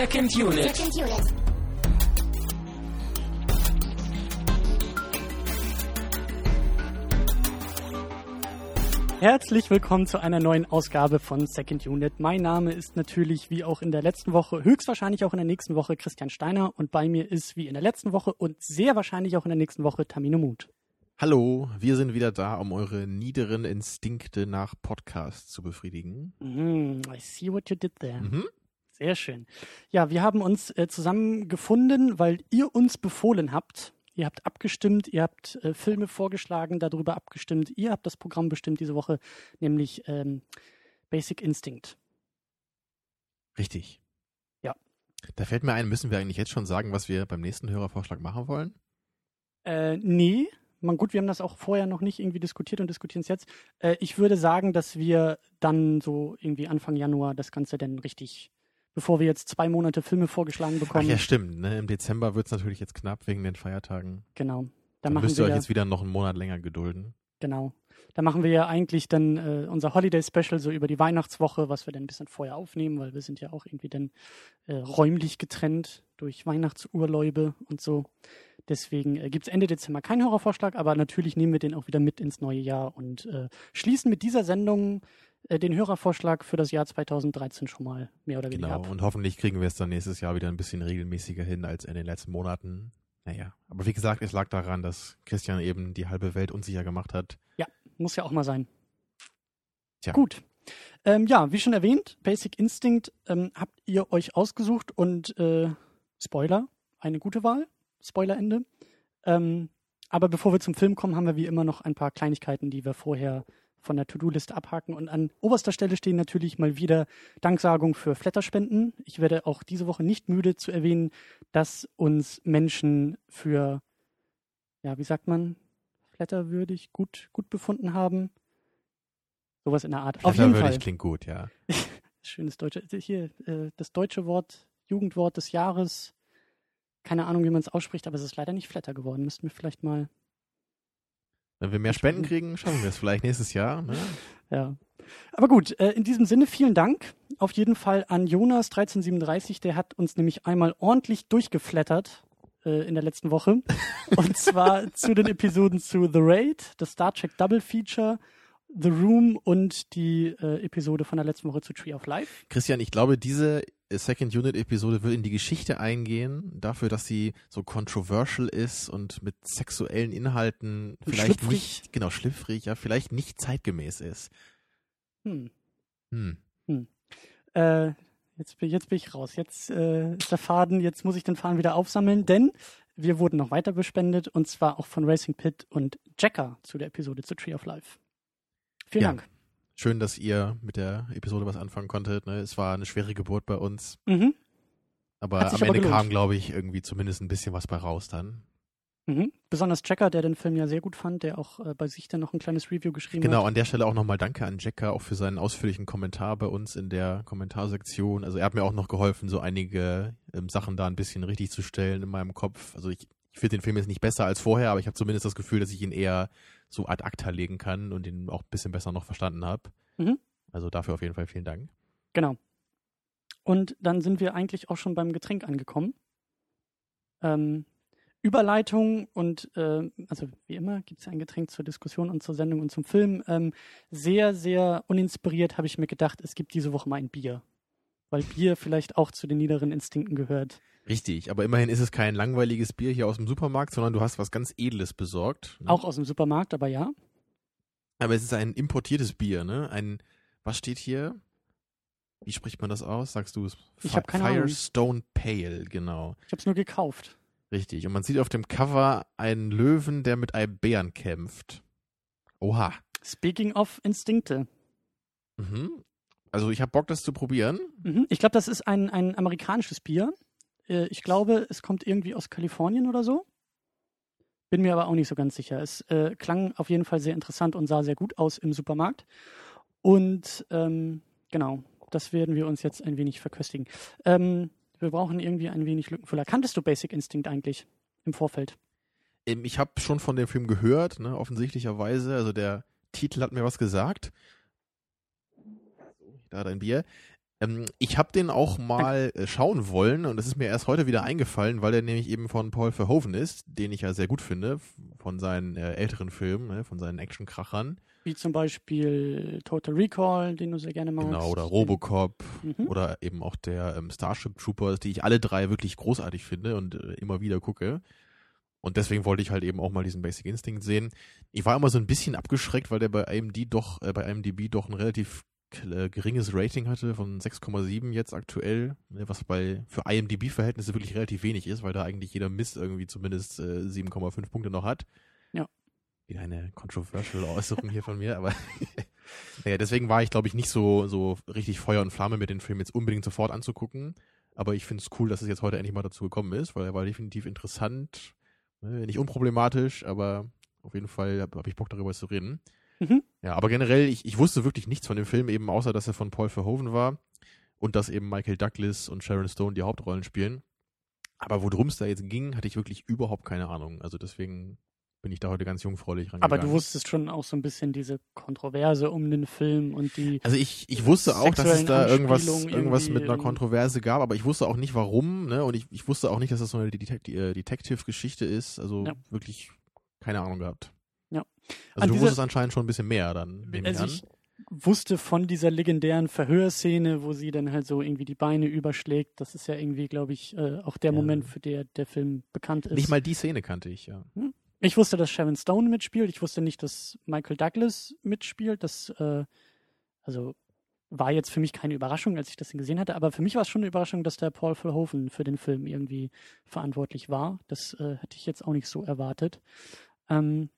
Second Unit. Second Unit. Herzlich willkommen zu einer neuen Ausgabe von Second Unit. Mein Name ist natürlich wie auch in der letzten Woche, höchstwahrscheinlich auch in der nächsten Woche Christian Steiner und bei mir ist wie in der letzten Woche und sehr wahrscheinlich auch in der nächsten Woche Tamino Mut. Hallo, wir sind wieder da, um eure niederen Instinkte nach Podcast zu befriedigen. Mm, I see what you did there. Mhm. Sehr schön. Ja, wir haben uns äh, zusammengefunden, weil ihr uns befohlen habt. Ihr habt abgestimmt, ihr habt äh, Filme vorgeschlagen, darüber abgestimmt. Ihr habt das Programm bestimmt diese Woche, nämlich ähm, Basic Instinct. Richtig. Ja. Da fällt mir ein, müssen wir eigentlich jetzt schon sagen, was wir beim nächsten Hörervorschlag machen wollen? Äh, nee, man, gut, wir haben das auch vorher noch nicht irgendwie diskutiert und diskutieren es jetzt. Äh, ich würde sagen, dass wir dann so irgendwie Anfang Januar das Ganze dann richtig, bevor wir jetzt zwei Monate Filme vorgeschlagen Ach bekommen. ja, stimmt. Ne? Im Dezember wird es natürlich jetzt knapp wegen den Feiertagen. Genau. Da Dann machen müsst wir ihr euch jetzt wieder noch einen Monat länger gedulden. genau. Da machen wir ja eigentlich dann äh, unser Holiday Special so über die Weihnachtswoche, was wir dann ein bisschen vorher aufnehmen, weil wir sind ja auch irgendwie dann äh, räumlich getrennt durch Weihnachtsurlaube und so. Deswegen äh, gibt es Ende Dezember keinen Hörervorschlag, aber natürlich nehmen wir den auch wieder mit ins neue Jahr und äh, schließen mit dieser Sendung den Hörervorschlag für das Jahr 2013 schon mal mehr oder weniger Genau. ab. Und hoffentlich kriegen wir es dann nächstes Jahr wieder ein bisschen regelmäßiger hin als in den letzten Monaten. Naja, aber wie gesagt, es lag daran, dass Christian eben die halbe Welt unsicher gemacht hat. Muss ja auch mal sein. Tja. Gut. Ähm, ja, wie schon erwähnt, Basic Instinct ähm, habt ihr euch ausgesucht und äh, Spoiler, eine gute Wahl. Spoilerende. Ähm, aber bevor wir zum Film kommen, haben wir wie immer noch ein paar Kleinigkeiten, die wir vorher von der To-Do-Liste abhaken. Und an oberster Stelle stehen natürlich mal wieder Danksagung für Flatterspenden. Ich werde auch diese Woche nicht müde zu erwähnen, dass uns Menschen für, ja, wie sagt man, flatterwürdig, gut, gut befunden haben. Sowas in der Art. Auf jeden Flatterwürdig Fall. klingt gut, ja. Schönes Deutsche. Hier, äh, das deutsche Wort, Jugendwort des Jahres. Keine Ahnung, wie man es ausspricht, aber es ist leider nicht Flatter geworden. Müssten wir vielleicht mal, Wenn wir mehr Spenden kriegen, schaffen wir es vielleicht nächstes Jahr. Ne? ja. Aber gut, äh, in diesem Sinne vielen Dank auf jeden Fall an Jonas 1337. Der hat uns nämlich einmal ordentlich durchgeflattert äh, in der letzten Woche. Und zwar zu den Episoden zu The Raid, das Star Trek Double Feature, The Room und die äh, Episode von der letzten Woche zu Tree of Life. Christian, ich glaube, diese Second Unit Episode wird in die Geschichte eingehen, dafür, dass sie so controversial ist und mit sexuellen Inhalten vielleicht schlüpfrig. nicht, genau, schlüpfrig, ja, vielleicht nicht zeitgemäß ist. Hm. Hm. Äh, jetzt, bin- jetzt bin ich raus. Jetzt äh, ist der Faden, jetzt muss ich den Faden wieder aufsammeln, denn wir wurden noch weiter bespendet und zwar auch von Racing Pit und Jacker zu der Episode zu Tree of Life. Vielen Ja. Dank. Schön, dass ihr mit der Episode was anfangen konntet. Ne? Es war eine schwere Geburt bei uns, Mhm. aber am aber Ende gelohnt. kam, glaube ich, irgendwie zumindest ein bisschen was bei raus dann. Mhm. Besonders Jacker, der den Film ja sehr gut fand, der auch äh, bei sich dann noch ein kleines Review geschrieben Genau, hat. an der Stelle auch nochmal Danke an Jacker auch für seinen ausführlichen Kommentar bei uns in der Kommentarsektion. Also er hat mir auch noch geholfen, so einige ähm, Sachen da ein bisschen richtig zu stellen in meinem Kopf. Also ich, ich finde den Film jetzt nicht besser als vorher, aber ich habe zumindest das Gefühl, dass ich ihn eher so ad acta legen kann und ihn auch ein bisschen besser noch verstanden habe. Mhm. Also dafür auf jeden Fall vielen Dank. Genau. Und dann sind wir eigentlich auch schon beim Getränk angekommen. Ähm, Überleitung und äh, also wie immer gibt es ja ein Getränk zur Diskussion und zur Sendung und zum Film. Ähm, sehr, sehr uninspiriert habe ich mir gedacht, es gibt diese Woche mal ein Bier. Weil Bier vielleicht auch zu den niederen Instinkten gehört. Richtig, aber immerhin ist es kein langweiliges Bier hier aus dem Supermarkt, sondern du hast was ganz Edles besorgt. ne? Auch aus dem Supermarkt, aber ja. Aber es ist ein importiertes Bier, ne? Ein, was steht hier? Wie spricht man das aus? Sagst du es? Ich Fi- hab keine Ahnung. Firestone Pale, genau. Ich habe es nur gekauft. Richtig. Und man sieht auf dem Cover einen Löwen, der mit einem Bären kämpft. Oha. Speaking of Instinkte. Mhm. Also ich habe Bock, das zu probieren. Mhm. Ich glaube, das ist ein, ein amerikanisches Bier. Äh, Ich glaube, es kommt irgendwie aus Kalifornien oder so. Bin mir aber auch nicht so ganz sicher. Es äh, klang auf jeden Fall sehr interessant und sah sehr gut aus im Supermarkt. Und ähm, genau, das werden wir uns jetzt ein wenig verköstigen. Ähm, wir brauchen irgendwie ein wenig Lückenfüller. Kanntest du Basic Instinct eigentlich im Vorfeld? Ähm, Ich habe schon von dem Film gehört, ne, offensichtlicherweise. Also der Titel hat mir was gesagt. Da dein Bier. Ähm, ich habe den auch mal äh, schauen wollen und es ist mir erst heute wieder eingefallen, weil der nämlich eben von Paul Verhoeven ist, den ich ja sehr gut finde, von seinen äh, älteren Filmen, ne, von seinen Actionkrachern. Wie zum Beispiel Total Recall, den du sehr gerne magst. Genau, oder Robocop Mhm. oder eben auch der ähm, Starship Troopers, die ich alle drei wirklich großartig finde und äh, immer wieder gucke. Und deswegen wollte ich halt eben auch mal diesen Basic Instinct sehen. Ich war immer so ein bisschen abgeschreckt, weil der bei IMD doch, äh, bei IMDb doch ein relativ äh, geringes Rating hatte von 6,7 jetzt aktuell, ne, was bei für IMDb-Verhältnisse wirklich relativ wenig ist, weil da eigentlich jeder Mist irgendwie zumindest äh, 7,5 Punkte noch hat. Ja. Wieder eine controversial Äußerung hier von mir, aber naja, deswegen war ich, glaube ich, nicht so, so richtig Feuer und Flamme mit den Film jetzt unbedingt sofort anzugucken. Aber ich finde es cool, dass es jetzt heute endlich mal dazu gekommen ist, weil er war definitiv interessant, ne, nicht unproblematisch, aber auf jeden Fall habe hab ich Bock darüber zu reden. Mhm. Ja, aber generell, ich, ich wusste wirklich nichts von dem Film, eben außer, dass er von Paul Verhoeven war und dass eben Michael Douglas und Sharon Stone die Hauptrollen spielen. Aber worum es da jetzt ging, hatte ich wirklich überhaupt keine Ahnung. Also deswegen bin ich da heute ganz jungfräulich rangegangen. Aber du wusstest schon auch so ein bisschen diese Kontroverse um den Film und die. Also ich, ich wusste auch, dass es da irgendwas, irgendwas mit einer Kontroverse gab, aber ich wusste auch nicht warum, ne? Und ich, ich wusste auch nicht, dass das so eine äh, Detective-Geschichte ist. Also Ja. wirklich keine Ahnung gehabt. Also An du dieser- wusstest anscheinend schon ein bisschen mehr dann, nehme Also ich wusste von dieser legendären Verhörszene, wo sie dann halt so irgendwie die Beine überschlägt. Das ist ja irgendwie, glaube ich, äh, auch der Ja. Moment, für der der Film bekannt ist. Nicht mal die Szene kannte ich, ja. Ich wusste, dass Sharon Stone mitspielt. Ich wusste nicht, dass Michael Douglas mitspielt. Das, äh, also war jetzt für mich keine Überraschung, als ich das gesehen hatte. Aber für mich war es schon eine Überraschung, dass der Paul Verhoeven für den Film irgendwie verantwortlich war. Das äh, hätte ich jetzt auch nicht so erwartet. Ähm,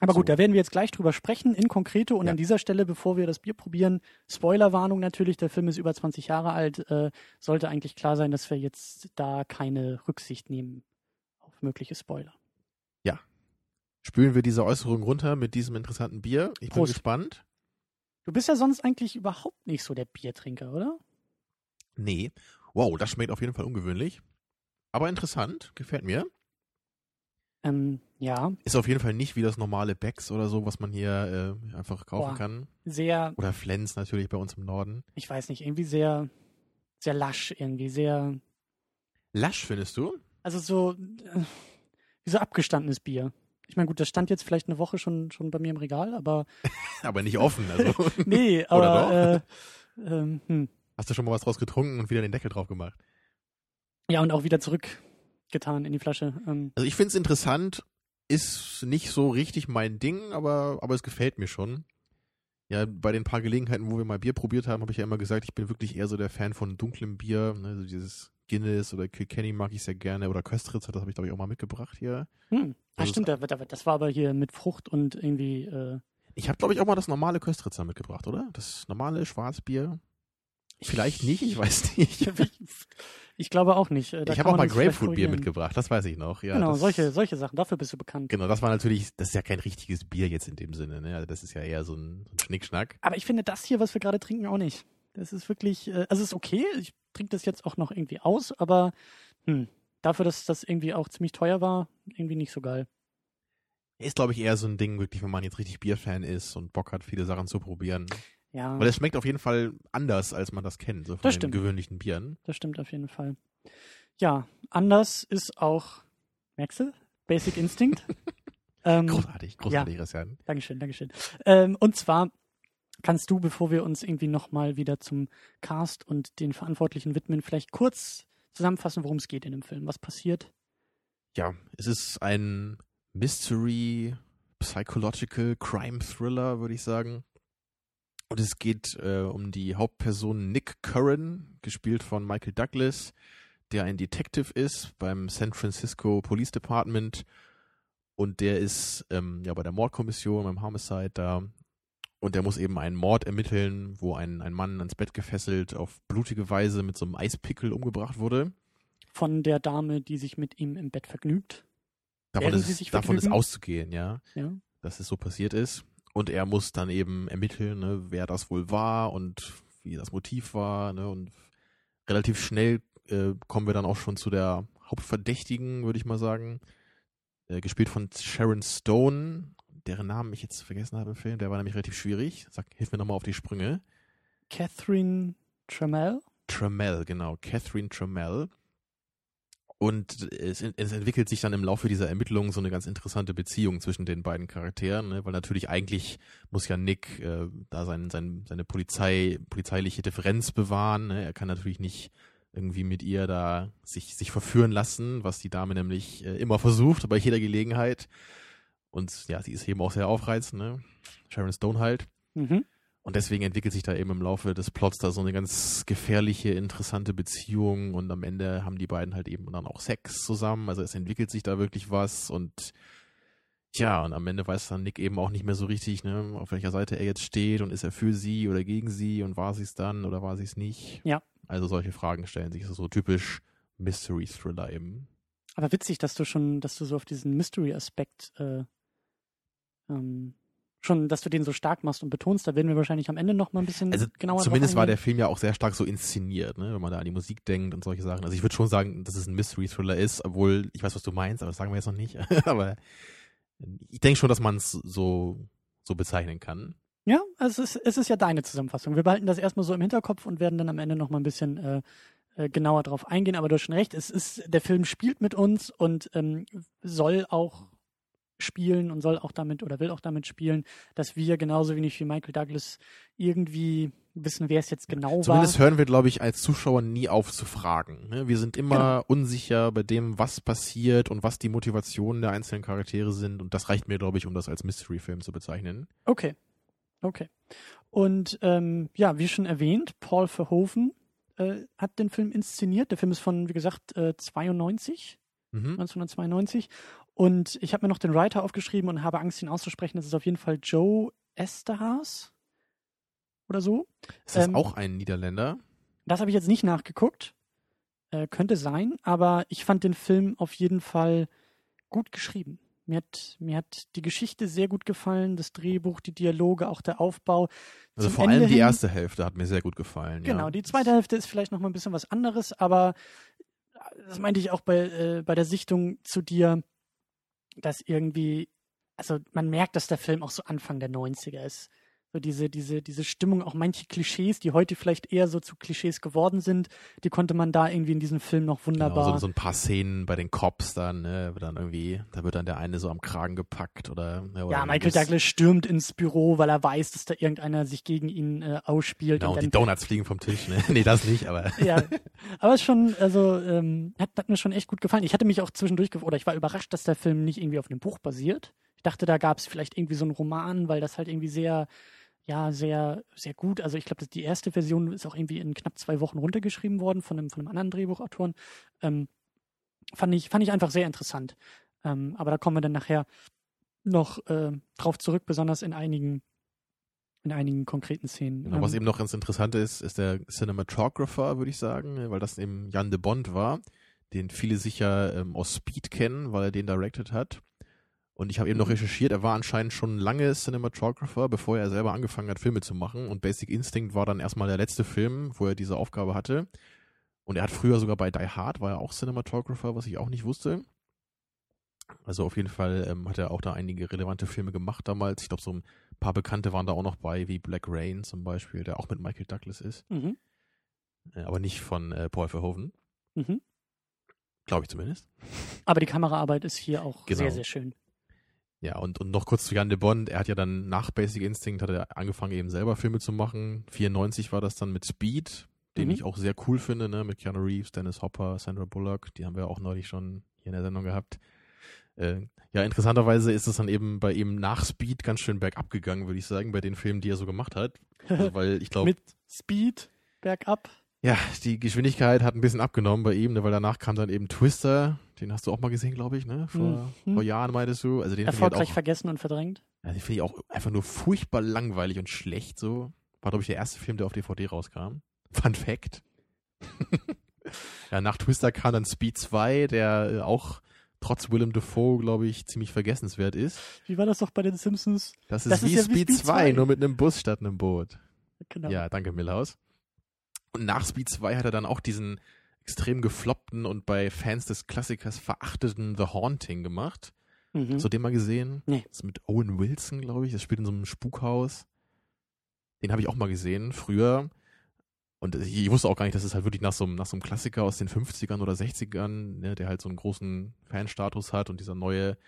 aber gut, So. da werden wir jetzt gleich drüber sprechen, in konkreto. Und Ja. an dieser Stelle, bevor wir das Bier probieren, Spoilerwarnung natürlich, der Film ist über 20 Jahre alt, äh, sollte eigentlich klar sein, dass wir jetzt da keine Rücksicht nehmen auf mögliche Spoiler. Spülen wir diese Äußerung runter mit diesem interessanten Bier. Ich bin Prost. gespannt. Du bist ja sonst eigentlich überhaupt nicht so der Biertrinker, oder? Nee. Wow, das schmeckt auf jeden Fall ungewöhnlich. Aber interessant, gefällt mir. Ähm, ja, Ist auf jeden Fall nicht wie das normale Becks oder so, was man hier äh, einfach kaufen Boah. kann. sehr, Oder Flens natürlich bei uns im Norden. ich weiß nicht, irgendwie sehr, sehr lasch irgendwie, sehr, Lasch findest du? also so, äh, wie so abgestandenes Bier. Ich meine, gut, das stand jetzt vielleicht eine Woche schon, schon bei mir im Regal, aber Aber nicht offen. Also nee, aber äh, ähm, hm. hast du schon mal was draus getrunken und wieder den Deckel drauf gemacht? ja, und auch wieder zurückgetan in die Flasche. Ähm, Also ich finde es interessant, ist nicht so richtig mein Ding, aber, aber es gefällt mir schon. Ja, bei den paar Gelegenheiten, wo wir mal Bier probiert haben, habe ich ja immer gesagt, ich bin wirklich eher so der Fan von dunklem Bier. Ne, also dieses Guinness oder Kilkenny mag ich sehr gerne. Oder Köstritz, das habe ich glaube ich auch mal mitgebracht hier. hm. Also stimmt, da- da- das war aber hier mit Frucht und irgendwie, äh, Ich habe glaube ich auch mal das normale Köstritzer mitgebracht, oder? Das normale Schwarzbier. Vielleicht nicht, ich weiß nicht. ich, glaube auch nicht. Äh, da ich habe auch mal Grapefruit-Bier mitgebracht, das weiß ich noch. Ja, genau, solche, solche Sachen, dafür bist du bekannt. Genau, das war natürlich, das ist ja kein richtiges Bier jetzt in dem Sinne, ne? Also das ist ja eher so ein, so ein Schnickschnack. Aber ich finde das hier, was wir gerade trinken, auch nicht. Das ist wirklich, äh, also es ist okay. Ich trinke das jetzt auch noch irgendwie aus, aber hm, dafür, dass das irgendwie auch ziemlich teuer war, irgendwie nicht so geil. Ist, glaube ich, eher so ein Ding, wirklich, wenn man jetzt richtig Bierfan ist und Bock hat, viele Sachen zu probieren. Ja, Weil es schmeckt auf jeden Fall anders, als man das kennt, so von Das den stimmt. gewöhnlichen Bieren. das stimmt auf jeden Fall. Ja, anders ist auch, merkst du? Basic Instinct. ähm, Großartig, großartig, Christian. Dankeschön, Dankeschön. Ähm, und zwar kannst du, bevor wir uns irgendwie nochmal wieder zum Cast und den Verantwortlichen widmen, vielleicht kurz zusammenfassen, worum es geht in dem Film. Was passiert? Ja, es ist ein Mystery, Psychological, Crime Thriller, würde ich sagen. Und es geht äh, um die Hauptperson Nick Curran, gespielt von Michael Douglas, der ein Detective ist beim San Francisco Police Department. Und der ist ähm, ja bei der Mordkommission, beim Homicide da. Und der muss eben einen Mord ermitteln, wo ein, ein Mann ans Bett gefesselt auf blutige Weise mit so einem Eispickel umgebracht wurde. Von der Dame, die sich mit ihm im Bett vergnügt. Davon, ist, davon ist auszugehen, ja. Ja. dass es so passiert ist. Und er muss dann eben ermitteln, ne, wer das wohl war und wie das Motiv war. Ne, und relativ schnell äh, kommen wir dann auch schon zu der Hauptverdächtigen, würde ich mal sagen. Äh, gespielt von Sharon Stone, deren Namen ich jetzt vergessen habe im Film. Der war nämlich relativ schwierig. Sag, hilf mir nochmal auf die Sprünge. Catherine Trammell. Trammell, genau, Catherine Trammell. Und es, es, entwickelt sich dann im Laufe dieser Ermittlungen so eine ganz interessante Beziehung zwischen den beiden Charakteren, ne? weil natürlich eigentlich muss ja Nick äh, da sein, sein, seine Polizei, polizeiliche Differenz bewahren. Ne? Er kann natürlich nicht irgendwie mit ihr da sich, sich verführen lassen, was die Dame nämlich äh, immer versucht, bei jeder Gelegenheit. Und ja, sie ist eben auch sehr aufreizend, ne? Sharon Stone halt. Mhm. Und deswegen entwickelt sich da eben im Laufe des Plots da so eine ganz gefährliche, interessante Beziehung und am Ende haben die beiden halt eben dann auch Sex zusammen. Also es entwickelt sich da wirklich was und ja, und am Ende weiß dann Nick eben auch nicht mehr so richtig, ne, auf welcher Seite er jetzt steht und ist er für sie oder gegen sie und war sie es dann oder war sie es nicht. Ja. Also solche Fragen stellen sich so typisch Mystery Thriller eben. Aber witzig, dass du schon, dass du so auf diesen Mystery-Aspekt äh, ähm, schon, dass du den so stark machst und betonst, da werden wir wahrscheinlich am Ende noch mal ein bisschen also genauer Zumindest war der Film ja auch sehr stark so inszeniert, ne? wenn man da an die Musik denkt und solche Sachen. Also ich würde schon sagen, dass es ein Mystery-Thriller ist, obwohl ich weiß, was du meinst, aber das sagen wir jetzt noch nicht. aber ich denke schon, dass man es so, so bezeichnen kann. Ja, also es ist, es ist ja deine Zusammenfassung. Wir behalten das erstmal so im Hinterkopf und werden dann am Ende noch mal ein bisschen äh, äh, genauer drauf eingehen. Aber du hast schon recht, es ist, der Film spielt mit uns und ähm, soll auch spielen und soll auch damit oder will auch damit spielen, dass wir genauso wenig wie Michael Douglas irgendwie wissen, wer es jetzt genau Zumindest war. Zumindest hören wir, glaube ich, als Zuschauer nie auf zu fragen. Ne? Wir sind immer genau. unsicher bei dem, was passiert und was die Motivationen der einzelnen Charaktere sind. Und das reicht mir, glaube ich, um das als Mystery-Film zu bezeichnen. Okay. Okay. Und ähm, ja, wie schon erwähnt, Paul Verhoeven äh, hat den Film inszeniert. Der Film ist von, wie gesagt, äh, 92. Mhm. 1992. Und ich habe mir noch den Writer aufgeschrieben und habe Angst, ihn auszusprechen. Das ist auf jeden Fall Joe Esterhaas oder so. Ist das ähm, auch ein Niederländer? Das habe ich jetzt nicht nachgeguckt. Äh, könnte sein, aber ich fand den Film auf jeden Fall gut geschrieben. Mir hat, mir hat die Geschichte sehr gut gefallen, das Drehbuch, die Dialoge, auch der Aufbau. Also vor Ende allem die erste Hälfte hat mir sehr gut gefallen. Genau, ja. die zweite Hälfte ist vielleicht noch mal ein bisschen was anderes, aber das meinte ich auch bei, äh, bei der Sichtung zu dir dass irgendwie, also man merkt, dass der Film auch so Anfang der 90er ist. Diese, diese, diese Stimmung, auch manche Klischees, die heute vielleicht eher so zu Klischees geworden sind, die konnte man da irgendwie in diesem Film noch wunderbar. Genau, so, so ein paar Szenen bei den Cops dann, ne, dann irgendwie, da wird dann der eine so am Kragen gepackt oder. Ne, oder ja, Michael Douglas stürmt ins Büro, weil er weiß, dass da irgendeiner sich gegen ihn äh, ausspielt. Genau, und, und die Donuts fliegen vom Tisch, ne? nee, das nicht, aber. ja, aber es schon, also, ähm, hat, hat mir schon echt gut gefallen. Ich hatte mich auch zwischendurch, oder ich war überrascht, dass der Film nicht irgendwie auf einem Buch basiert. Ich dachte, da gab es vielleicht irgendwie so einen Roman, weil das halt irgendwie sehr ja sehr, sehr gut. Also ich glaube, die erste Version ist auch irgendwie in knapp zwei Wochen runtergeschrieben worden von einem, von einem anderen Drehbuchautoren. Ähm, fand, ich, fand ich einfach sehr interessant. Ähm, aber da kommen wir dann nachher noch äh, drauf zurück, besonders in einigen in einigen konkreten Szenen. Genau, was ähm, eben noch ganz interessant ist, ist der Cinematographer, würde ich sagen, weil das eben Jan de Bond war, den viele sicher ähm, aus Speed kennen, weil er den directed hat. Und ich habe eben noch mhm. recherchiert, er war anscheinend schon lange Cinematographer, bevor er selber angefangen hat, Filme zu machen. Und Basic Instinct war dann erstmal der letzte Film, wo er diese Aufgabe hatte. Und er hat früher sogar bei Die Hard, war er auch Cinematographer, was ich auch nicht wusste. Also auf jeden Fall ähm, hat er auch da einige relevante Filme gemacht damals. Ich glaube, so ein paar Bekannte waren da auch noch bei, wie Black Rain zum Beispiel, der auch mit Michael Douglas ist. Mhm. Äh, aber nicht von äh, Paul Verhoeven. Mhm. Glaube ich zumindest. Aber die Kameraarbeit ist hier auch genau. sehr, sehr schön. Ja, und, und noch kurz zu Jan de Bond. Er hat ja dann nach Basic Instinct hat er angefangen, eben selber Filme zu machen. 94 war das dann mit Speed, den mhm. ich auch sehr cool finde, ne, mit Keanu Reeves, Dennis Hopper, Sandra Bullock. Die haben wir auch neulich schon hier in der Sendung gehabt. Äh, ja, interessanterweise ist es dann eben bei ihm nach Speed ganz schön bergab gegangen, würde ich sagen, bei den Filmen, die er so gemacht hat. Also, weil ich glaube. mit Speed bergab? Ja, die Geschwindigkeit hat ein bisschen abgenommen bei ihm, ne, weil danach kam dann eben Twister, den hast du auch mal gesehen, glaube ich, ne? Vor, mhm. vor Jahren meintest du. Also den Erfolgreich halt auch, vergessen und verdrängt. Ja, den finde ich auch einfach nur furchtbar langweilig und schlecht so. War, glaube ich, der erste Film, der auf DVD rauskam. Fun Fact. ja, nach Twister kam dann Speed 2, der äh, auch trotz Willem Dafoe, glaube ich, ziemlich vergessenswert ist. Wie war das doch bei den Simpsons? Das ist, das wie, ist ja Speed wie Speed 2, 2, nur mit einem Bus statt einem Boot. Genau. Ja, danke Millhaus. Und nach Speed 2 hat er dann auch diesen extrem gefloppten und bei Fans des Klassikers verachteten The Haunting gemacht. Mhm. Hast du den mal gesehen? Nee. Das ist mit Owen Wilson, glaube ich. Das spielt in so einem Spukhaus. Den habe ich auch mal gesehen, früher. Und ich, wusste auch gar nicht, dass es halt wirklich nach so, einem, nach so einem Klassiker aus den 50ern oder 60ern, ne, der halt so einen großen Fanstatus hat und dieser neue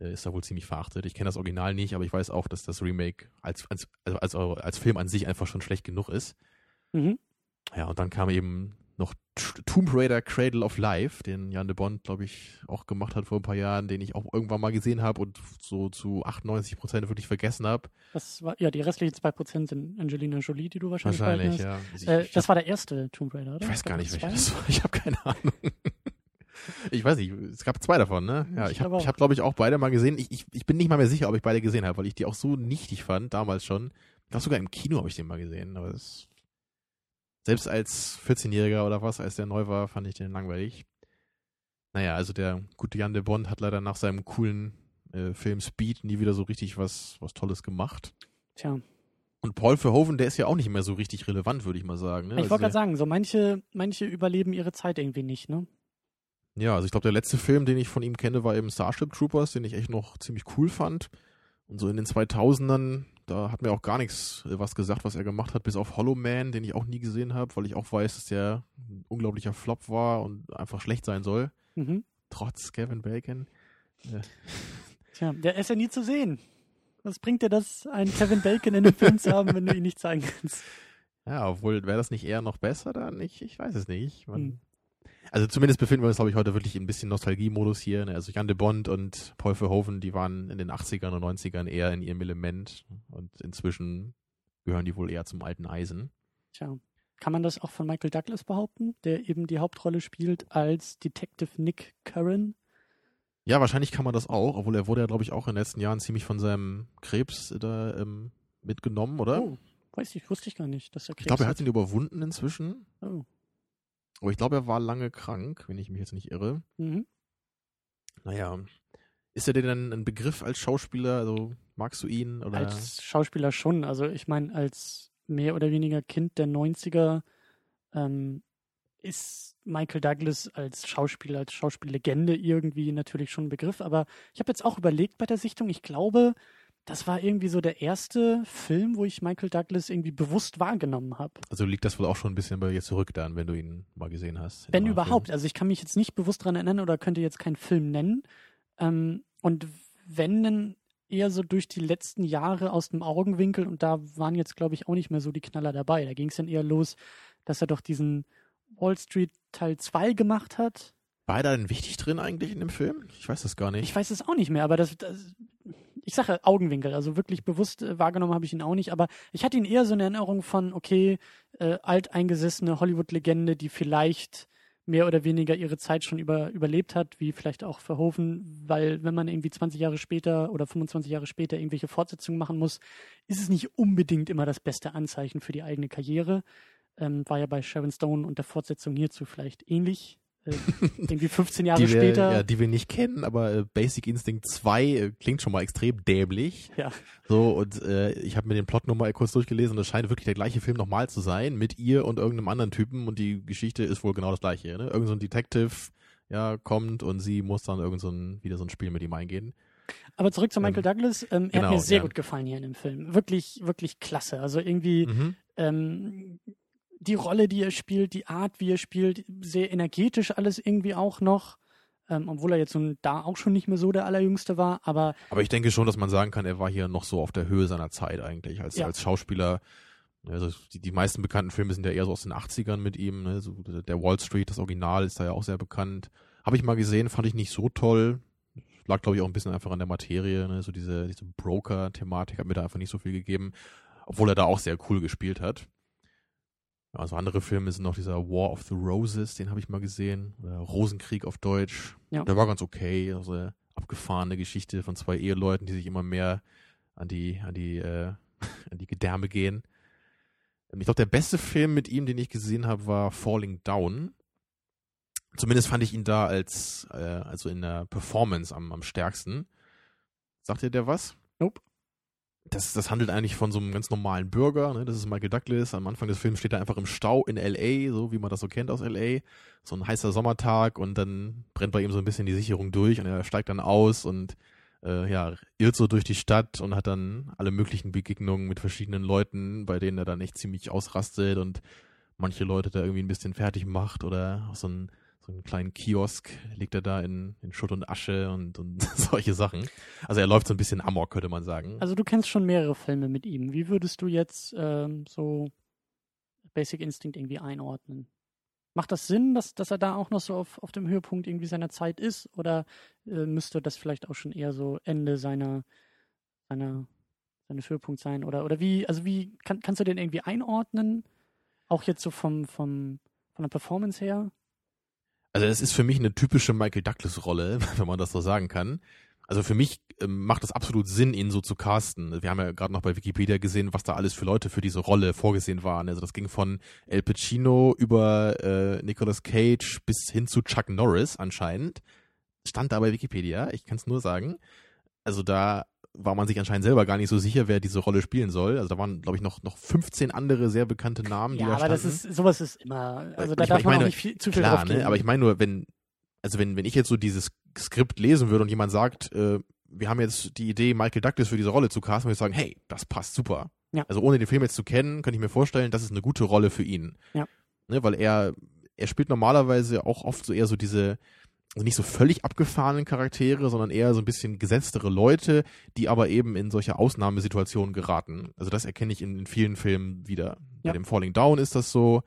äh, ist da wohl ziemlich verachtet. Ich kenne das Original nicht, aber ich weiß auch, dass das Remake als, als, also als, als Film an sich einfach schon schlecht genug ist. Mhm. Ja, und dann kam eben noch Tomb Raider Cradle of Life, den Jan de Bond, glaube ich, auch gemacht hat vor ein paar Jahren, den ich auch irgendwann mal gesehen habe und so zu 98 Prozent wirklich vergessen habe. Das war, ja, die restlichen zwei Prozent sind Angelina Jolie, die du wahrscheinlich Wahrscheinlich, ja. Äh, das war der erste Tomb Raider, oder? Ich weiß gar nicht, welcher das war. Ich habe keine Ahnung. ich weiß nicht, es gab zwei davon, ne? Ja, ich habe, ich hab, glaube ich, auch beide mal gesehen. Ich, ich, ich bin nicht mal mehr sicher, ob ich beide gesehen habe, weil ich die auch so nichtig fand, damals schon. Ich glaube, sogar im Kino habe ich den mal gesehen, aber das selbst als 14-Jähriger oder was, als der neu war, fand ich den langweilig. Naja, also der gute Jan de Bond hat leider nach seinem coolen äh, Film Speed nie wieder so richtig was, was Tolles gemacht. Tja. Und Paul Verhoeven, der ist ja auch nicht mehr so richtig relevant, würde ich mal sagen. Ne? Ich wollte also gerade sagen, so manche, manche überleben ihre Zeit irgendwie nicht, ne? Ja, also ich glaube, der letzte Film, den ich von ihm kenne, war eben Starship Troopers, den ich echt noch ziemlich cool fand. Und so in den 2000ern da hat mir auch gar nichts äh, was gesagt, was er gemacht hat, bis auf Hollow Man, den ich auch nie gesehen habe, weil ich auch weiß, dass der ein unglaublicher Flop war und einfach schlecht sein soll. Mhm. Trotz Kevin Bacon. Ja. Tja, der ist ja nie zu sehen. Was bringt dir das, einen Kevin Bacon in einem Film zu haben, wenn du ihn nicht zeigen kannst? Ja, obwohl, wäre das nicht eher noch besser dann? Ich, ich weiß es nicht. Man, hm. Also zumindest befinden wir uns, glaube ich, heute wirklich in ein bisschen Nostalgie-Modus hier. Ne? Also Jan de Bond und Paul Verhoeven, die waren in den 80ern und 90ern eher in ihrem Element und inzwischen gehören die wohl eher zum alten Eisen. Tja. Kann man das auch von Michael Douglas behaupten, der eben die Hauptrolle spielt als Detective Nick Curran? Ja, wahrscheinlich kann man das auch, obwohl er wurde ja, glaube ich, auch in den letzten Jahren ziemlich von seinem Krebs da ähm, mitgenommen, oder? Oh, weiß ich, wusste ich gar nicht, dass er Krebs Ich glaube, er hat ihn überwunden inzwischen. Oh. Aber ich glaube, er war lange krank, wenn ich mich jetzt nicht irre. Mhm. Naja. Ist er dir denn ein Begriff als Schauspieler? Also magst du ihn? Oder? Als Schauspieler schon. Also ich meine, als mehr oder weniger Kind der 90er ähm, ist Michael Douglas als Schauspieler, als Schauspiellegende irgendwie natürlich schon ein Begriff. Aber ich habe jetzt auch überlegt bei der Sichtung, ich glaube, das war irgendwie so der erste Film, wo ich Michael Douglas irgendwie bewusst wahrgenommen habe. Also liegt das wohl auch schon ein bisschen bei dir zurück dann, wenn du ihn mal gesehen hast? Wenn überhaupt. Also ich kann mich jetzt nicht bewusst dran erinnern oder könnte jetzt keinen Film nennen. Ähm, und wenn dann eher so durch die letzten Jahre aus dem Augenwinkel und da waren jetzt, glaube ich, auch nicht mehr so die Knaller dabei. Da ging es dann eher los, dass er doch diesen Wall Street Teil 2 gemacht hat. War er da denn wichtig drin eigentlich in dem Film? Ich weiß das gar nicht. Ich weiß es auch nicht mehr, aber das, das ich sage Augenwinkel, also wirklich bewusst äh, wahrgenommen habe ich ihn auch nicht, aber ich hatte ihn eher so eine Erinnerung von, okay, äh, alteingesessene Hollywood-Legende, die vielleicht mehr oder weniger ihre Zeit schon über, überlebt hat, wie vielleicht auch Verhoeven, weil wenn man irgendwie 20 Jahre später oder 25 Jahre später irgendwelche Fortsetzungen machen muss, ist es nicht unbedingt immer das beste Anzeichen für die eigene Karriere. Ähm, war ja bei Sharon Stone und der Fortsetzung hierzu vielleicht ähnlich. Äh, irgendwie 15 Jahre wir, später. Ja, die wir nicht kennen, aber äh, Basic Instinct 2 äh, klingt schon mal extrem dämlich. Ja. So, und äh, ich habe mir den Plot nochmal kurz durchgelesen und es scheint wirklich der gleiche Film nochmal zu sein, mit ihr und irgendeinem anderen Typen und die Geschichte ist wohl genau das gleiche. Ne? Irgend so ein Detective ja, kommt und sie muss dann irgend so ein, wieder so ein Spiel mit ihm eingehen. Aber zurück zu Michael ähm, Douglas. Ähm, er genau, hat mir sehr ja. gut gefallen hier in dem Film. Wirklich, wirklich klasse. Also irgendwie mhm. ähm, die Rolle, die er spielt, die Art, wie er spielt, sehr energetisch alles irgendwie auch noch. Ähm, obwohl er jetzt nun da auch schon nicht mehr so der Allerjüngste war, aber. Aber ich denke schon, dass man sagen kann, er war hier noch so auf der Höhe seiner Zeit eigentlich, als, ja. als Schauspieler. Also die, die meisten bekannten Filme sind ja eher so aus den 80ern mit ihm. Ne? So der Wall Street, das Original, ist da ja auch sehr bekannt. Habe ich mal gesehen, fand ich nicht so toll. Lag, glaube ich, auch ein bisschen einfach an der Materie. Ne? So diese, diese Broker-Thematik hat mir da einfach nicht so viel gegeben. Obwohl er da auch sehr cool gespielt hat. Also andere Filme sind noch dieser War of the Roses, den habe ich mal gesehen. Oder Rosenkrieg auf Deutsch. Ja. Der war ganz okay. Also eine abgefahrene Geschichte von zwei Eheleuten, die sich immer mehr an die, an die, äh, an die Gedärme gehen. Ähm, ich glaube, der beste Film mit ihm, den ich gesehen habe, war Falling Down. Zumindest fand ich ihn da als, äh, also in der Performance am, am stärksten. Sagt ihr der was? Nope das, das handelt eigentlich von so einem ganz normalen Bürger, ne? das ist Michael Douglas. Am Anfang des Films steht er einfach im Stau in L.A., so wie man das so kennt aus L.A. So ein heißer Sommertag und dann brennt bei ihm so ein bisschen die Sicherung durch und er steigt dann aus und äh, ja, irrt so durch die Stadt und hat dann alle möglichen Begegnungen mit verschiedenen Leuten, bei denen er dann echt ziemlich ausrastet und manche Leute da irgendwie ein bisschen fertig macht oder so ein so einen kleinen Kiosk legt er da in, in Schutt und Asche und, und solche Sachen. Also er läuft so ein bisschen amok, könnte man sagen. Also du kennst schon mehrere Filme mit ihm. Wie würdest du jetzt ähm, so Basic Instinct irgendwie einordnen? Macht das Sinn, dass, dass er da auch noch so auf, auf dem Höhepunkt irgendwie seiner Zeit ist? Oder äh, müsste das vielleicht auch schon eher so Ende seiner, seiner, seines Höhepunkts sein? Oder, oder wie, also wie, kann, kannst du den irgendwie einordnen? Auch jetzt so vom, vom, von der Performance her? Also es ist für mich eine typische Michael Douglas-Rolle, wenn man das so sagen kann. Also für mich ähm, macht das absolut Sinn, ihn so zu casten. Wir haben ja gerade noch bei Wikipedia gesehen, was da alles für Leute für diese Rolle vorgesehen waren. Also das ging von El Pacino über äh, Nicolas Cage bis hin zu Chuck Norris anscheinend. Stand da bei Wikipedia, ich kann es nur sagen. Also da war man sich anscheinend selber gar nicht so sicher, wer diese Rolle spielen soll. Also da waren, glaube ich, noch, noch 15 andere sehr bekannte Namen, ja, die da aber standen. das ist, sowas ist immer, also da Ich- darf ich man meine, nicht viel, zu viel Klar, drauf geben. ne? aber ich meine nur, wenn, also wenn, wenn ich jetzt so dieses Skript lesen würde und jemand sagt, äh, wir haben jetzt die Idee, Michael Douglas für diese Rolle zu casten, würde ich sagen, hey, das passt super. Ja. Also ohne den Film jetzt zu kennen, könnte ich mir vorstellen, das ist eine gute Rolle für ihn. Ja. Ne, weil er, er spielt normalerweise auch oft so eher so diese, also nicht so völlig abgefahrenen Charaktere, sondern eher so ein bisschen gesetztere Leute, die aber eben in solche Ausnahmesituationen geraten. Also das erkenne ich in, in vielen Filmen wieder. Bei Ja. dem Falling Down ist das so.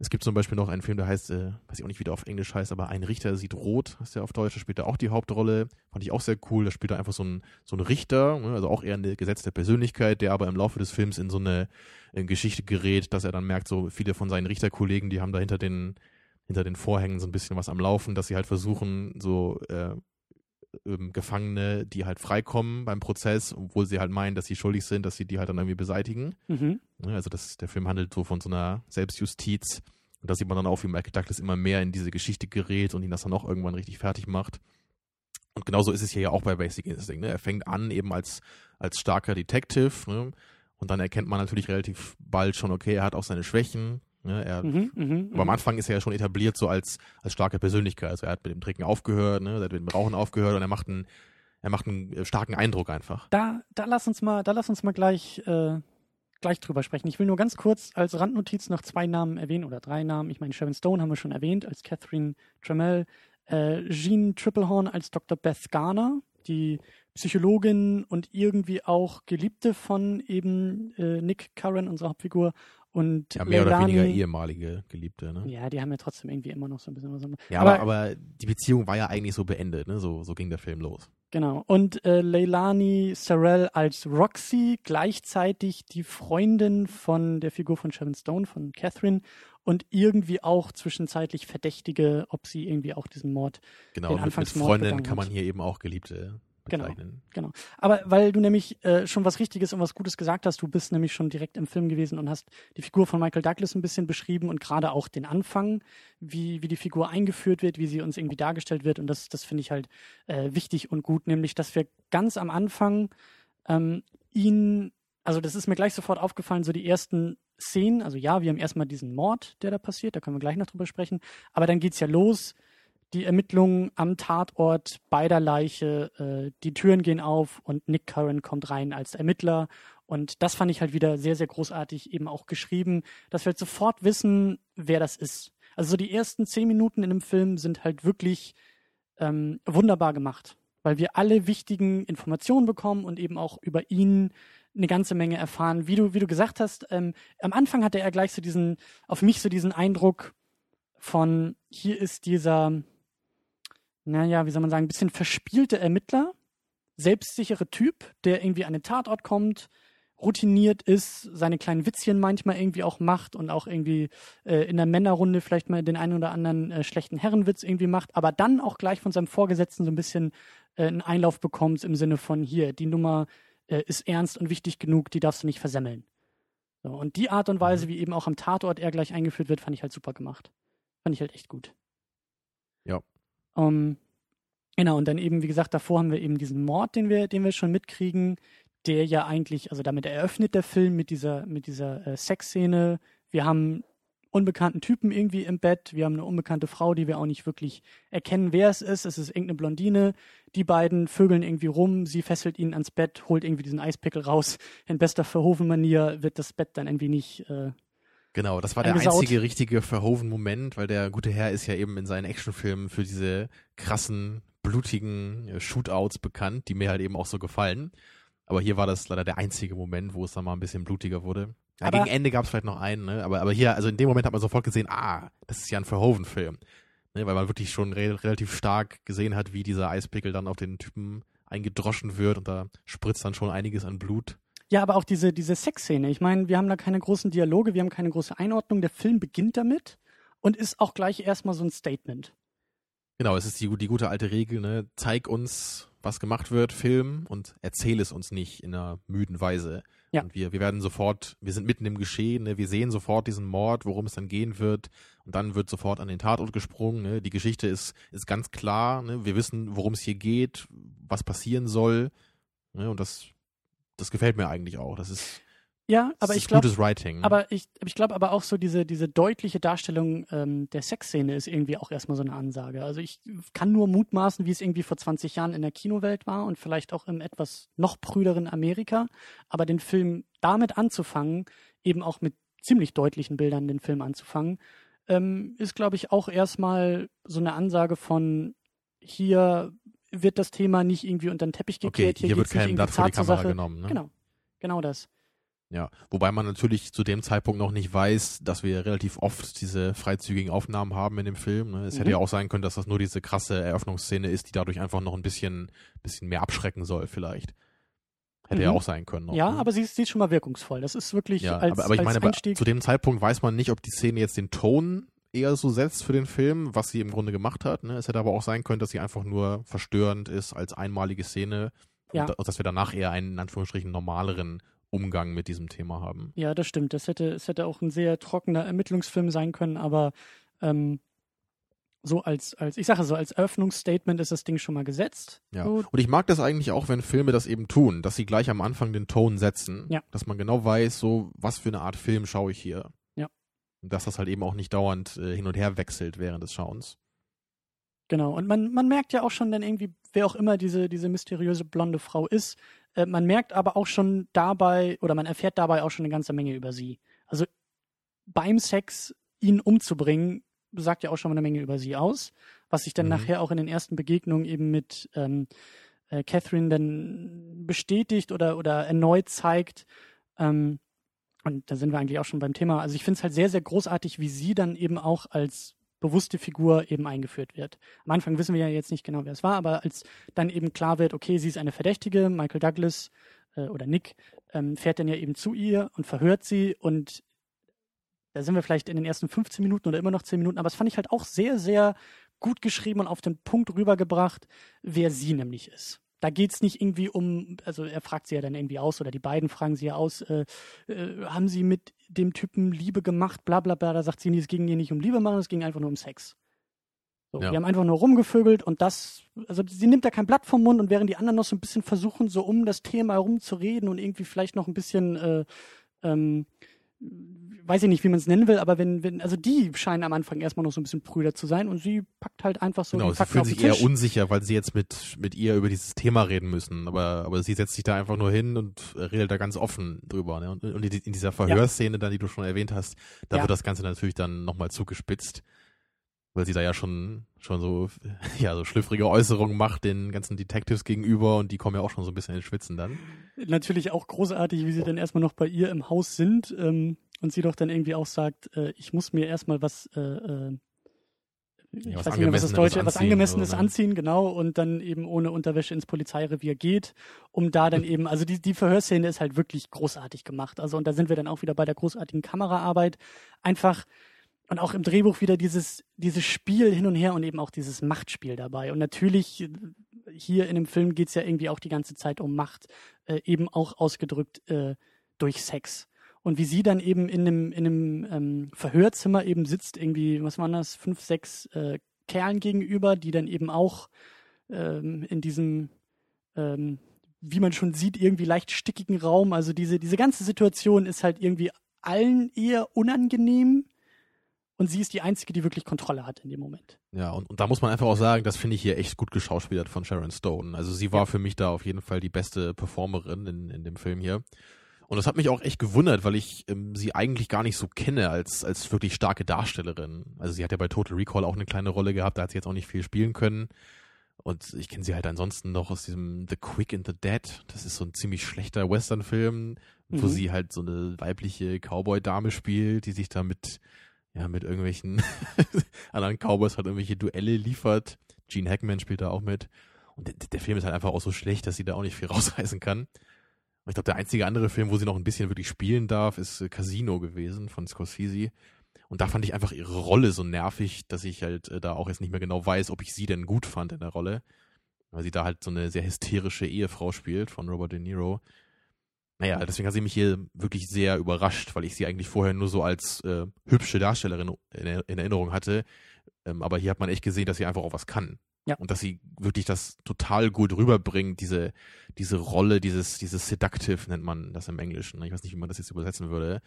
Es gibt zum Beispiel noch einen Film, der heißt, äh, weiß ich auch nicht, wie der auf Englisch heißt, aber Ein Richter sieht rot, heißt der auf Deutsch, da spielt er auch die Hauptrolle. Fand ich auch sehr cool. Da spielt er einfach so ein, so ein Richter, ne, also auch eher eine gesetzte Persönlichkeit, der aber im Laufe des Films in so eine äh, Geschichte gerät, dass er dann merkt, so viele von seinen Richterkollegen, die haben da hinter den, hinter den Vorhängen so ein bisschen was am Laufen, dass sie halt versuchen, so äh, ähm, Gefangene, die halt freikommen beim Prozess, obwohl sie halt meinen, dass sie schuldig sind, dass sie die halt dann irgendwie beseitigen. Mhm. Ne, Also das, der Film handelt so von so einer Selbstjustiz. Und da sieht man dann auch, wie Michael Douglas immer mehr in diese Geschichte gerät und ihn das dann auch irgendwann richtig fertig macht. Und genauso ist es hier ja auch bei Basic Instinct. Ne? Er fängt an eben als, als starker Detective. Ne? Und dann erkennt man natürlich relativ bald schon, okay, er hat auch seine Schwächen. Ne? Er, Mhm, mhm, aber am mhm. Anfang ist er ja schon etabliert so als, als starke Persönlichkeit. Also er hat mit dem Trinken aufgehört, ne? er hat mit dem Rauchen aufgehört und er macht einen, er macht einen äh, starken Eindruck einfach. Da, da lass uns mal, da lass uns mal gleich, äh, gleich drüber sprechen. Ich will nur ganz kurz als Randnotiz noch zwei Namen erwähnen oder drei Namen. Ich meine, Sharon Stone haben wir schon erwähnt als Catherine Trammell, äh, Jean Triplehorn als Dr. Beth Garner, die Psychologin und irgendwie auch Geliebte von eben äh, Nick Curran, unserer Hauptfigur. Und Ja, mehr oder Leilani- weniger ehemalige Geliebte. Ne? Ja, die haben ja trotzdem irgendwie immer noch so ein bisschen was. Ja, Aber- aber, die Beziehung war ja eigentlich so beendet, ne? So, so ging der Film los. Genau. Und äh, Leilani Sarell als Roxy, gleichzeitig die Freundin von der Figur von Sharon Stone, von Catherine, und irgendwie auch zwischenzeitlich Verdächtige, ob sie irgendwie auch diesen Mord. Genau, Den mit, mit Freundin kann man hier eben auch Geliebte. Bezeichnen. Genau. Aber weil du nämlich äh, schon was Richtiges und was Gutes gesagt hast, du bist nämlich schon direkt im Film gewesen und hast die Figur von Michael Douglas ein bisschen beschrieben und gerade auch den Anfang, wie, wie die Figur eingeführt wird, wie sie uns irgendwie dargestellt wird. Und das, das finde ich halt äh, wichtig und gut, nämlich, dass wir ganz am Anfang ähm, ihn, also das ist mir gleich sofort aufgefallen, so die ersten Szenen, also ja, wir haben erstmal diesen Mord, der da passiert, da können wir gleich noch drüber sprechen, aber dann geht's ja los, die Ermittlungen am Tatort bei der Leiche, äh, die Türen gehen auf und Nick Curran kommt rein als Ermittler. Und das fand ich halt wieder sehr, sehr großartig eben auch geschrieben, dass wir halt sofort wissen, wer das ist. Also so die ersten zehn Minuten in dem Film sind halt wirklich ähm, wunderbar gemacht, weil wir alle wichtigen Informationen bekommen und eben auch über ihn eine ganze Menge erfahren. Wie du, wie du gesagt hast, ähm, am Anfang hatte er gleich so diesen, auf mich so diesen Eindruck von, hier ist dieser, naja, wie soll man sagen, ein bisschen verspielte Ermittler, selbstsichere Typ, der irgendwie an den Tatort kommt, routiniert ist, seine kleinen Witzchen manchmal irgendwie auch macht und auch irgendwie äh, in der Männerrunde vielleicht mal den einen oder anderen äh, schlechten Herrenwitz irgendwie macht, aber dann auch gleich von seinem Vorgesetzten so ein bisschen äh, einen Einlauf bekommt im Sinne von hier, die Nummer äh, ist ernst und wichtig genug, die darfst du nicht versemmeln. So, und die Art und Weise, wie eben auch am Tatort er gleich eingeführt wird, fand ich halt super gemacht. Fand ich halt echt gut. Ja. Um, genau, und dann eben, wie gesagt, davor haben wir eben diesen Mord, den wir, den wir schon mitkriegen, der ja eigentlich, also damit eröffnet der Film mit dieser, mit dieser äh, Sexszene. Wir haben unbekannten Typen irgendwie im Bett, wir haben eine unbekannte Frau, die wir auch nicht wirklich erkennen, wer es ist. Es ist irgendeine Blondine. Die beiden vögeln irgendwie rum, sie fesselt ihn ans Bett, holt irgendwie diesen Eispickel raus. In bester Verhoeven-Manier wird das Bett dann irgendwie nicht, äh, Genau, das war der Eingesaut. einzige richtige Verhoeven-Moment, weil der gute Herr ist ja eben in seinen Actionfilmen für diese krassen, blutigen äh, Shootouts bekannt, die mir halt eben auch so gefallen. Aber hier war das leider der einzige Moment, wo es dann mal ein bisschen blutiger wurde. Ja, gegen Ende gab es vielleicht noch einen, ne? aber, aber hier, also in dem Moment hat man sofort gesehen, ah, das ist ja ein Verhoeven-Film. Ne? Weil man wirklich schon re relativ stark gesehen hat, wie dieser Eispickel dann auf den Typen eingedroschen wird und da spritzt dann schon einiges an Blut. Ja, aber auch diese, diese Sexszene. Ich meine, wir haben da keine großen Dialoge, wir haben keine große Einordnung. Der Film beginnt damit und ist auch gleich erstmal so ein Statement. Genau, es ist die, die gute alte Regel, ne? Zeig uns, was gemacht wird, Film, und erzähl es uns nicht in einer müden Weise. Ja. Und wir, wir werden sofort, wir sind mitten im Geschehen, ne? wir sehen sofort diesen Mord, worum es dann gehen wird, und dann wird sofort an den Tatort gesprungen. Ne? Die Geschichte ist, ist ganz klar, ne? wir wissen, worum es hier geht, was passieren soll, ne? und das, das gefällt mir eigentlich auch. Das ist, Ja, aber ich glaube, gutes Writing. aber ich, ich glaube aber auch so diese, diese deutliche Darstellung ähm, der Sexszene ist irgendwie auch erstmal so eine Ansage. Also ich kann nur mutmaßen, wie es irgendwie vor 20 Jahren in der Kinowelt war und vielleicht auch im etwas noch prüderen Amerika. Aber den Film damit anzufangen, eben auch mit ziemlich deutlichen Bildern den Film anzufangen, ähm, ist, glaube ich, auch erstmal so eine Ansage von hier wird das Thema nicht irgendwie unter den Teppich okay, gekehrt, hier, wird kein Blatt vor die Kamera Sache. genommen. Ne? Genau, genau das. Ja, wobei man natürlich zu dem Zeitpunkt noch nicht weiß, dass wir relativ oft diese freizügigen Aufnahmen haben in dem Film. Ne? Es Mhm. hätte ja auch sein können, dass das nur diese krasse Eröffnungsszene ist, die dadurch einfach noch ein bisschen, bisschen mehr abschrecken soll, vielleicht. Hätte ja Mhm. auch sein können. Noch, Ja, ne? aber sie ist, sie ist schon mal wirkungsvoll. Das ist wirklich ja, als, aber, aber ich als meine, Einstieg. zu dem Zeitpunkt weiß man nicht, ob die Szene jetzt den Ton eher so setzt für den Film, was sie im Grunde gemacht hat. Ne? Es hätte aber auch sein können, dass sie einfach nur verstörend ist als einmalige Szene Ja. und, da- und dass wir danach eher einen in Anführungsstrichen normaleren Umgang mit diesem Thema haben. Ja, das stimmt. Das hätte, es hätte auch ein sehr trockener Ermittlungsfilm sein können, aber ähm, so als, als, ich sage so, als Eröffnungsstatement ist das Ding schon mal gesetzt. Ja. So, Und ich mag das eigentlich auch, wenn Filme das eben tun, dass sie gleich am Anfang den Ton setzen. Ja. Dass man genau weiß, so, was für eine Art Film schaue ich hier. Dass das halt eben auch nicht dauernd äh, hin und her wechselt während des Schauens. Genau. Und man, man merkt ja auch schon dann irgendwie, wer auch immer diese, diese mysteriöse blonde Frau ist, äh, man merkt aber auch schon dabei, oder man erfährt dabei auch schon eine ganze Menge über sie. Also beim Sex ihn umzubringen, sagt ja auch schon mal eine Menge über sie aus, was sich dann Mhm. nachher auch in den ersten Begegnungen eben mit ähm, äh, Catherine dann bestätigt oder, oder erneut zeigt. Ähm, und da sind wir eigentlich auch schon beim Thema. Also ich finde es halt sehr, sehr großartig, wie sie dann eben auch als bewusste Figur eben eingeführt wird. Am Anfang wissen wir ja jetzt nicht genau, wer es war, aber als dann eben klar wird, okay, sie ist eine Verdächtige, Michael Douglas äh, oder Nick ähm, fährt dann ja eben zu ihr und verhört sie und da sind wir vielleicht in den ersten 15 Minuten oder immer noch 10 Minuten, aber das fand ich halt auch sehr, sehr gut geschrieben und auf den Punkt rübergebracht, wer sie nämlich ist. Da geht's nicht irgendwie um, also er fragt sie ja dann irgendwie aus oder die beiden fragen sie ja aus, äh, äh, haben sie mit dem Typen Liebe gemacht, bla bla bla. Da sagt sie, nee, es ging ihr nicht um Liebe machen, es ging einfach nur um Sex. So, Ja. Die haben einfach nur rumgevögelt und das, also sie nimmt da kein Blatt vom Mund und während die anderen noch so ein bisschen versuchen, so um das Thema herum zu reden und irgendwie vielleicht noch ein bisschen, äh, ähm, weiß ich nicht, wie man es nennen will, aber wenn, wenn, also die scheinen am Anfang erstmal noch so ein bisschen prüder zu sein und sie packt halt einfach so genau, sie fühlen den sich eher unsicher, weil sie jetzt mit, mit ihr über dieses Thema reden müssen. Aber, aber sie setzt sich da einfach nur hin und redet da ganz offen drüber. Ne? Und, und in die- in dieser Verhörszene dann, die du schon erwähnt hast, da Ja. wird das Ganze natürlich dann nochmal zugespitzt. Weil sie da ja schon, schon so, ja, so schlüpfrige Äußerungen macht den ganzen Detectives gegenüber und die kommen ja auch schon so ein bisschen ins Schwitzen dann. Natürlich auch großartig, wie sie dann erstmal noch bei ihr im Haus sind ähm, und sie doch dann irgendwie auch sagt, äh, ich muss mir erstmal was, äh, äh, ich Ja, was weiß nicht mehr, was das Deutsche, was anziehen angemessenes oder anziehen, genau, und dann eben ohne Unterwäsche ins Polizeirevier geht, um da dann eben, also die, die Verhörszene ist halt wirklich großartig gemacht. Also und da sind wir dann auch wieder bei der großartigen Kameraarbeit. Einfach und auch im Drehbuch wieder dieses, dieses Spiel hin und her und eben auch dieses Machtspiel dabei. Und natürlich, äh, hier in dem Film geht's ja irgendwie auch die ganze Zeit um Macht, äh, eben auch ausgedrückt äh, durch Sex. Und wie sie dann eben in einem, in einem ähm, Verhörzimmer eben sitzt, irgendwie, was waren das, fünf, sechs äh, Kerlen gegenüber, die dann eben auch ähm, in diesem, ähm, wie man schon sieht, irgendwie leicht stickigen Raum, also diese, diese ganze Situation ist halt irgendwie allen eher unangenehm. Und sie ist die Einzige, die wirklich Kontrolle hat in dem Moment. Ja, und, und da muss man einfach auch sagen, das finde ich hier echt gut geschauspielert von Sharon Stone. Also sie war Ja. für mich da auf jeden Fall die beste Performerin in, in dem Film hier. Und das hat mich auch echt gewundert, weil ich ähm, sie eigentlich gar nicht so kenne als, als wirklich starke Darstellerin. Also sie hat ja bei Total Recall auch eine kleine Rolle gehabt, da hat sie jetzt auch nicht viel spielen können. Und ich kenne sie halt ansonsten noch aus diesem The Quick and the Dead. Das ist so ein ziemlich schlechter Western-Film, wo Mhm. sie halt so eine weibliche Cowboy-Dame spielt, die sich da mit, ja, mit irgendwelchen anderen Cowboys halt irgendwelche Duelle liefert. Gene Hackman spielt da auch mit. Und der, der Film ist halt einfach auch so schlecht, dass sie da auch nicht viel rausreißen kann. Und ich glaube, der einzige andere Film, wo sie noch ein bisschen wirklich spielen darf, ist äh, Casino gewesen von Scorsese. Und da fand ich einfach ihre Rolle so nervig, dass ich halt äh, da auch jetzt nicht mehr genau weiß, ob ich sie denn gut fand in der Rolle. Weil sie da halt so eine sehr hysterische Ehefrau spielt von Robert De Niro. Naja, deswegen hat sie mich hier wirklich sehr überrascht, weil ich sie eigentlich vorher nur so als äh, hübsche Darstellerin in, in Erinnerung hatte. Ähm, aber hier hat man echt gesehen, dass sie einfach auch was kann. Ja. Und dass sie wirklich das total gut rüberbringt, diese, diese Rolle, dieses, dieses Seductive nennt man das im Englischen. ne? Ich weiß nicht, wie man das jetzt übersetzen würde.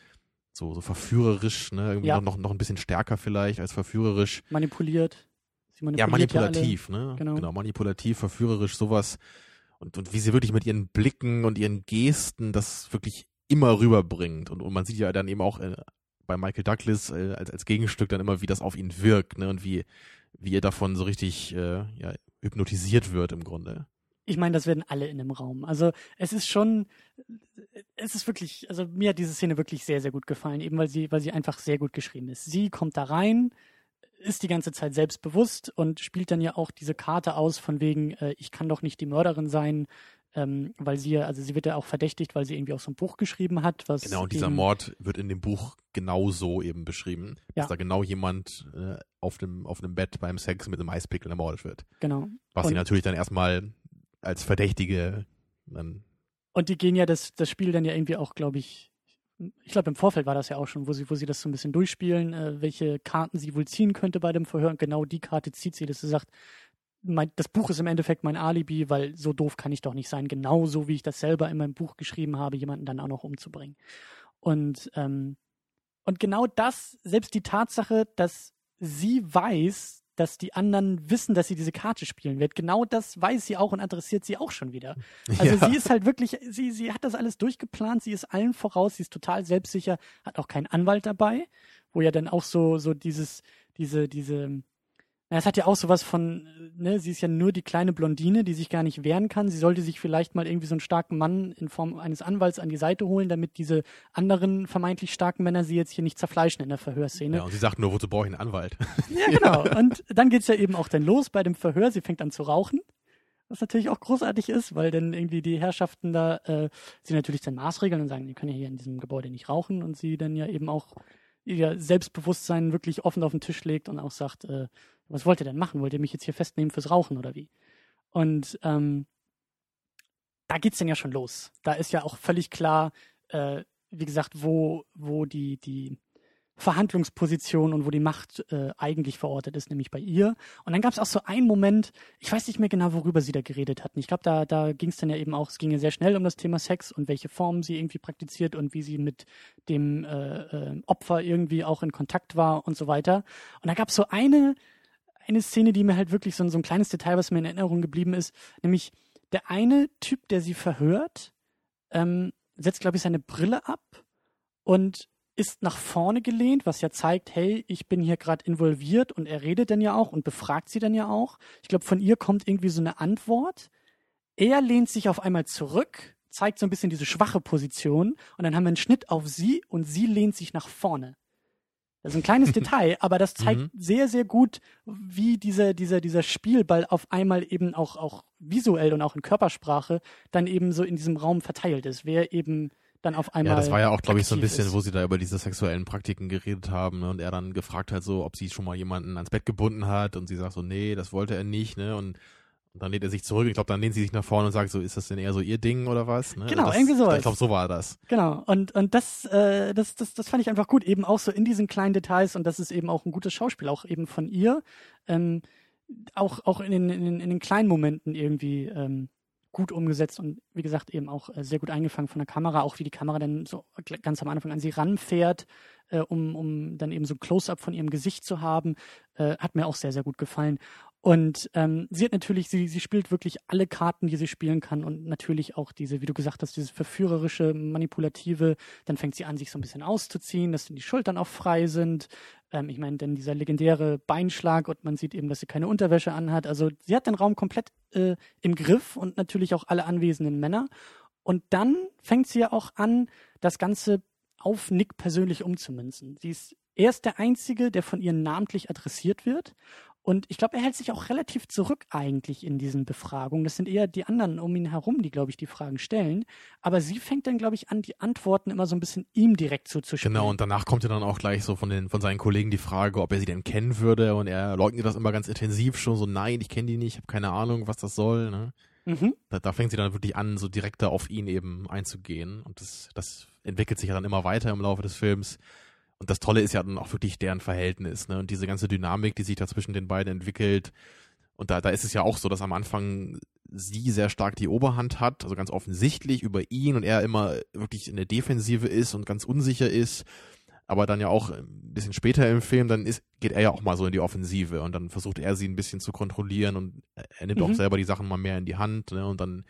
So, so verführerisch, ne? Irgendwie Ja. noch, noch, noch ein bisschen stärker vielleicht als verführerisch. Manipuliert. Ja, manipuliert alle. manipulativ, ne? Genau. genau, manipulativ, verführerisch, sowas. Und, und wie sie wirklich mit ihren Blicken und ihren Gesten das wirklich immer rüberbringt. Und, und man sieht ja dann eben auch äh, bei Michael Douglas äh, als, als Gegenstück dann immer, wie das auf ihn wirkt, ne? Und wie, wie er davon so richtig äh, ja, hypnotisiert wird im Grunde. ich meine, das werden alle in dem Raum. Also es ist schon, es ist wirklich, also mir hat diese Szene wirklich sehr, sehr gut gefallen, eben weil sie, weil sie einfach sehr gut geschrieben ist. Sie kommt da rein, ist die ganze Zeit selbstbewusst und spielt dann ja auch diese Karte aus von wegen, äh, ich kann doch nicht die Mörderin sein, ähm, weil sie ja, also sie wird ja auch verdächtigt, weil sie irgendwie auch so ein Buch geschrieben hat, was Genau, und dieser eben- Mord wird in dem Buch genau so eben beschrieben. Ja. Dass da genau jemand äh, auf dem, auf dem Bett beim Sex mit einem Eispickel ermordet wird. Genau. Was Und- sie natürlich dann erstmal als Verdächtige dann Und die gehen ja das, das Spiel dann ja irgendwie auch, glaube ich, ich glaube im Vorfeld war das ja auch schon, wo sie, wo sie das so ein bisschen durchspielen, äh, welche Karten sie wohl ziehen könnte bei dem Verhör. Und genau die Karte zieht sie, dass sie sagt, mein, das Buch ist im Endeffekt mein Alibi, weil so doof kann ich doch nicht sein. Genauso wie ich das selber in meinem Buch geschrieben habe, jemanden dann auch noch umzubringen. Und, ähm, und genau das, selbst die Tatsache, dass sie weiß, dass die anderen wissen, dass sie diese Karte spielen wird, genau das weiß sie auch und adressiert sie auch schon wieder. Also Ja. sie ist halt wirklich, sie, sie hat das alles durchgeplant, sie ist allen voraus, sie ist total selbstsicher, hat auch keinen Anwalt dabei, wo ja dann auch so, so dieses, diese, diese, es hat ja auch sowas von, äh, ne, sie ist ja nur die kleine Blondine, die sich gar nicht wehren kann. Sie sollte sich vielleicht mal irgendwie so einen starken Mann in Form eines Anwalts an die Seite holen, damit diese anderen vermeintlich starken Männer sie jetzt hier nicht zerfleischen in der Verhörszene. Ja, und sie sagt nur, wozu brauche ich einen Anwalt? Ja, genau. Und dann geht's ja eben auch dann los bei dem Verhör. Sie fängt an zu rauchen, was natürlich auch großartig ist, weil dann irgendwie die Herrschaften da äh, sie natürlich dann maßregeln und sagen, die können ja hier in diesem Gebäude nicht rauchen und sie dann ja eben auch ihr Selbstbewusstsein wirklich offen auf den Tisch legt und auch sagt, äh, was wollt ihr denn machen? Wollt ihr mich jetzt hier festnehmen fürs Rauchen oder wie? Und ähm, da geht's dann ja schon los. Da ist ja auch völlig klar, äh, wie gesagt, wo, wo die, die Verhandlungsposition und wo die Macht äh, eigentlich verortet ist, nämlich bei ihr. Und dann gab es auch so einen Moment, ich weiß nicht mehr genau, worüber sie da geredet hatten. Ich glaube, da, da ging es dann ja eben auch, es ging ja sehr schnell um das Thema Sex und welche Formen sie irgendwie praktiziert und wie sie mit dem äh, äh, Opfer irgendwie auch in Kontakt war und so weiter. Und da gab es so eine, eine Szene, die mir halt wirklich so, ein- so ein kleines Detail, was mir in Erinnerung geblieben ist, nämlich der eine Typ, der sie verhört, ähm, setzt, glaube ich, seine Brille ab und ist nach vorne gelehnt, was ja zeigt, hey, ich bin hier gerade involviert und er redet dann ja auch und befragt sie dann ja auch. Ich glaube, von ihr kommt irgendwie so eine Antwort. Er lehnt sich auf einmal zurück, zeigt so ein bisschen diese schwache Position und dann haben wir einen Schnitt auf sie und sie lehnt sich nach vorne. Das ist ein kleines Detail, aber das zeigt Mhm. sehr, sehr gut, wie dieser, dieser, dieser Spielball auf einmal eben auch, auch visuell und auch in Körpersprache dann eben so in diesem Raum verteilt ist. Wer eben dann auf einmal. Ja, das war ja auch, glaube ich, so ein bisschen, ist. wo sie da über diese sexuellen Praktiken geredet haben ne? und er dann gefragt hat, so, ob sie schon mal jemanden ans Bett gebunden hat und sie sagt so, nee, das wollte er nicht, ne? Und, und dann lehnt er sich zurück. Ich glaube, dann lehnt sie sich nach vorne und sagt so, ist das denn eher so ihr Ding oder was? Ne? Genau, das, irgendwie sowas. Ich glaube, so war das. Genau, und, und das, äh, das, das, das fand ich einfach gut, eben auch so in diesen kleinen Details und das ist eben auch ein gutes Schauspiel, auch eben von ihr, ähm, auch, auch in, den, in, den, in den kleinen Momenten irgendwie ähm, gut umgesetzt und wie gesagt eben auch äh, sehr gut eingefangen von der Kamera, auch wie die Kamera dann so ganz am Anfang an sie ranfährt, äh, um, um dann eben so ein Close-up von ihrem Gesicht zu haben, äh, hat mir auch sehr, sehr gut gefallen. Und ähm, sie hat natürlich, sie, sie spielt wirklich alle Karten, die sie spielen kann und natürlich auch diese, wie du gesagt hast, dieses verführerische, manipulative. Dann fängt sie an, sich so ein bisschen auszuziehen, dass die Schultern auch frei sind. Ähm, ich meine, denn dieser legendäre Beinschlag und man sieht eben, dass sie keine Unterwäsche anhat. Also sie hat den Raum komplett äh, im Griff und natürlich auch alle anwesenden Männer. Und dann fängt sie ja auch an, das Ganze auf Nick persönlich umzumünzen. Sie ist erst der Einzige, der von ihr namentlich adressiert wird. Und ich glaube, er hält sich auch relativ zurück eigentlich in diesen Befragungen. Das sind eher die anderen um ihn herum, die, glaube ich, die Fragen stellen. Aber sie fängt dann, glaube ich, an, die Antworten immer so ein bisschen ihm direkt zuzuspielen. Genau, und danach kommt ja dann auch gleich so von, den, von seinen Kollegen die Frage, ob er sie denn kennen würde. Und er leugnet das immer ganz intensiv schon so, nein, ich kenne die nicht, ich habe keine Ahnung, was das soll. Ne? Mhm. Da, da fängt sie dann wirklich an, so direkter auf ihn eben einzugehen. Und das, das entwickelt sich ja dann immer weiter im Laufe des Films. Und das Tolle ist ja dann auch wirklich deren Verhältnis, ne? Und diese ganze Dynamik, die sich da zwischen den beiden entwickelt. Und da, da ist es ja auch so, dass am Anfang sie sehr stark die Oberhand hat, also ganz offensichtlich über ihn und er immer wirklich in der Defensive ist und ganz unsicher ist. Aber dann ja auch ein bisschen später im Film, dann ist, geht er ja auch mal so in die Offensive und dann versucht er sie ein bisschen zu kontrollieren und er nimmt mhm. auch selber die Sachen mal mehr in die Hand, ne? Und dann,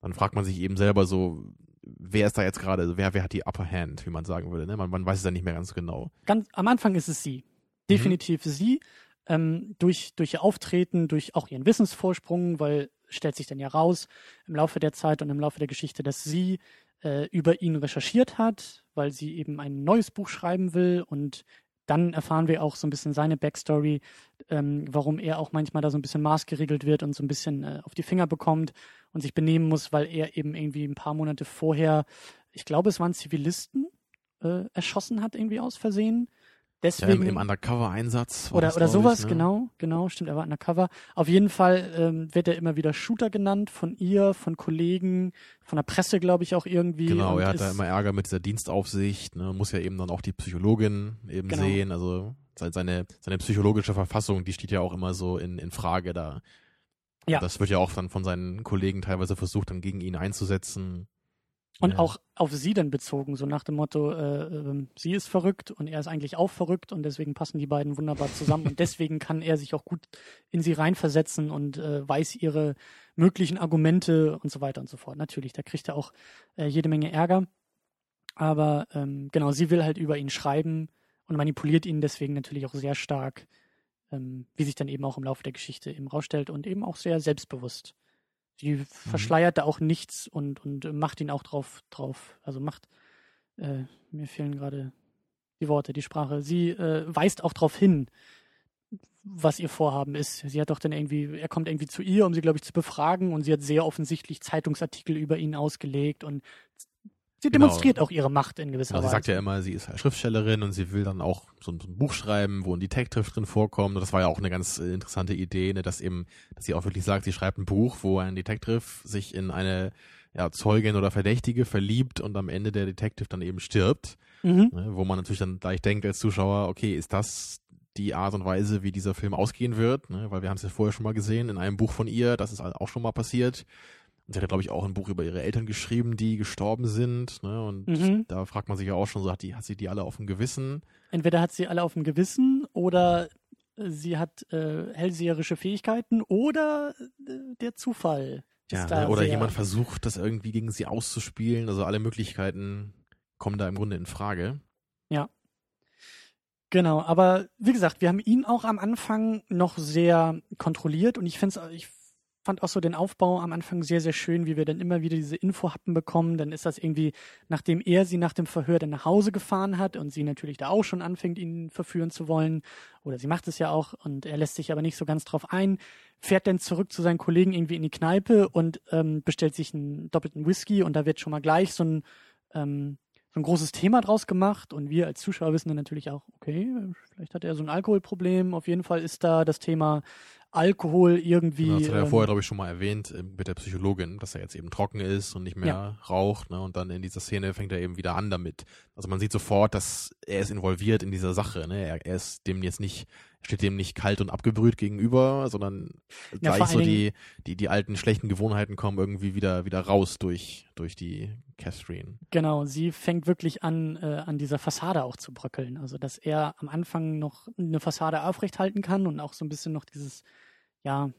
dann fragt man sich eben selber so, wer ist da jetzt gerade, also wer, wer hat die Upper Hand, wie man sagen würde. Ne? Man, man weiß es ja nicht mehr ganz genau. Ganz, am Anfang ist es sie. Definitiv mhm. sie. Ähm, durch, durch ihr Auftreten, durch auch ihren Wissensvorsprung, weil stellt sich dann ja raus im Laufe der Zeit und im Laufe der Geschichte, dass sie äh, über ihn recherchiert hat, weil sie eben ein neues Buch schreiben will und dann erfahren wir auch so ein bisschen seine Backstory, ähm, warum er auch manchmal da so ein bisschen maßgeregelt wird und so ein bisschen äh, auf die Finger bekommt und sich benehmen muss, weil er eben irgendwie ein paar Monate vorher, ich glaube, es waren Zivilisten, äh, erschossen hat, irgendwie aus Versehen. Deswegen, ja, im, im Undercover-Einsatz. Oder, oder sowas, ich, ne? genau, genau, stimmt, er war Undercover. Auf jeden Fall ähm, wird er immer wieder Shooter genannt von ihr, von Kollegen, von der Presse, glaube ich, auch irgendwie. Genau, er hat da immer Ärger mit dieser Dienstaufsicht, ne, muss ja eben dann auch die Psychologin eben genau. sehen, also seine, seine psychologische Verfassung, die steht ja auch immer so in, in Frage da. Ja. Das wird ja auch dann von seinen Kollegen teilweise versucht, dann gegen ihn einzusetzen. Und ja. auch auf sie dann bezogen, so nach dem Motto, äh, äh, sie ist verrückt und er ist eigentlich auch verrückt und deswegen passen die beiden wunderbar zusammen und deswegen kann er sich auch gut in sie reinversetzen und äh, weiß ihre möglichen Argumente und so weiter und so fort. Natürlich, da kriegt er auch äh, jede Menge Ärger. Aber ähm, genau, sie will halt über ihn schreiben und manipuliert ihn deswegen natürlich auch sehr stark, ähm, wie sich dann eben auch im Laufe der Geschichte eben rausstellt und eben auch sehr selbstbewusst. Die mhm. verschleiert da auch nichts und, und macht ihn auch drauf, drauf, also macht, äh, mir fehlen gerade die Worte, die Sprache. Sie äh, weist auch darauf hin, was ihr Vorhaben ist. Sie hat doch dann irgendwie, er kommt irgendwie zu ihr, um sie, glaube ich, zu befragen und sie hat sehr offensichtlich Zeitungsartikel über ihn ausgelegt und Sie genau. demonstriert genau. auch ihre Macht in gewisser also Weise. Sie sagt ja immer, sie ist Schriftstellerin und sie will dann auch so ein, so ein, Buch schreiben, wo ein Detective drin vorkommt. Und das war ja auch eine ganz äh, interessante Idee, ne, dass eben, dass sie auch wirklich sagt, sie schreibt ein Buch, wo ein Detective sich in eine ja, Zeugin oder Verdächtige verliebt und am Ende der Detective dann eben stirbt. Mhm. Ne, wo man natürlich dann gleich denkt als Zuschauer, okay, ist das die Art und Weise, wie dieser Film ausgehen wird? Ne? Weil wir haben es ja vorher schon mal gesehen in einem Buch von ihr, das ist auch schon mal passiert. Sie hat glaube ich, auch ein Buch über ihre Eltern geschrieben, die gestorben sind. Ne? Und mhm. da fragt man sich ja auch schon so, hat, die, hat sie die alle auf dem Gewissen? Entweder hat sie alle auf dem Gewissen oder sie hat äh, hellseherische Fähigkeiten oder äh, der Zufall. Ja, ne? oder jemand versucht, das irgendwie gegen sie auszuspielen. Also alle Möglichkeiten kommen da im Grunde in Frage. Ja. Genau, aber wie gesagt, wir haben ihn auch am Anfang noch sehr kontrolliert und ich finde es, ich fand auch so den Aufbau am Anfang sehr, sehr schön, wie wir dann immer wieder diese Infohappen bekommen. Dann ist das irgendwie, nachdem er sie nach dem Verhör dann nach Hause gefahren hat und sie natürlich da auch schon anfängt, ihn verführen zu wollen, oder sie macht es ja auch und er lässt sich aber nicht so ganz drauf ein, fährt dann zurück zu seinen Kollegen irgendwie in die Kneipe und ähm, bestellt sich einen doppelten Whisky und da wird schon mal gleich so ein, ähm, so ein großes Thema draus gemacht und wir als Zuschauer wissen dann natürlich auch, okay, vielleicht hat er so ein Alkoholproblem. Auf jeden Fall ist da das Thema Alkohol irgendwie. Genau, das hat er ja ähm, vorher, glaube ich, schon mal erwähnt äh, mit der Psychologin, dass er jetzt eben trocken ist und nicht mehr ja. raucht. Ne? Und dann in dieser Szene fängt er eben wieder an damit. Also man sieht sofort, dass er ist involviert in dieser Sache. Ne? Er, er ist dem jetzt nicht, steht dem nicht kalt und abgebrüht gegenüber, sondern ja, gleich so die, die, die alten schlechten Gewohnheiten kommen irgendwie wieder, wieder raus durch, durch die Catherine. Genau, sie fängt wirklich an, äh, an dieser Fassade auch zu bröckeln. Also, dass er am Anfang noch eine Fassade aufrechthalten kann und auch so ein bisschen noch dieses ja,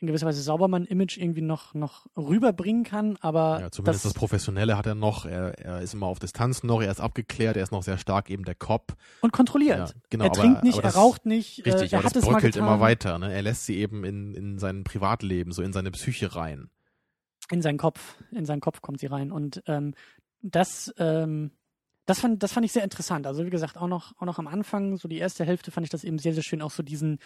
in gewisser Weise Saubermann-Image irgendwie noch, noch rüberbringen kann, aber. Ja, zumindest das, das, Professionelle hat er noch. Er, er ist immer auf Distanz noch, er ist abgeklärt, er ist noch sehr stark eben der Cop. Und kontrolliert. Ja, genau, er trinkt nicht, aber er raucht nicht, äh, richtig, er hat das bröckelt immer weiter. Ne? Er lässt sie eben in, in sein Privatleben, so in seine Psyche rein. In seinen Kopf, in seinen Kopf kommt sie rein. Und ähm, das, ähm, das fand, das fand ich sehr interessant. Also wie gesagt, auch noch, auch noch am Anfang, so die erste Hälfte fand ich das eben sehr, sehr schön, auch so diesen,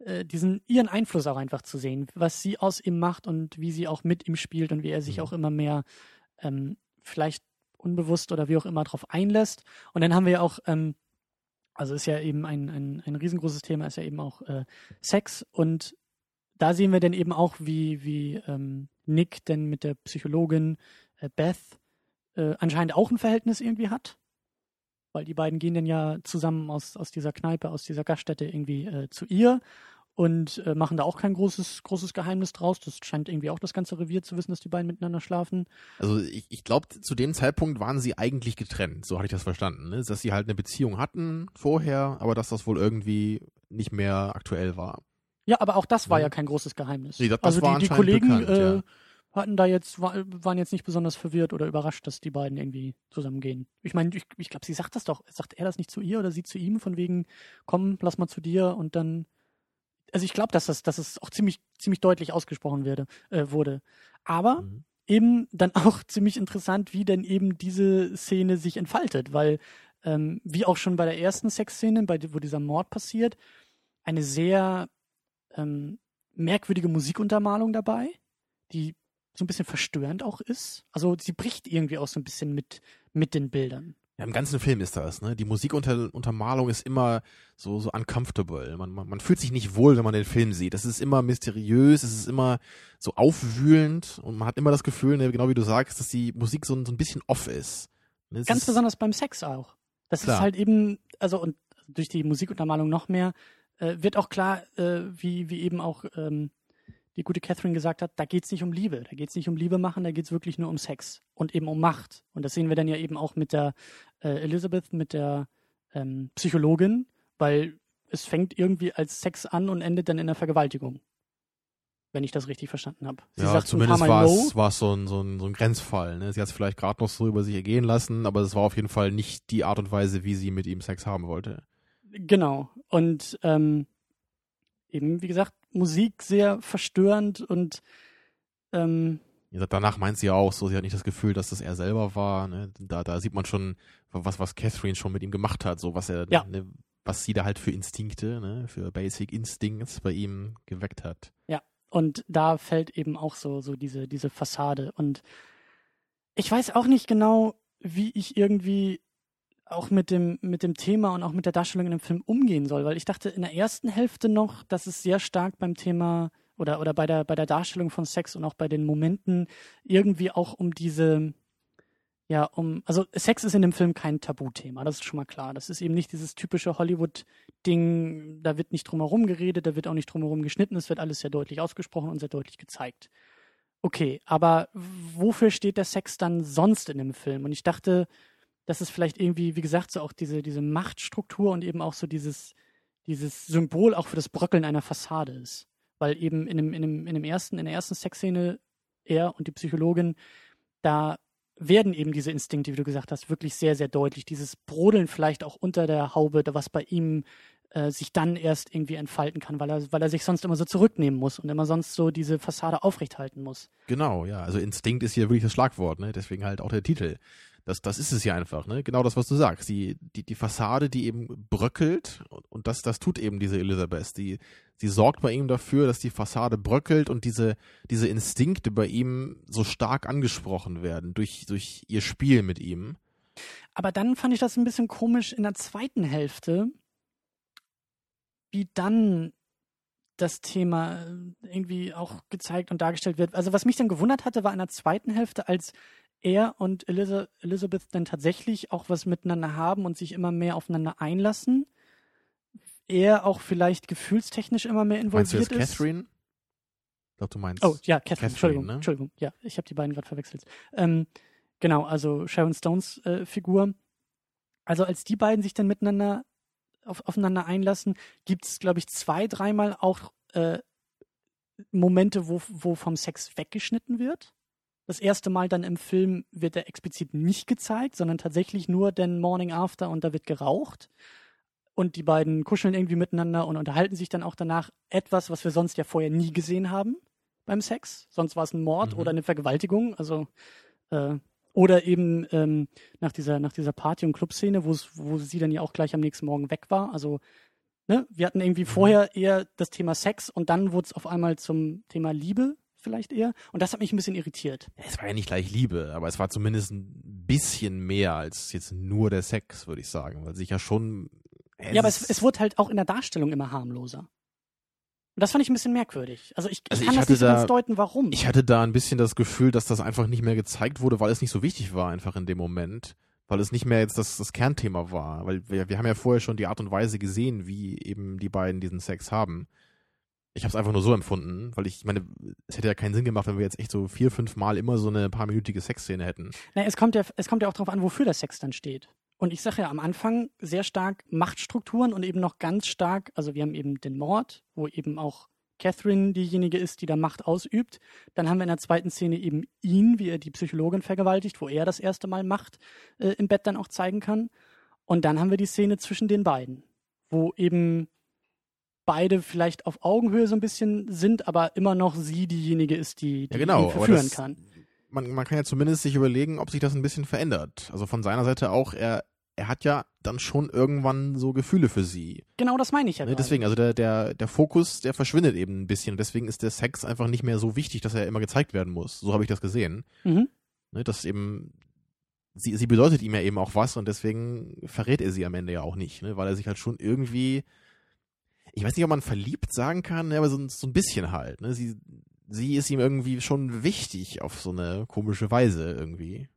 äh, diesen ihren Einfluss auch einfach zu sehen, was sie aus ihm macht und wie sie auch mit ihm spielt und wie er sich Mhm. auch immer mehr ähm, vielleicht unbewusst oder wie auch immer darauf einlässt. Und dann haben wir ja auch, ähm, also ist ja eben ein, ein, ein riesengroßes Thema, ist ja eben auch äh, Sex und da sehen wir dann eben auch, wie, wie ähm, Nick denn mit der Psychologin äh, Beth äh, anscheinend auch ein Verhältnis irgendwie hat. Weil die beiden gehen dann ja zusammen aus, aus dieser Kneipe, aus dieser Gaststätte irgendwie äh, zu ihr und äh, machen da auch kein großes, großes Geheimnis draus. Das scheint irgendwie auch das ganze Revier zu wissen, dass die beiden miteinander schlafen. Also ich, ich glaube, zu dem Zeitpunkt waren sie eigentlich getrennt, so hatte ich das verstanden. Ne? Dass sie halt eine Beziehung hatten vorher, aber dass das wohl irgendwie nicht mehr aktuell war. Ja, aber auch das war Ja. ja kein großes Geheimnis. Nee, das- das also war die, die Kollegen bekannt, äh, ja. Hatten da jetzt, war, waren jetzt nicht besonders verwirrt oder überrascht, dass die beiden irgendwie zusammengehen. Ich meine, ich, ich glaube, sie sagt das doch. Sagt er das nicht zu ihr oder sie zu ihm, von wegen, komm, lass mal zu dir und dann. Also ich glaube, dass das, dass es auch ziemlich, ziemlich deutlich ausgesprochen werde, äh, wurde. Aber Mhm. eben dann auch ziemlich interessant, wie denn eben diese Szene sich entfaltet, weil ähm, wie auch schon bei der ersten Sexszene, bei der, wo dieser Mord passiert, eine sehr ähm, merkwürdige Musikuntermalung dabei, die so ein bisschen verstörend auch ist. Also sie bricht irgendwie auch so ein bisschen mit, mit den Bildern. Ja, im ganzen Film ist das, ne? Die Musikuntermalung ist immer so, so uncomfortable. Man, man, man fühlt sich nicht wohl, wenn man den Film sieht. Das ist immer mysteriös, es ist immer so aufwühlend und man hat immer das Gefühl, ne, genau wie du sagst, dass die Musik so, ein- so ein bisschen off ist. Ne, es Ganz ist, besonders beim Sex auch. Das Klar. ist halt eben, also und durch die Musikuntermalung noch mehr, äh, wird auch klar, äh, wie, wie eben auch ähm, die gute Catherine gesagt hat, da geht's nicht um Liebe, da geht's nicht um Liebe machen, da geht's wirklich nur um Sex und eben um Macht. Und das sehen wir dann ja eben auch mit der äh, Elizabeth, mit der ähm, Psychologin, weil es fängt irgendwie als Sex an und endet dann in der Vergewaltigung. Wenn ich das richtig verstanden habe. Sie ja, sagt zumindest war es war es so ein, so, ein, so ein Grenzfall. Ne? Sie hat es vielleicht gerade noch so über sich ergehen lassen, aber es war auf jeden Fall nicht die Art und Weise, wie sie mit ihm Sex haben wollte. Genau. Und ähm, eben, wie gesagt, Musik sehr verstörend und ähm, danach meint sie ja auch so, sie hat nicht das Gefühl, dass das er selber war. Ne? Da, da sieht man schon, was, was Catherine schon mit ihm gemacht hat, so was er, Ja. ne, was sie da halt für Instinkte, ne, für Basic Instincts bei ihm geweckt hat. Und da fällt eben auch so, so diese, diese Fassade. Und ich weiß auch nicht genau, wie ich irgendwie auch mit dem, mit dem Thema und auch mit der Darstellung in dem Film umgehen soll, weil ich dachte in der ersten Hälfte noch, dass es sehr stark beim Thema oder, oder bei der, bei der Darstellung von Sex und auch bei den Momenten irgendwie auch um diese, ja, um, also Sex ist in dem Film kein Tabuthema, das ist schon mal klar. Das ist eben nicht dieses typische Hollywood-Ding, da wird nicht drumherum geredet, da wird auch nicht drumherum geschnitten, es wird alles sehr deutlich ausgesprochen und sehr deutlich gezeigt. Okay, aber wofür steht der Sex dann sonst in dem Film? Und ich dachte, dass es vielleicht irgendwie, wie gesagt, so auch diese, diese Machtstruktur und eben auch so dieses, dieses Symbol auch für das Bröckeln einer Fassade ist. Weil eben in dem, in dem, in dem ersten, in der ersten Sexszene er und die Psychologin, da werden eben diese Instinkte, wie du gesagt hast, wirklich sehr, sehr deutlich. Dieses Brodeln vielleicht auch unter der Haube, was bei ihm äh, sich dann erst irgendwie entfalten kann, weil er, weil er sich sonst immer so zurücknehmen muss und immer sonst so diese Fassade aufrechthalten muss. Genau, ja. Also Instinkt ist hier wirklich das Schlagwort, ne? Deswegen halt auch der Titel. Das, das ist es ja einfach, ne? Genau das, was du sagst. Die, die, die Fassade, die eben bröckelt, und, das, das tut eben diese Elizabeth. Die, sie sorgt bei ihm dafür, dass die Fassade bröckelt und diese, diese Instinkte bei ihm so stark angesprochen werden durch, durch ihr Spiel mit ihm. Aber dann fand ich das ein bisschen komisch in der zweiten Hälfte, wie dann das Thema äh, irgendwie auch gezeigt und dargestellt wird. Also was mich dann gewundert hatte, war in der zweiten Hälfte, als er und Elizabeth dann tatsächlich auch was miteinander haben und sich immer mehr aufeinander einlassen. Er auch vielleicht gefühlstechnisch immer mehr Meinst du involviert jetzt ist. Catherine? Ich glaube, du meinst. Oh, ja, Catherine, Catherine, Entschuldigung, ne? Entschuldigung. Ja, ich habe die beiden gerade verwechselt. Ähm, genau, also Sharon Stones äh, Figur. Also als die beiden sich dann miteinander auf, aufeinander einlassen, gibt es, glaube ich, zwei, dreimal auch äh, Momente, wo, wo vom Sex weggeschnitten wird. Das erste Mal dann im Film wird er explizit nicht gezeigt, sondern tatsächlich nur den Morning After und da wird geraucht. Und die beiden kuscheln irgendwie miteinander und unterhalten sich dann auch danach etwas, was wir sonst ja vorher nie gesehen haben beim Sex. Sonst war es ein Mord Mhm. oder eine Vergewaltigung. Also äh, oder eben ähm, nach dieser nach dieser Party- und Clubszene, wo es- wo sie dann ja auch gleich am nächsten Morgen weg war. Also ne, wir hatten irgendwie vorher eher das Thema Sex und dann wurde es auf einmal zum Thema Liebe vielleicht eher. Und das hat mich ein bisschen irritiert. Es war ja nicht gleich Liebe, aber es war zumindest ein bisschen mehr als jetzt nur der Sex, würde ich sagen. Weil sich ja schon. ja, aber es, es wurde halt auch in der Darstellung immer harmloser. Und das fand ich ein bisschen merkwürdig. Also ich, ich Also kann ich das nicht da- ganz deuten, warum. Ich hatte da ein bisschen das Gefühl, dass das einfach nicht mehr gezeigt wurde, weil es nicht so wichtig war, einfach in dem Moment. Weil es nicht mehr jetzt das, das Kernthema war. Weil wir, wir haben ja vorher schon die Art und Weise gesehen, wie eben die beiden diesen Sex haben. Ich habe es einfach nur so empfunden, weil ich, meine, es hätte ja keinen Sinn gemacht, wenn wir jetzt echt so vier, fünf Mal immer so eine paar minütige Sexszene hätten. Na, es kommt ja, es kommt ja auch darauf an, wofür der Sex dann steht. Und ich sage ja am Anfang sehr stark Machtstrukturen und eben noch ganz stark, also wir haben eben den Mord, wo eben auch Catherine diejenige ist, die da Macht ausübt. Dann haben wir in der zweiten Szene eben ihn, wie er die Psychologin vergewaltigt, wo er das erste Mal Macht äh, im Bett dann auch zeigen kann. Und dann haben wir die Szene zwischen den beiden, wo eben beide vielleicht auf Augenhöhe so ein bisschen sind, aber immer noch sie diejenige ist, die, die Ja, genau. ihn verführen das, kann. Man, man kann ja zumindest sich überlegen, ob sich das ein bisschen verändert. Also von seiner Seite auch, er, er hat ja dann schon irgendwann so Gefühle für sie. Genau das meine ich ja. Ne, deswegen, also der, der, der Fokus, der verschwindet eben ein bisschen. Deswegen ist der Sex einfach nicht mehr so wichtig, dass er immer gezeigt werden muss. So habe ich das gesehen. Mhm. Ne, das eben, sie, sie bedeutet ihm ja eben auch was und deswegen verrät er sie am Ende ja auch nicht, ne, weil er sich halt schon irgendwie, ich weiß nicht, ob man verliebt sagen kann, ne, aber so, ein- so ein bisschen halt. Ne, sie, sie ist ihm irgendwie schon wichtig auf so eine komische Weise irgendwie.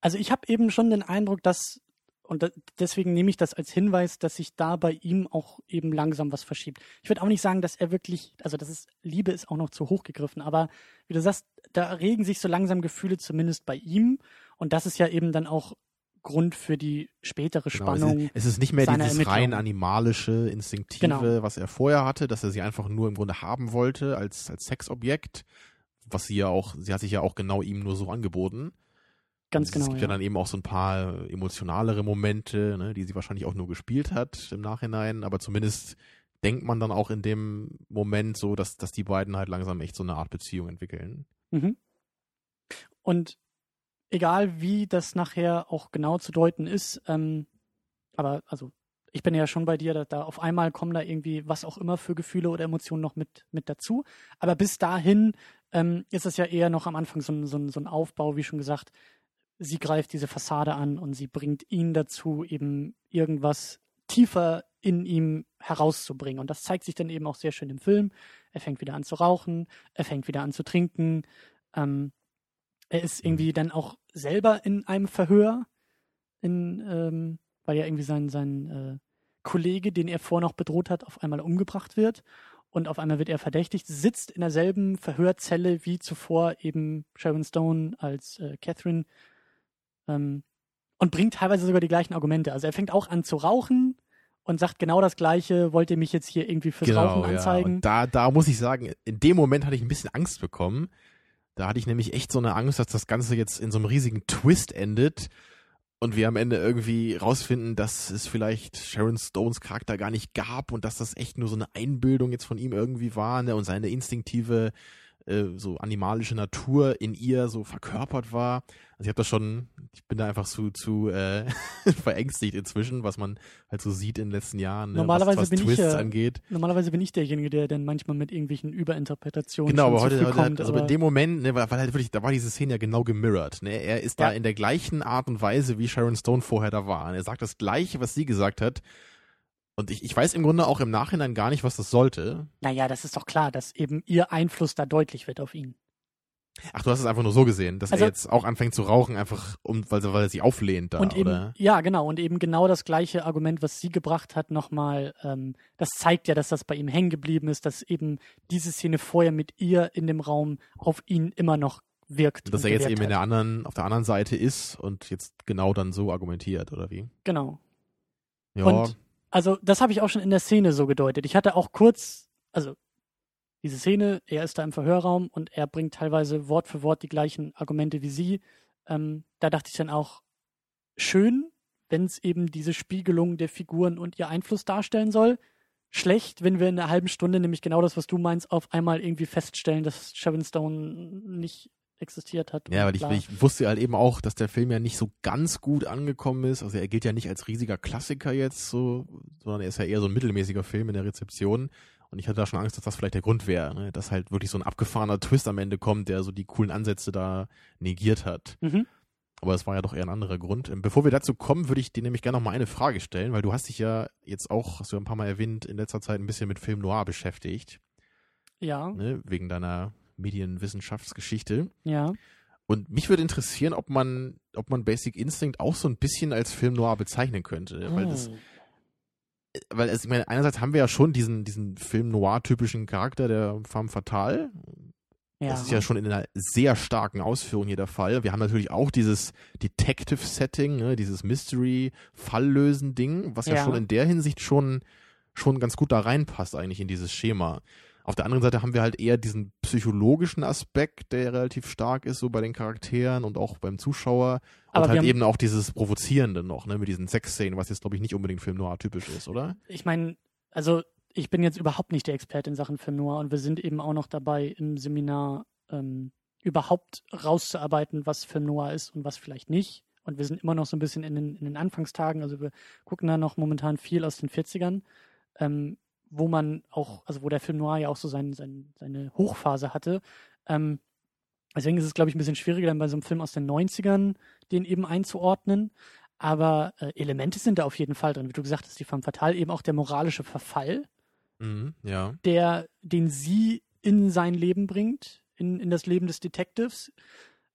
Also ich habe eben schon den Eindruck, dass, und da, deswegen nehme ich das als Hinweis, dass sich da bei ihm auch eben langsam was verschiebt. Ich würde auch nicht sagen, dass er wirklich, also das ist, Liebe ist auch noch zu hoch gegriffen, aber wie du sagst, da regen sich so langsam Gefühle zumindest bei ihm und das ist ja eben dann auch Grund für die spätere Genau, Spannung. es, ist, es ist nicht mehr dieses rein animalische, instinktive, Genau. was er vorher hatte, dass er sie einfach nur im Grunde haben wollte als, als Sexobjekt, was sie ja auch, sie hat sich ja auch genau ihm nur so angeboten. Ganz es genau. gibt ja. Ja. dann eben auch so ein paar emotionalere Momente, ne, die sie wahrscheinlich auch nur gespielt hat im Nachhinein, aber zumindest denkt man dann auch in dem Moment so, dass, dass die beiden halt langsam echt so eine Art Beziehung entwickeln. Mhm. Und egal wie das nachher auch genau zu deuten ist, ähm, aber also ich bin ja schon bei dir, da, da auf einmal kommen da irgendwie was auch immer für Gefühle oder Emotionen noch mit, mit dazu. Aber bis dahin ähm, ist es ja eher noch am Anfang so ein, so, ein, so ein Aufbau, wie schon gesagt. Sie greift diese Fassade an und sie bringt ihn dazu, eben irgendwas tiefer in ihm herauszubringen. Und das zeigt sich dann eben auch sehr schön im Film. Er fängt wieder an zu rauchen, er fängt wieder an zu trinken. Ähm, er ist irgendwie dann auch selber in einem Verhör, in, ähm, weil ja irgendwie sein, sein äh, Kollege, den er vorher noch bedroht hat, auf einmal umgebracht wird. Und auf einmal wird er verdächtigt, sitzt in derselben Verhörzelle wie zuvor eben Sharon Stone als äh, Catherine ähm, und bringt teilweise sogar die gleichen Argumente. Also er fängt auch an zu rauchen und sagt genau das Gleiche, wollt ihr mich jetzt hier irgendwie fürs Rauchen ja. anzeigen? Und da, da muss ich sagen, in dem Moment hatte ich ein bisschen Angst bekommen. Da hatte ich nämlich echt so eine Angst, dass das Ganze jetzt in so einem riesigen Twist endet und wir am Ende irgendwie rausfinden, dass es vielleicht Sharon Stones Charakter gar nicht gab und dass das echt nur so eine Einbildung jetzt von ihm irgendwie war ne, und seine instinktive, äh, so animalische Natur in ihr so verkörpert war. Also ich habe das schon, ich bin da einfach zu, zu äh, verängstigt inzwischen, was man halt so sieht in den letzten Jahren, ne, Normalerweise was, was bin ich Twists ja- angeht. Normalerweise bin ich derjenige, der dann manchmal mit irgendwelchen Überinterpretationen Genau, aber heute, heute kommt. also aber in dem Moment, ne, weil, weil halt wirklich, da war diese Szene ja genau gemirrored. Ne? Er ist da Ja. in der gleichen Art und Weise, wie Sharon Stone vorher da war. Und er sagt das Gleiche, was sie gesagt hat. Und ich, ich weiß im Grunde auch im Nachhinein gar nicht, was das sollte. naja, das ist doch klar, dass eben ihr Einfluss da deutlich wird auf ihn. Ach, du hast es einfach nur so gesehen, dass Also- er jetzt auch anfängt zu rauchen, einfach um, weil, weil er sich auflehnt da, und eben, oder? ja, genau, und eben genau das gleiche Argument, was sie gebracht hat, nochmal, ähm, das zeigt ja, dass das bei ihm hängen geblieben ist, dass eben diese Szene vorher mit ihr in dem Raum auf ihn immer noch wirkt. Dass er jetzt eben in der anderen, auf der anderen Seite ist und jetzt genau dann so argumentiert, oder wie? Genau. Ja, Und also das habe ich auch schon in der Szene so gedeutet. Ich hatte auch kurz, also diese Szene, er ist da im Verhörraum und er bringt teilweise Wort für Wort die gleichen Argumente wie sie. Ähm, da dachte ich dann auch, schön, wenn es eben diese Spiegelung der Figuren und ihr Einfluss darstellen soll. Schlecht, wenn wir in einer halben Stunde nämlich genau das, was du meinst, auf einmal irgendwie feststellen, dass Sharon Stone nicht existiert hat. Ja, weil ich, ich wusste halt eben auch, dass der Film ja nicht so ganz gut angekommen ist. Also er gilt ja nicht als riesiger Klassiker jetzt so, sondern er ist ja eher so ein mittelmäßiger Film in der Rezeption. Und ich hatte da schon Angst, dass das vielleicht der Grund wäre, ne? dass halt wirklich so ein abgefahrener Twist am Ende kommt, der so die coolen Ansätze da negiert hat. Mhm. Aber es war ja doch eher ein anderer Grund. Ähm, Bevor wir dazu kommen, würde ich dir nämlich gerne noch mal eine Frage stellen, weil du hast dich ja jetzt auch, hast du ja ein paar Mal erwähnt, in letzter Zeit ein bisschen mit Film Noir beschäftigt, Ja, ne? wegen deiner Medienwissenschaftsgeschichte. ja. Und mich würde interessieren, ob man, ob man Basic Instinct auch so ein bisschen als Film Noir bezeichnen könnte. Weil das, Oh. weil es, ich meine, einerseits haben wir ja schon diesen, diesen Film Noir-typischen Charakter der Femme Fatale. ja. Das ist ja schon in einer sehr starken Ausführung hier der Fall. Wir haben natürlich auch dieses Detective-Setting, ne, dieses Mystery-Falllösen-Ding, was ja. Ja. schon in der Hinsicht schon, schon ganz gut da reinpasst eigentlich in dieses Schema. Auf der anderen Seite haben wir halt eher diesen psychologischen Aspekt, der relativ stark ist, so bei den Charakteren und auch beim Zuschauer. Aber und halt eben auch dieses Provozierende noch, ne, mit diesen Sexszenen, was jetzt, glaube ich, nicht unbedingt Film Noir typisch ist, oder? ich meine, also ich bin jetzt überhaupt nicht der Experte in Sachen Film Noir und wir sind eben auch noch dabei im Seminar ähm, überhaupt rauszuarbeiten, was Film Noir ist und was vielleicht nicht. Und wir sind immer noch so ein bisschen in den, in den Anfangstagen, also wir gucken da noch momentan viel aus den 40ern, ähm, wo man auch, also wo der Film Noir ja auch so sein, sein, seine Hochphase hatte. Ähm, deswegen ist es, glaube ich, ein bisschen schwieriger, dann bei so einem Film aus den 90ern den eben einzuordnen. Aber äh, Elemente sind da auf jeden Fall drin. Wie du gesagt hast, die Femme Fatale, eben auch der moralische Verfall, Mhm, ja. der, den sie in sein Leben bringt, in, in das Leben des Detectives.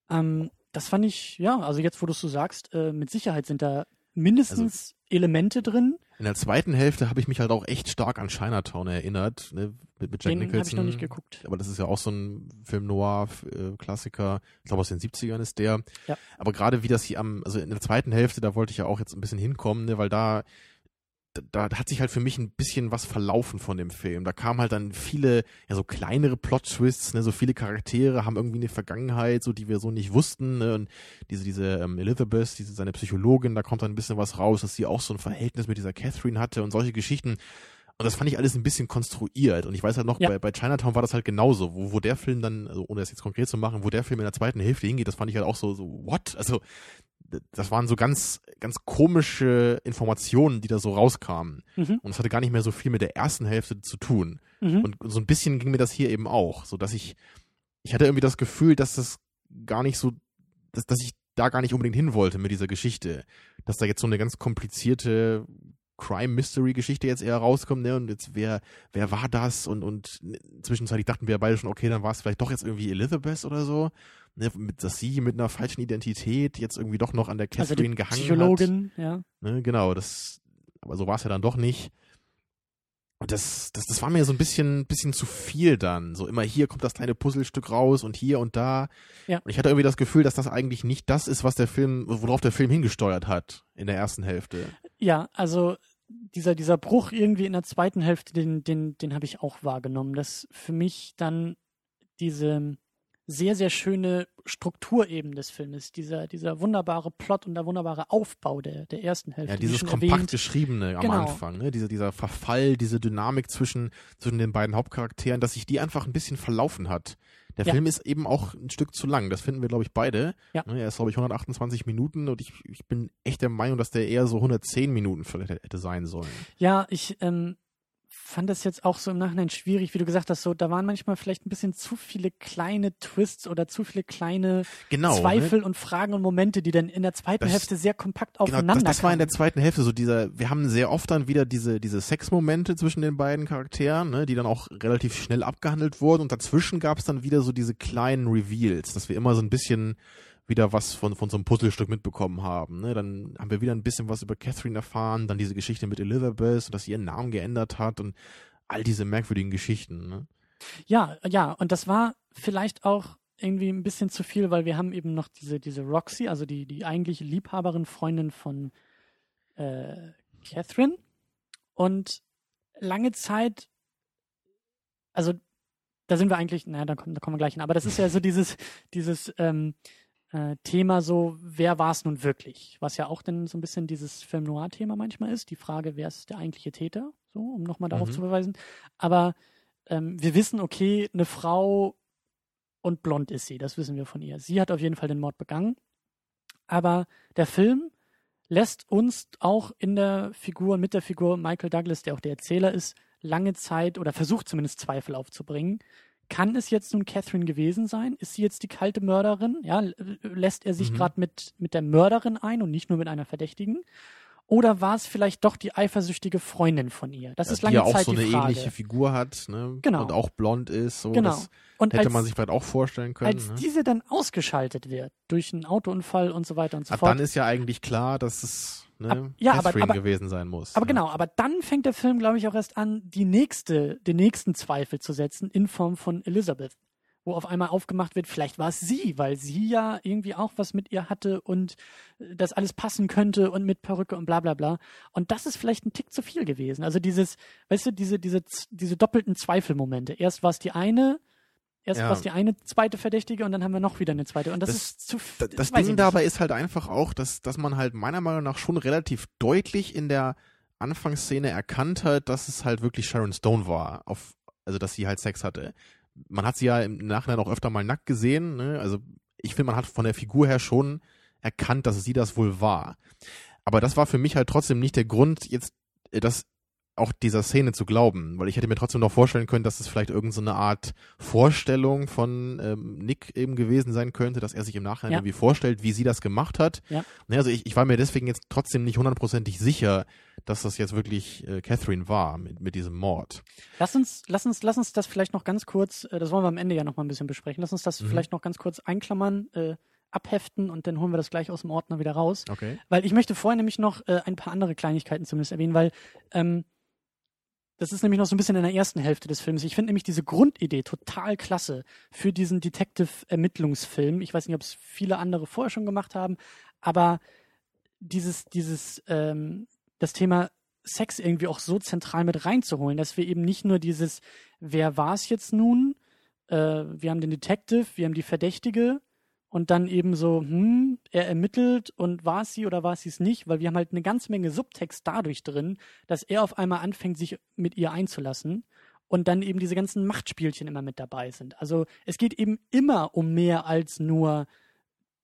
Ähm, das fand ich, ja, also jetzt, wo du es so sagst, äh, mit Sicherheit sind da mindestens Elemente drin. In der zweiten Hälfte habe ich mich halt auch echt stark an Chinatown erinnert, ne, mit, mit Jack Den habe Nicholson. ich noch nicht geguckt. Aber das ist ja auch so ein Film Noir äh, Klassiker. Ich glaube aus den 70ern ist der. Ja. Aber gerade wie das hier am also in der zweiten Hälfte, da wollte ich ja auch jetzt ein bisschen hinkommen, ne, weil da da, hat sich halt für mich ein bisschen was verlaufen von dem Film. Da kamen halt dann viele, ja, so kleinere Plot-Twists, ne, so viele Charaktere haben irgendwie eine Vergangenheit, so die wir so nicht wussten, ne, und diese, diese ähm, Elizabeth, diese seine Psychologin, da kommt dann ein bisschen was raus, dass sie auch so ein Verhältnis mit dieser Catherine hatte und solche Geschichten. Und das fand ich alles ein bisschen konstruiert. Und ich weiß halt noch, Ja. bei, bei Chinatown war das halt genauso, wo, wo der Film dann, also ohne das jetzt konkret zu machen, wo der Film in der zweiten Hälfte hingeht, das fand ich halt auch so, so, what? Also, das waren so ganz, ganz komische Informationen, die da so rauskamen. Mhm. Und es hatte gar nicht mehr so viel mit der ersten Hälfte zu tun. Mhm. Und so ein bisschen ging mir das hier eben auch, so dass ich, ich hatte irgendwie das Gefühl, dass das gar nicht so, dass, dass ich da gar nicht unbedingt hin wollte mit dieser Geschichte. Dass da jetzt so eine ganz komplizierte Crime-Mystery-Geschichte jetzt eher rauskommt, ne? Und jetzt wer, wer war das? Und, und zwischenzeitlich dachten wir beide schon, okay, dann war es vielleicht doch jetzt irgendwie Elizabeth oder so. Ne? Mit, dass sie mit einer falschen Identität jetzt irgendwie doch noch an der also Catherine die gehangen hat. Psychologin, ja. Ne, genau, das, aber so war es ja dann doch nicht. Und das, das, das war mir so ein bisschen, bisschen zu viel dann. So immer hier kommt das kleine Puzzlestück raus und hier und da. Ja. Und ich hatte irgendwie das Gefühl, dass das eigentlich nicht das ist, was der Film, worauf der Film hingesteuert hat in der ersten Hälfte. Ja, also dieser, dieser Bruch irgendwie in der zweiten Hälfte, den, den, den habe ich auch wahrgenommen, dass für mich dann diese sehr, sehr schöne Struktur eben des Filmes, dieser, dieser wunderbare Plot und der wunderbare Aufbau der, der ersten Hälfte. Ja, dieses kompakt erwähnt. geschriebene am Genau. Anfang, ne? Dieser, dieser Verfall, diese Dynamik zwischen, zwischen den beiden Hauptcharakteren, dass sich die einfach ein bisschen verlaufen hat. Der Ja. Film ist eben auch ein Stück zu lang. Das finden wir, glaube ich, beide. Ja. Ne, Er ist, glaube ich, 128 Minuten und ich, ich bin echt der Meinung, dass der eher so 110 Minuten vielleicht hätte sein sollen. Ja, ich ähm, fand das jetzt auch so im Nachhinein schwierig, wie du gesagt hast, so da waren manchmal vielleicht ein bisschen zu viele kleine Twists oder zu viele kleine Genau. Zweifel Ne? und Fragen und Momente, die dann in der zweiten Das- Hälfte sehr kompakt Genau, aufeinander das, das war in der zweiten Hälfte so dieser, wir haben sehr oft dann wieder diese, diese Sexmomente zwischen den beiden Charakteren, ne, die dann auch relativ schnell abgehandelt wurden und dazwischen gab es dann wieder so diese kleinen Reveals, dass wir immer so ein bisschen wieder was von, von so einem Puzzlestück mitbekommen haben. Ne? Dann haben wir wieder ein bisschen was über Catherine erfahren, dann diese Geschichte mit Elizabeth und dass sie ihren Namen geändert hat und all diese merkwürdigen Geschichten. Ne? Ja, ja, und das war vielleicht auch irgendwie ein bisschen zu viel, weil wir haben eben noch diese, diese Roxy, also die, die eigentliche Liebhaberin, Freundin von äh, Catherine. Und lange Zeit, also da sind wir eigentlich, naja, da kommen, da kommen wir gleich hin. Aber das ist ja so dieses, dieses ähm, äh, Thema so, wer war es nun wirklich? Was ja auch dann so ein bisschen dieses Film Noir-Thema manchmal ist, die Frage, wer ist der eigentliche Täter, so, um nochmal darauf Mhm. zu verweisen. Aber ähm, wir wissen, okay, eine Frau und blond ist sie, das wissen wir von ihr. Sie hat auf jeden Fall den Mord begangen. Aber der Film lässt uns auch in der Figur, mit der Figur Michael Douglas, der auch der Erzähler ist, lange Zeit oder versucht zumindest Zweifel aufzubringen. Kann es jetzt nun Catherine gewesen sein? Ist sie jetzt die kalte Mörderin? Ja, lässt er sich Mhm. gerade mit, mit der Mörderin ein und nicht nur mit einer Verdächtigen? Oder war es vielleicht doch die eifersüchtige Freundin von ihr? Das ist die lange ja auch Zeit so die eine Frage. ähnliche Figur hat, ne? Genau. Und auch blond ist, so. Genau. Das Und hätte als, man sich vielleicht auch vorstellen können. als ne? diese dann ausgeschaltet wird durch einen Autounfall und so weiter und so Ab fort. dann ist ja eigentlich klar, dass es ne, Ab- ja, aber- Catherine aber- gewesen sein muss. Aber ja. genau, aber dann fängt der Film, glaube ich, auch erst an, die nächste, den nächsten Zweifel zu setzen in Form von Elizabeth. Wo auf einmal aufgemacht wird, vielleicht war es sie, weil sie ja irgendwie auch was mit ihr hatte und äh, das alles passen könnte und mit Perücke und bla bla bla. Und das ist vielleicht ein Tick zu viel gewesen. Also dieses, weißt du, diese, diese, diese doppelten Zweifelmomente. Erst war es die eine, erst Ja. war es die eine zweite Verdächtige und dann haben wir noch wieder eine zweite. Und das, Das- ist zu viel. Das Ding dabei ist halt einfach auch, dass, dass man halt meiner Meinung nach schon relativ deutlich in der Anfangsszene erkannt hat, dass es halt wirklich Sharon Stone war, auf, also dass sie halt Sex hatte. Man hat sie ja im Nachhinein auch öfter mal nackt gesehen, ne? Also ich finde, man hat von der Figur her schon erkannt, dass sie das wohl war. Aber das war für mich halt trotzdem nicht der Grund, jetzt äh, das auch dieser Szene zu glauben, weil ich hätte mir trotzdem noch vorstellen können, dass es vielleicht irgendeine so eine Art Vorstellung von ähm, Nick eben gewesen sein könnte, dass er sich im Nachhinein Ja. irgendwie vorstellt, wie sie das gemacht hat. Ja. Ne, also ich, ich war mir deswegen jetzt trotzdem nicht hundertprozentig sicher, dass das jetzt wirklich äh, Catherine war mit, mit diesem Mord. Lass uns, lass uns, lass uns das vielleicht noch ganz kurz, äh, das wollen wir am Ende ja noch mal ein bisschen besprechen. Lass uns das Mhm. vielleicht noch ganz kurz einklammern, äh, abheften und dann holen wir das gleich aus dem Ordner wieder raus. Okay. Weil ich möchte vorher nämlich noch äh, ein paar andere Kleinigkeiten zumindest erwähnen, weil ähm, das ist nämlich noch so ein bisschen in der ersten Hälfte des Films. Ich finde nämlich diese Grundidee total klasse für diesen Detective-Ermittlungsfilm. Ich weiß nicht, ob es viele andere vorher schon gemacht haben, aber dieses, dieses, ähm, das Thema Sex irgendwie auch so zentral mit reinzuholen, dass wir eben nicht nur dieses, wer war es jetzt nun? Äh, wir haben den Detective, wir haben die Verdächtige und dann eben so, hm, er ermittelt und war es sie oder war es sie es nicht, weil wir haben halt eine ganze Menge Subtext dadurch drin, dass er auf einmal anfängt, sich mit ihr einzulassen und dann eben diese ganzen Machtspielchen immer mit dabei sind. Also es geht eben immer um mehr als nur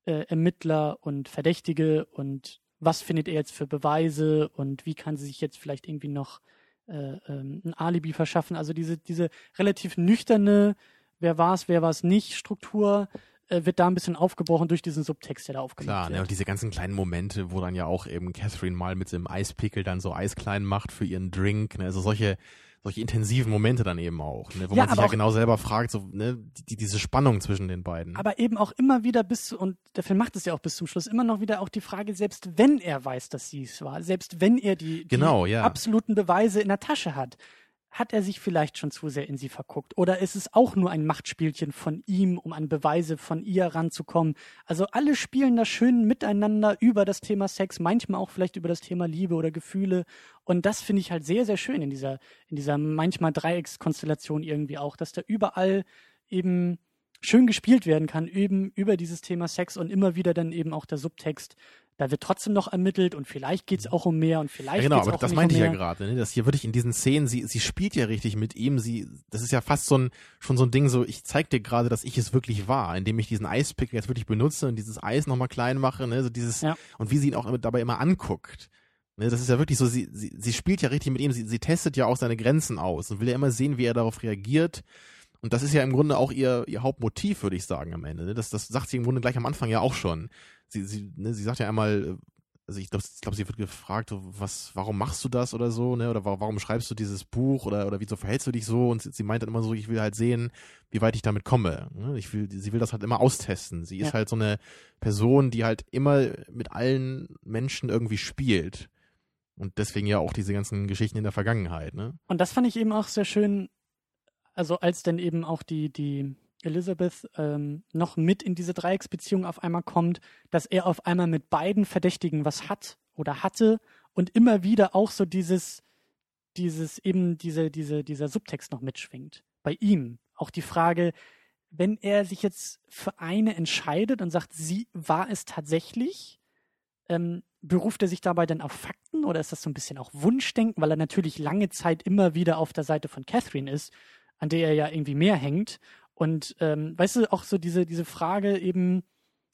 äh, Ermittler und Verdächtige und was findet er jetzt für Beweise und wie kann sie sich jetzt vielleicht irgendwie noch äh, ähm, ein Alibi verschaffen. Also diese, diese relativ nüchterne, wer war es, wer war es nicht, Struktur äh, wird da ein bisschen aufgebrochen durch diesen Subtext, der da aufgemacht Klar, ne, wird. und diese ganzen kleinen Momente, wo dann ja auch eben Catherine mal mit einem Eispickel dann so Eis klein macht für ihren Drink, ne, also solche, solche intensiven Momente dann eben auch, ne, wo Ja, man sich ja genau selber fragt, so, ne, die, diese Spannung zwischen den beiden. Aber eben auch immer wieder bis, zu- und der Film macht es ja auch bis zum Schluss, immer noch wieder auch die Frage, selbst wenn er weiß, dass sie es war, selbst wenn er die, Genau, die ja. absoluten Beweise in der Tasche hat, hat er sich vielleicht schon zu sehr in sie verguckt? Oder ist es auch nur ein Machtspielchen von ihm, um an Beweise von ihr ranzukommen? Also alle spielen da schön miteinander über das Thema Sex, manchmal auch vielleicht über das Thema Liebe oder Gefühle. Und das finde ich halt sehr, sehr schön in dieser, in dieser manchmal Dreieckskonstellation irgendwie auch, dass da überall eben schön gespielt werden kann, eben über dieses Thema Sex und immer wieder dann eben auch der Subtext. Da wird trotzdem noch ermittelt und vielleicht geht's auch um mehr und vielleicht Ja, genau, geht's aber auch das meinte um ich ja gerade, ne? dass hier wirklich in diesen Szenen, sie, sie spielt ja richtig mit ihm, sie, das ist ja fast so ein, schon so ein Ding, so, ich zeig dir gerade, dass ich es wirklich war, indem ich diesen Eispickel jetzt wirklich benutze und dieses Eis nochmal klein mache, ne, so dieses, Ja. und wie sie ihn auch dabei immer anguckt. Ne, das ist ja wirklich so, sie, sie, sie spielt ja richtig mit ihm, sie, sie testet ja auch seine Grenzen aus und will ja immer sehen, wie er darauf reagiert. Und das ist ja im Grunde auch ihr, ihr Hauptmotiv, würde ich sagen, am Ende. Ne? Das, das sagt sie im Grunde gleich am Anfang ja auch schon. Sie, sie, ne, sie sagt ja einmal, äh, also ich glaube, glaub, sie wird gefragt, was, warum machst du das oder so, ne? Oder wa- warum schreibst du dieses Buch oder, oder wieso verhältst du dich so? Und sie, sie meint dann immer so, ich will halt sehen, wie weit ich damit komme. Ne? Ich will, sie will das halt immer austesten. Sie ist Ja. halt so eine Person, die halt immer mit allen Menschen irgendwie spielt. Und deswegen ja auch diese ganzen Geschichten in der Vergangenheit, ne? Und das fand ich eben auch sehr schön, also als dann eben auch die, die Elizabeth ähm, noch mit in diese Dreiecksbeziehung auf einmal kommt, dass er auf einmal mit beiden Verdächtigen was hat oder hatte und immer wieder auch so dieses, dieses eben diese, diese, dieser Subtext noch mitschwingt. Bei ihm auch die Frage, wenn er sich jetzt für eine entscheidet und sagt, sie war es tatsächlich, ähm, beruft er sich dabei dann auf Fakten oder ist das so ein bisschen auch Wunschdenken, weil er natürlich lange Zeit immer wieder auf der Seite von Catherine ist, an der er ja irgendwie mehr hängt. Und ähm, weißt du, auch so diese, diese Frage eben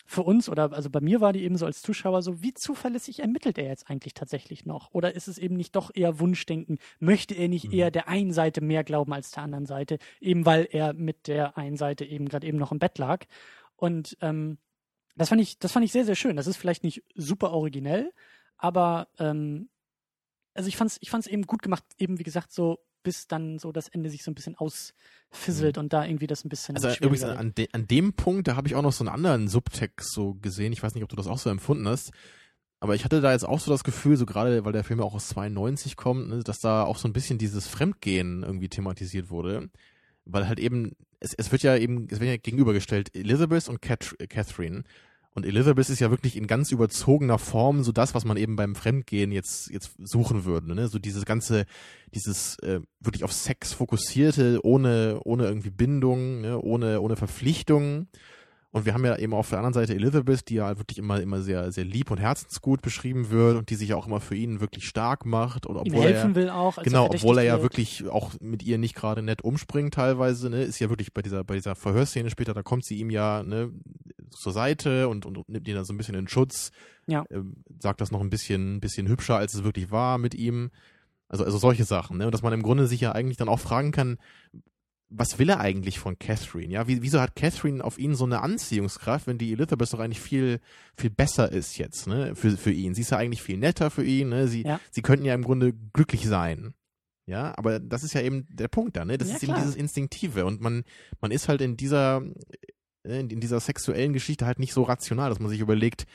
für uns oder also bei mir war die eben so als Zuschauer so, wie zuverlässig ermittelt er jetzt eigentlich tatsächlich noch? Oder ist es eben nicht doch eher Wunschdenken? Möchte er nicht mhm. eher der einen Seite mehr glauben als der anderen Seite, eben weil er mit der einen Seite eben gerade eben noch im Bett lag? Und ähm, das fand ich, das fand ich sehr, sehr schön. Das ist vielleicht nicht super originell, aber ähm, also ich fand's, ich fand's eben gut gemacht, eben wie gesagt, so bis dann so das Ende sich so ein bisschen ausfisselt mhm. und da irgendwie das ein bisschen. Also übrigens an, de, an dem Punkt, da habe ich auch noch so einen anderen Subtext so gesehen. Ich weiß nicht, ob du das auch so empfunden hast. Aber ich hatte da jetzt auch so das Gefühl, so gerade, weil der Film ja auch aus 92 kommt, ne, dass da auch so ein bisschen dieses Fremdgehen irgendwie thematisiert wurde. Weil halt eben, es, es wird ja eben, es wird ja gegenübergestellt, Elizabeth und Cat, Catherine. Und Elizabeth ist ja wirklich in ganz überzogener Form so das, was man eben beim Fremdgehen jetzt jetzt suchen würde. Ne? So dieses ganze, dieses äh, wirklich auf Sex fokussierte, ohne ohne irgendwie Bindung, ne? ohne ohne Verpflichtungen. Und wir haben ja eben auf der anderen Seite Elizabeth, die ja wirklich immer, immer sehr, sehr lieb und herzensgut beschrieben wird und die sich auch immer für ihn wirklich stark macht. Und obwohl Ihm helfen er, will auch. Genau, obwohl er ja wird. wirklich auch mit ihr nicht gerade nett umspringt teilweise, ne, ist ja wirklich bei dieser, bei dieser Verhörszene später, da kommt sie ihm ja, ne, zur Seite und, und, und nimmt ihn dann so ein bisschen in Schutz. Ja. Äh, sagt das noch ein bisschen, bisschen hübscher, als es wirklich war mit ihm. Also, also solche Sachen, ne? Und dass man im Grunde sich ja eigentlich dann auch fragen kann, was will er eigentlich von Catherine? Ja, Wie, wieso hat Catherine auf ihn so eine Anziehungskraft, wenn die Elizabeth doch eigentlich viel, viel besser ist jetzt, ne, für, für ihn? Sie ist ja eigentlich viel netter für ihn, ne? Sie, ja. sie könnten ja im Grunde glücklich sein. Ja, aber das ist ja eben der Punkt da, ne? Das ja, ist klar. eben dieses Instinktive und man, man ist halt in dieser, in dieser sexuellen Geschichte halt nicht so rational, dass man sich überlegt,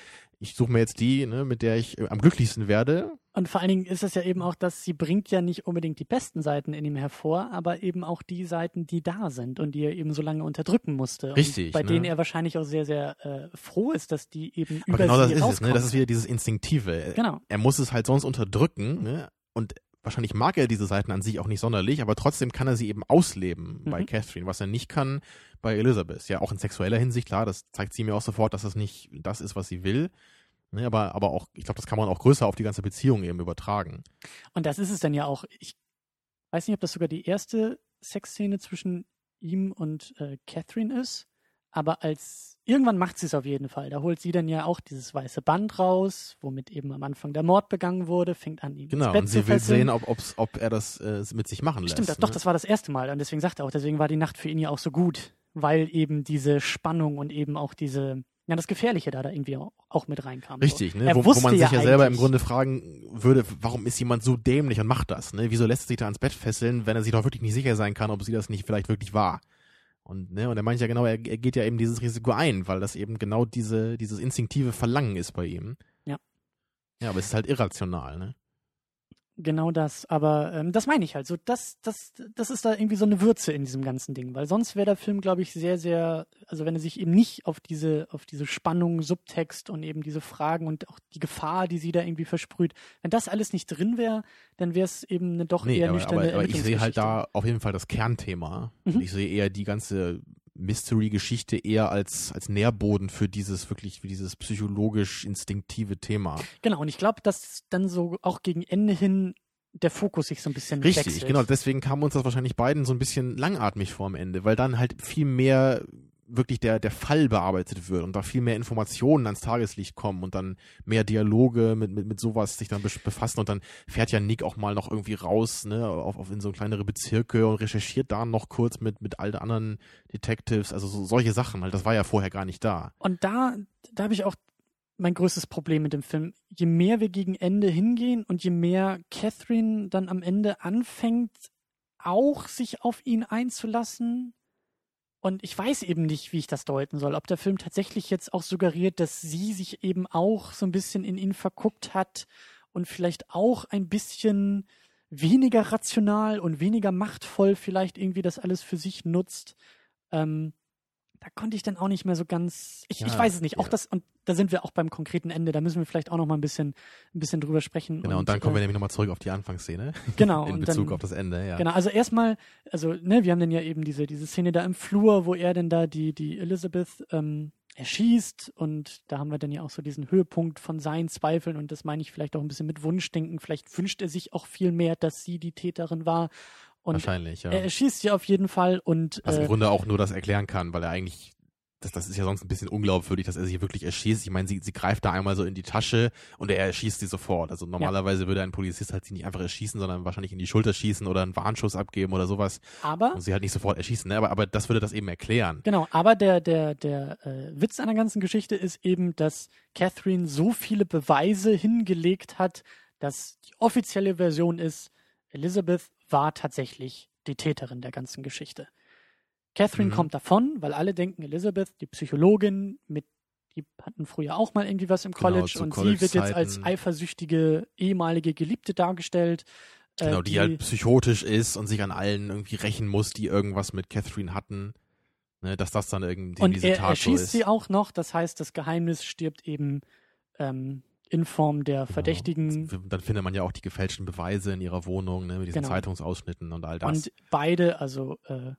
ich suche mir jetzt die, ne, mit der ich äh, am glücklichsten werde. Und vor allen Dingen ist es ja eben auch, dass sie bringt ja nicht unbedingt die besten Seiten in ihm hervor, aber eben auch die Seiten, die da sind und die er eben so lange unterdrücken musste. Richtig. Bei ne? denen er wahrscheinlich auch sehr, sehr äh, froh ist, dass die eben aber über genau das ist rauskommen. es, ne? Das ist wieder dieses Instinktive. Genau. Er muss es halt sonst unterdrücken, ne? Und wahrscheinlich mag er diese Seiten an sich auch nicht sonderlich, aber trotzdem kann er sie eben ausleben mhm. bei Catherine, was er nicht kann bei Elizabeth. Ja, auch in sexueller Hinsicht, klar, das zeigt sie mir auch sofort, dass das nicht das ist, was sie will. Ne, aber, aber auch, ich glaube, das kann man auch größer auf die ganze Beziehung eben übertragen. Und das ist es dann ja auch. Ich weiß nicht, ob das sogar die erste Sexszene zwischen ihm und äh, Catherine ist, aber als irgendwann macht sie es auf jeden Fall. Da holt sie dann ja auch dieses weiße Band raus, womit eben am Anfang der Mord begangen wurde, fängt an ihm Genau, ins Bett und sie zu will sehen, ob, ob er das äh, mit sich machen lässt. Stimmt, das, ne? doch, das war das erste Mal. Und deswegen sagt er auch, deswegen war die Nacht für ihn ja auch so gut, weil eben diese Spannung und eben auch diese ja, das Gefährliche da, da irgendwie auch mit reinkam. Richtig, so. ne? Wo, wo man sich ja, ja selber im Grunde fragen würde, warum ist jemand so dämlich und macht das? Ne? Wieso lässt er sich da ans Bett fesseln, wenn er sich doch wirklich nicht sicher sein kann, ob sie das nicht vielleicht wirklich war? Und, ne, und er meint ja genau, er, er geht ja eben dieses Risiko ein, weil das eben genau diese, dieses instinktive Verlangen ist bei ihm. Ja. Ja, aber es ist halt irrational, ne? Genau das, aber ähm, das meine ich halt. So, das, das, das ist da irgendwie so eine Würze in diesem ganzen Ding, weil sonst wäre der Film, glaube ich, sehr, sehr, also wenn er sich eben nicht auf diese, auf diese Spannung, Subtext und eben diese Fragen und auch die Gefahr, die sie da irgendwie versprüht, wenn das alles nicht drin wäre, dann wäre es eben eine doch nee, eher aber, nüchterne aber, aber ich sehe halt da auf jeden Fall das Kernthema. Mhm. Ich sehe eher die ganze Mystery-Geschichte eher als, als Nährboden für dieses wirklich, für dieses psychologisch instinktive Thema. Genau, und ich glaube, dass dann so auch gegen Ende hin der Fokus sich so ein bisschen Richtig, wechselt. genau. Deswegen kam uns das wahrscheinlich beiden so ein bisschen langatmig vor am Ende, weil dann halt viel mehr wirklich der, der Fall bearbeitet wird und da viel mehr Informationen ans Tageslicht kommen und dann mehr Dialoge mit, mit, mit sowas sich dann befassen und dann fährt ja Nick auch mal noch irgendwie raus, ne, auf, auf in so kleinere Bezirke und recherchiert da noch kurz mit, mit all den anderen Detectives, also so, solche Sachen, halt, das war ja vorher gar nicht da. Und da, da habe ich auch mein größtes Problem mit dem Film. Je mehr wir gegen Ende hingehen und je mehr Catherine dann am Ende anfängt, auch sich auf ihn einzulassen. Und ich weiß eben nicht, wie ich das deuten soll. Ob der Film tatsächlich jetzt auch suggeriert, dass sie sich eben auch so ein bisschen in ihn verguckt hat und vielleicht auch ein bisschen weniger rational und weniger machtvoll vielleicht irgendwie das alles für sich nutzt. Ähm, da konnte ich dann auch nicht mehr so ganz. Ich, Ja, ich weiß es nicht. Auch ja. das, und da sind wir auch beim konkreten Ende, da müssen wir vielleicht auch noch mal ein bisschen, ein bisschen drüber sprechen. Genau, und, dann kommen wir äh, nämlich nochmal zurück auf die Anfangsszene. genau, In und Bezug dann, auf das Ende, ja. Genau, also erstmal, also, ne, wir haben dann ja eben diese, diese Szene da im Flur, wo er dann da die, die Elizabeth ähm, erschießt und da haben wir dann ja auch so diesen Höhepunkt von seinen Zweifeln und das meine ich vielleicht auch ein bisschen mit Wunschdenken. Vielleicht wünscht er sich auch viel mehr, dass sie die Täterin war. Und Wahrscheinlich, ja. er erschießt sie auf jeden Fall und Was im äh, Grunde auch nur das erklären kann, weil er eigentlich, das, das ist ja sonst ein bisschen unglaubwürdig, dass er sie wirklich erschießt. Ich meine, sie, sie greift da einmal so in die Tasche und er erschießt sie sofort. Also normalerweise würde ein Polizist halt sie nicht einfach erschießen, sondern wahrscheinlich in die Schulter schießen oder einen Warnschuss abgeben oder sowas aber und sie halt nicht sofort erschießen. Ne? Aber, aber das würde das eben erklären. Genau, aber der, der, der äh, Witz an der ganzen Geschichte ist eben, dass Catherine so viele Beweise hingelegt hat, dass die offizielle Version ist, Elizabeth war tatsächlich die Täterin der ganzen Geschichte. Catherine Mhm. kommt davon, weil alle denken, Elizabeth, die Psychologin, mit die hatten früher auch mal irgendwie was im Genau, College zu und sie wird jetzt als eifersüchtige ehemalige Geliebte dargestellt. äh, Genau, die, halt psychotisch ist und sich an allen irgendwie rächen muss, die irgendwas mit Catherine hatten. Ne, dass das dann irgendwie Und diese er, Tat er so schießt ist. sie auch noch, das heißt, das Geheimnis stirbt eben ähm, in Form der Verdächtigen. Genau. Dann findet man ja auch die gefälschten Beweise in ihrer Wohnung, ne, mit diesen Genau. Zeitungsausschnitten und all das. Und beide, also äh,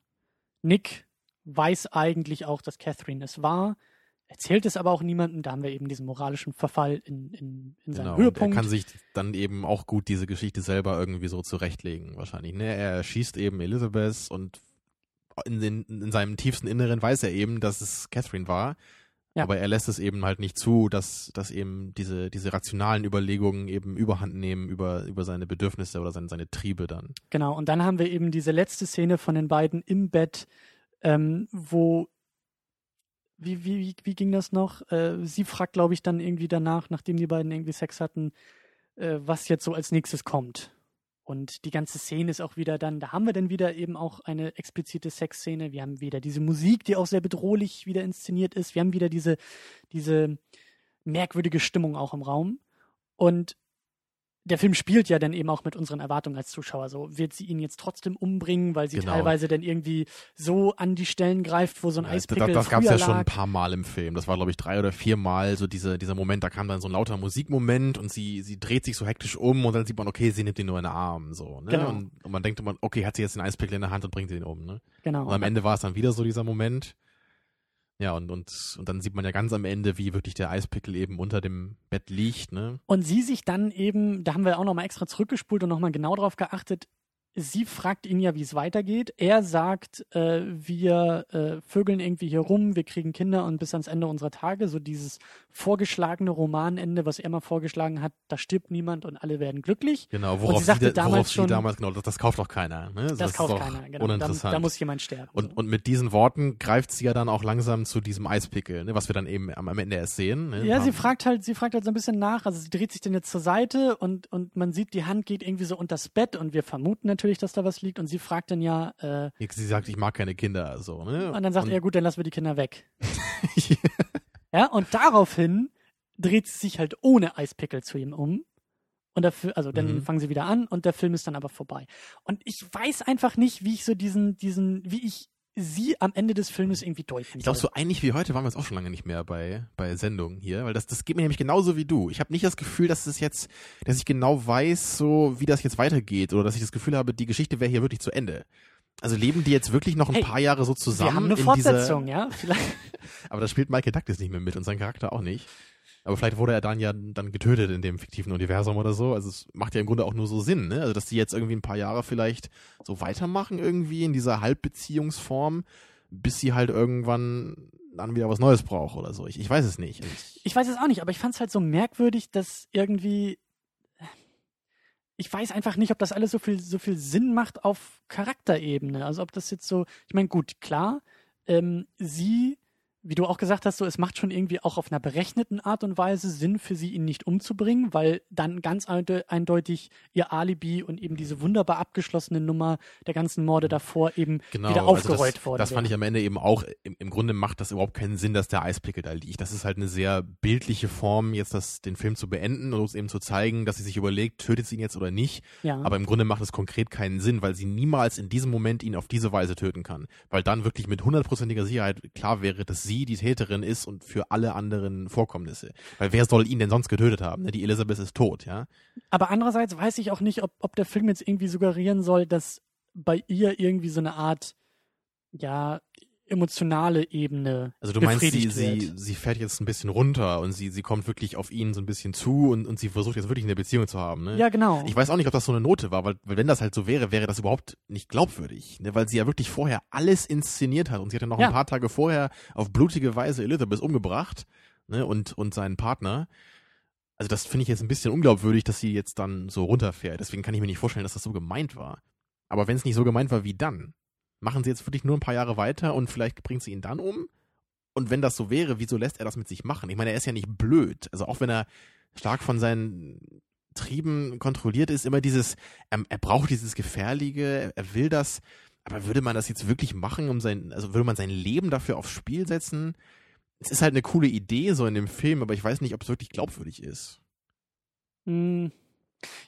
Nick weiß eigentlich auch, dass Catherine es war, erzählt es aber auch niemandem. Da haben wir eben diesen moralischen Verfall in, in, in seinem Genau, und er Höhepunkt. kann sich dann eben auch gut diese Geschichte selber irgendwie so zurechtlegen, wahrscheinlich. Ne? Er erschießt eben Elizabeth und in, den, in seinem tiefsten Inneren weiß er eben, dass es Catherine war. Ja. Aber er lässt es eben halt nicht zu, dass, dass eben diese, diese rationalen Überlegungen eben überhand nehmen über, über seine Bedürfnisse oder seine, seine Triebe dann. Genau, und dann haben wir eben diese letzte Szene von den beiden im Bett, ähm, wo wie, wie, wie, wie ging das noch? Äh, sie fragt, glaube ich, dann irgendwie danach, nachdem die beiden irgendwie Sex hatten, äh, was jetzt so als nächstes kommt. Und die ganze Szene ist auch wieder dann, da haben wir dann wieder eben auch eine explizite Sexszene. Wir haben wieder diese Musik, die auch sehr bedrohlich wieder inszeniert ist. Wir haben wieder diese, diese merkwürdige Stimmung auch im Raum. Und der Film spielt ja dann eben auch mit unseren Erwartungen als Zuschauer. So wird sie ihn jetzt trotzdem umbringen, weil sie Genau. teilweise dann irgendwie so an die Stellen greift, wo so ein Ja, Eispickel das das gab es ja schon ein paar Mal im Film. Das war, glaube ich, drei oder vier Mal so diese, dieser Moment, da kam dann so ein lauter Musikmoment und sie, sie dreht sich so hektisch um und dann sieht man, okay, sie nimmt ihn nur in den Arm. So, ne? Genau. und, und man denkt immer, okay, hat sie jetzt den Eispickel in der Hand und bringt ihn um. Ne? Genau. Und am Ende war es dann wieder so dieser Moment. Ja, und, und, und dann sieht man ja ganz am Ende, wie wirklich der Eispickel eben unter dem Bett liegt, ne? Und sie sich dann eben, da haben wir auch nochmal extra zurückgespult und nochmal genau drauf geachtet, sie fragt ihn ja, wie es weitergeht. Er sagt, äh, wir äh, vögeln irgendwie hier rum, wir kriegen Kinder und bis ans Ende unserer Tage, so dieses vorgeschlagene Romanende, was er mal vorgeschlagen hat, da stirbt niemand und alle werden glücklich. Genau, worauf sie sagte sie, da- damals worauf schon- sie damals, genau, das, das kauft doch keiner, ne? Das, ist kauft doch keiner, genau. Da, Uninteressant. da muss jemand sterben. Und, so. und mit diesen Worten greift sie ja dann auch langsam zu diesem Eispickel, ne, was wir dann eben am, am Ende erst sehen. Ne? Ja, sie fragt halt, sie fragt halt so ein bisschen nach, also sie dreht sich dann jetzt zur Seite und, und man sieht, die Hand geht irgendwie so unters Bett und wir vermuten natürlich, dass da was liegt und sie fragt dann ja, äh, Sie sagt, ich mag keine Kinder, so, ne? und dann sagt er, gut, dann lassen wir die Kinder weg. Ja, und daraufhin dreht sie sich halt ohne Eispickel zu ihm um. Und dafür, also dann Mhm. fangen sie wieder an und der Film ist dann aber vorbei. Und ich weiß einfach nicht, wie ich so diesen, diesen, wie ich sie am Ende des Filmes irgendwie deuten Ich glaube, so einig wie heute waren wir jetzt auch schon lange nicht mehr bei, bei Sendungen hier, weil das, das geht mir nämlich genauso wie du. Ich habe nicht das Gefühl, dass es jetzt, dass ich genau weiß, so wie das jetzt weitergeht oder dass ich das Gefühl habe, die Geschichte wäre hier wirklich zu Ende. Also leben die jetzt wirklich noch ein Hey, paar Jahre so zusammen wir haben eine in Fortsetzung, dieser, ja? Vielleicht. aber da spielt Michael Douglas nicht mehr mit und sein Charakter auch nicht. Aber vielleicht wurde er dann ja dann getötet in dem fiktiven Universum oder so. Also es macht ja im Grunde auch nur so Sinn, ne? Also dass die jetzt irgendwie ein paar Jahre vielleicht so weitermachen irgendwie in dieser Halbbeziehungsform, bis sie halt irgendwann dann wieder was Neues braucht oder so. Ich, ich weiß es nicht. Ich, Ich weiß es auch nicht, aber ich fand es halt so merkwürdig, dass irgendwie. Ich weiß einfach nicht, ob das alles so viel, so viel Sinn macht auf Charakterebene. Also ob das jetzt so. Ich meine, gut, klar, ähm, sie wie du auch gesagt hast, so es macht schon irgendwie auch auf einer berechneten Art und Weise Sinn für sie, ihn nicht umzubringen, weil dann ganz eindeutig ihr Alibi und eben diese wunderbar abgeschlossene Nummer der ganzen Morde davor eben genau, wieder aufgerollt also das, worden. Das fand ich am Ende eben auch, im, im Grunde macht das überhaupt keinen Sinn, dass der Eispickel da liegt. Das ist halt eine sehr bildliche Form, jetzt das, den Film zu beenden und uns eben zu zeigen, dass sie sich überlegt, tötet sie ihn jetzt oder nicht. Ja. Aber im Grunde macht es konkret keinen Sinn, weil sie niemals in diesem Moment ihn auf diese Weise töten kann. Weil dann wirklich mit hundertprozentiger Sicherheit klar wäre, dass sie die Täterin ist und für alle anderen Vorkommnisse. Weil wer soll ihn denn sonst getötet haben? Ne? Die Elisabeth ist tot, ja. Aber andererseits weiß ich auch nicht, ob, ob der Film jetzt irgendwie suggerieren soll, dass bei ihr irgendwie so eine Art, ja, emotionale Ebene. Also du meinst, sie, sie, sie fährt jetzt ein bisschen runter und sie, sie kommt wirklich auf ihn so ein bisschen zu und, und sie versucht jetzt wirklich eine Beziehung zu haben. Ne? Ja, genau. Ich weiß auch nicht, ob das so eine Note war, weil, weil wenn das halt so wäre, wäre das überhaupt nicht glaubwürdig. Ne? Weil sie ja wirklich vorher alles inszeniert hat und sie hat ja noch Ja. ein paar Tage vorher auf blutige Weise Elizabeth umgebracht ne? und, und seinen Partner. Also das finde ich jetzt ein bisschen unglaubwürdig, dass sie jetzt dann so runterfährt. Deswegen kann ich mir nicht vorstellen, dass das so gemeint war. Aber wenn es nicht so gemeint war, wie dann? Machen sie jetzt wirklich nur ein paar Jahre weiter und vielleicht bringt sie ihn dann um? Und wenn das so wäre, wieso lässt er das mit sich machen? Ich meine, er ist ja nicht blöd. Also auch wenn er stark von seinen Trieben kontrolliert ist, immer dieses, ähm, er braucht dieses Gefährliche, er will das, aber würde man das jetzt wirklich machen, um sein, also würde man sein Leben dafür aufs Spiel setzen? Es ist halt eine coole Idee so in dem Film, aber ich weiß nicht, ob es wirklich glaubwürdig ist. Hm.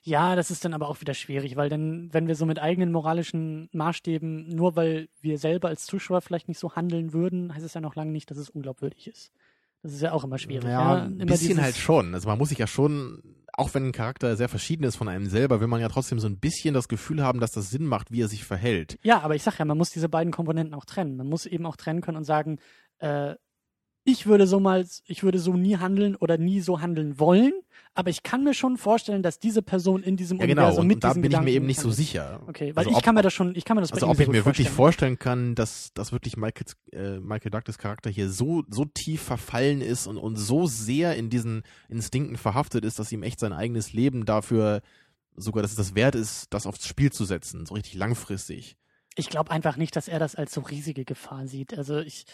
Ja, das ist dann aber auch wieder schwierig, weil dann, wenn wir so mit eigenen moralischen Maßstäben, nur weil wir selber als Zuschauer vielleicht nicht so handeln würden, heißt es ja noch lange nicht, dass es unglaubwürdig ist. Das ist ja auch immer schwierig. Ja, ein immer bisschen dieses- halt schon. Also man muss sich ja schon, auch wenn ein Charakter sehr verschieden ist von einem selber, will man ja trotzdem so ein bisschen das Gefühl haben, dass das Sinn macht, wie er sich verhält. Ja, aber ich sag ja, man muss diese beiden Komponenten auch trennen. Man muss eben auch trennen können und sagen, äh, ich würde so mal, ich würde so nie handeln oder nie so handeln wollen, aber ich kann mir schon vorstellen, dass diese Person in diesem Ja, genau. Universum Und, mit und da bin ich mir eben nicht so sicher. Okay, weil Also ich ob- kann mir das schon, ich kann mir das Also ob ich gut mir wirklich vorstellen. vorstellen kann, dass, dass wirklich Michaels, äh, Michael Douglas Charakter hier so, so tief verfallen ist und, und so sehr in diesen Instinkten verhaftet ist, dass ihm echt sein eigenes Leben dafür sogar, dass es das wert ist, das aufs Spiel zu setzen, so richtig langfristig. Ich glaube einfach nicht, dass er das als so riesige Gefahr sieht. Also ich,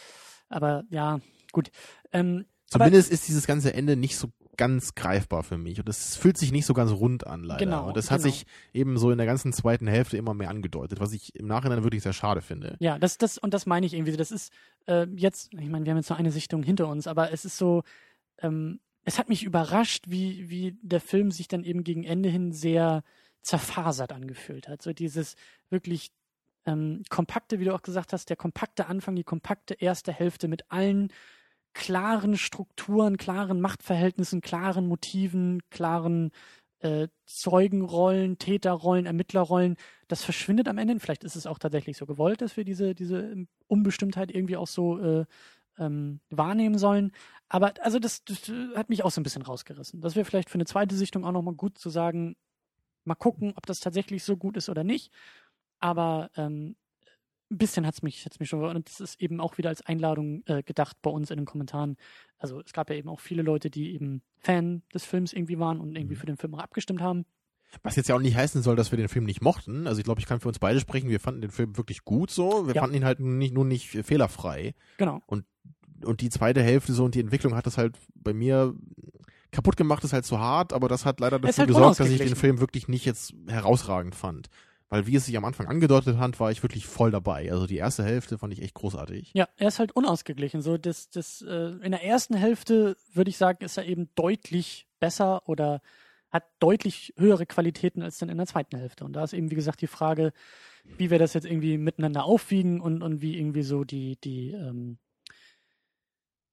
aber ja, gut. Ähm, Zumindest ist dieses ganze Ende nicht so ganz greifbar für mich und es fühlt sich nicht so ganz rund an leider. Genau, und das hat genau. sich eben so in der ganzen zweiten Hälfte immer mehr angedeutet, was ich im Nachhinein wirklich sehr schade finde. Ja, das, das, und das meine ich irgendwie. Das ist äh, jetzt, ich meine, wir haben jetzt nur eine Sichtung hinter uns, aber es ist so, ähm, es hat mich überrascht, wie, wie der Film sich dann eben gegen Ende hin sehr zerfasert angefühlt hat. So dieses wirklich ähm, kompakte, wie du auch gesagt hast, der kompakte Anfang, die kompakte erste Hälfte mit allen klaren Strukturen, klaren Machtverhältnissen, klaren Motiven, klaren äh, Zeugenrollen, Täterrollen, Ermittlerrollen, das verschwindet am Ende. Vielleicht ist es auch tatsächlich so gewollt, dass wir diese, diese Unbestimmtheit irgendwie auch so äh, ähm, wahrnehmen sollen. Aber also das, das hat mich auch so ein bisschen rausgerissen. Das wäre vielleicht für eine zweite Sichtung auch nochmal gut zu sagen, mal gucken, ob das tatsächlich so gut ist oder nicht. Aber ähm, ein bisschen hat es mich, hat's mich schon, und das ist eben auch wieder als Einladung äh, gedacht bei uns in den Kommentaren. Also es gab ja eben auch viele Leute, die eben Fan des Films irgendwie waren und irgendwie Mhm. für den Film auch abgestimmt haben. Was jetzt ja auch nicht heißen soll, dass wir den Film nicht mochten. Also ich glaube, ich kann für uns beide sprechen. Wir fanden den Film wirklich gut so. Wir Ja. fanden ihn halt nicht, nur nicht fehlerfrei. Genau. Und die zweite Hälfte so und die Entwicklung hat das halt bei mir kaputt gemacht, ist halt zu hart, aber das hat leider dafür halt gesorgt, dass ich den. Film wirklich nicht jetzt herausragend fand. Weil wie es sich am Anfang angedeutet hat, war ich wirklich voll dabei. Also die erste Hälfte fand ich echt großartig. Ja, er ist halt unausgeglichen. So, das, das, äh, in der ersten Hälfte würde ich sagen, ist er eben deutlich besser oder hat deutlich höhere Qualitäten als dann in der zweiten Hälfte. Und da ist eben, wie gesagt, die Frage, wie wir das jetzt irgendwie miteinander aufwiegen und, und wie irgendwie so die, die, ähm,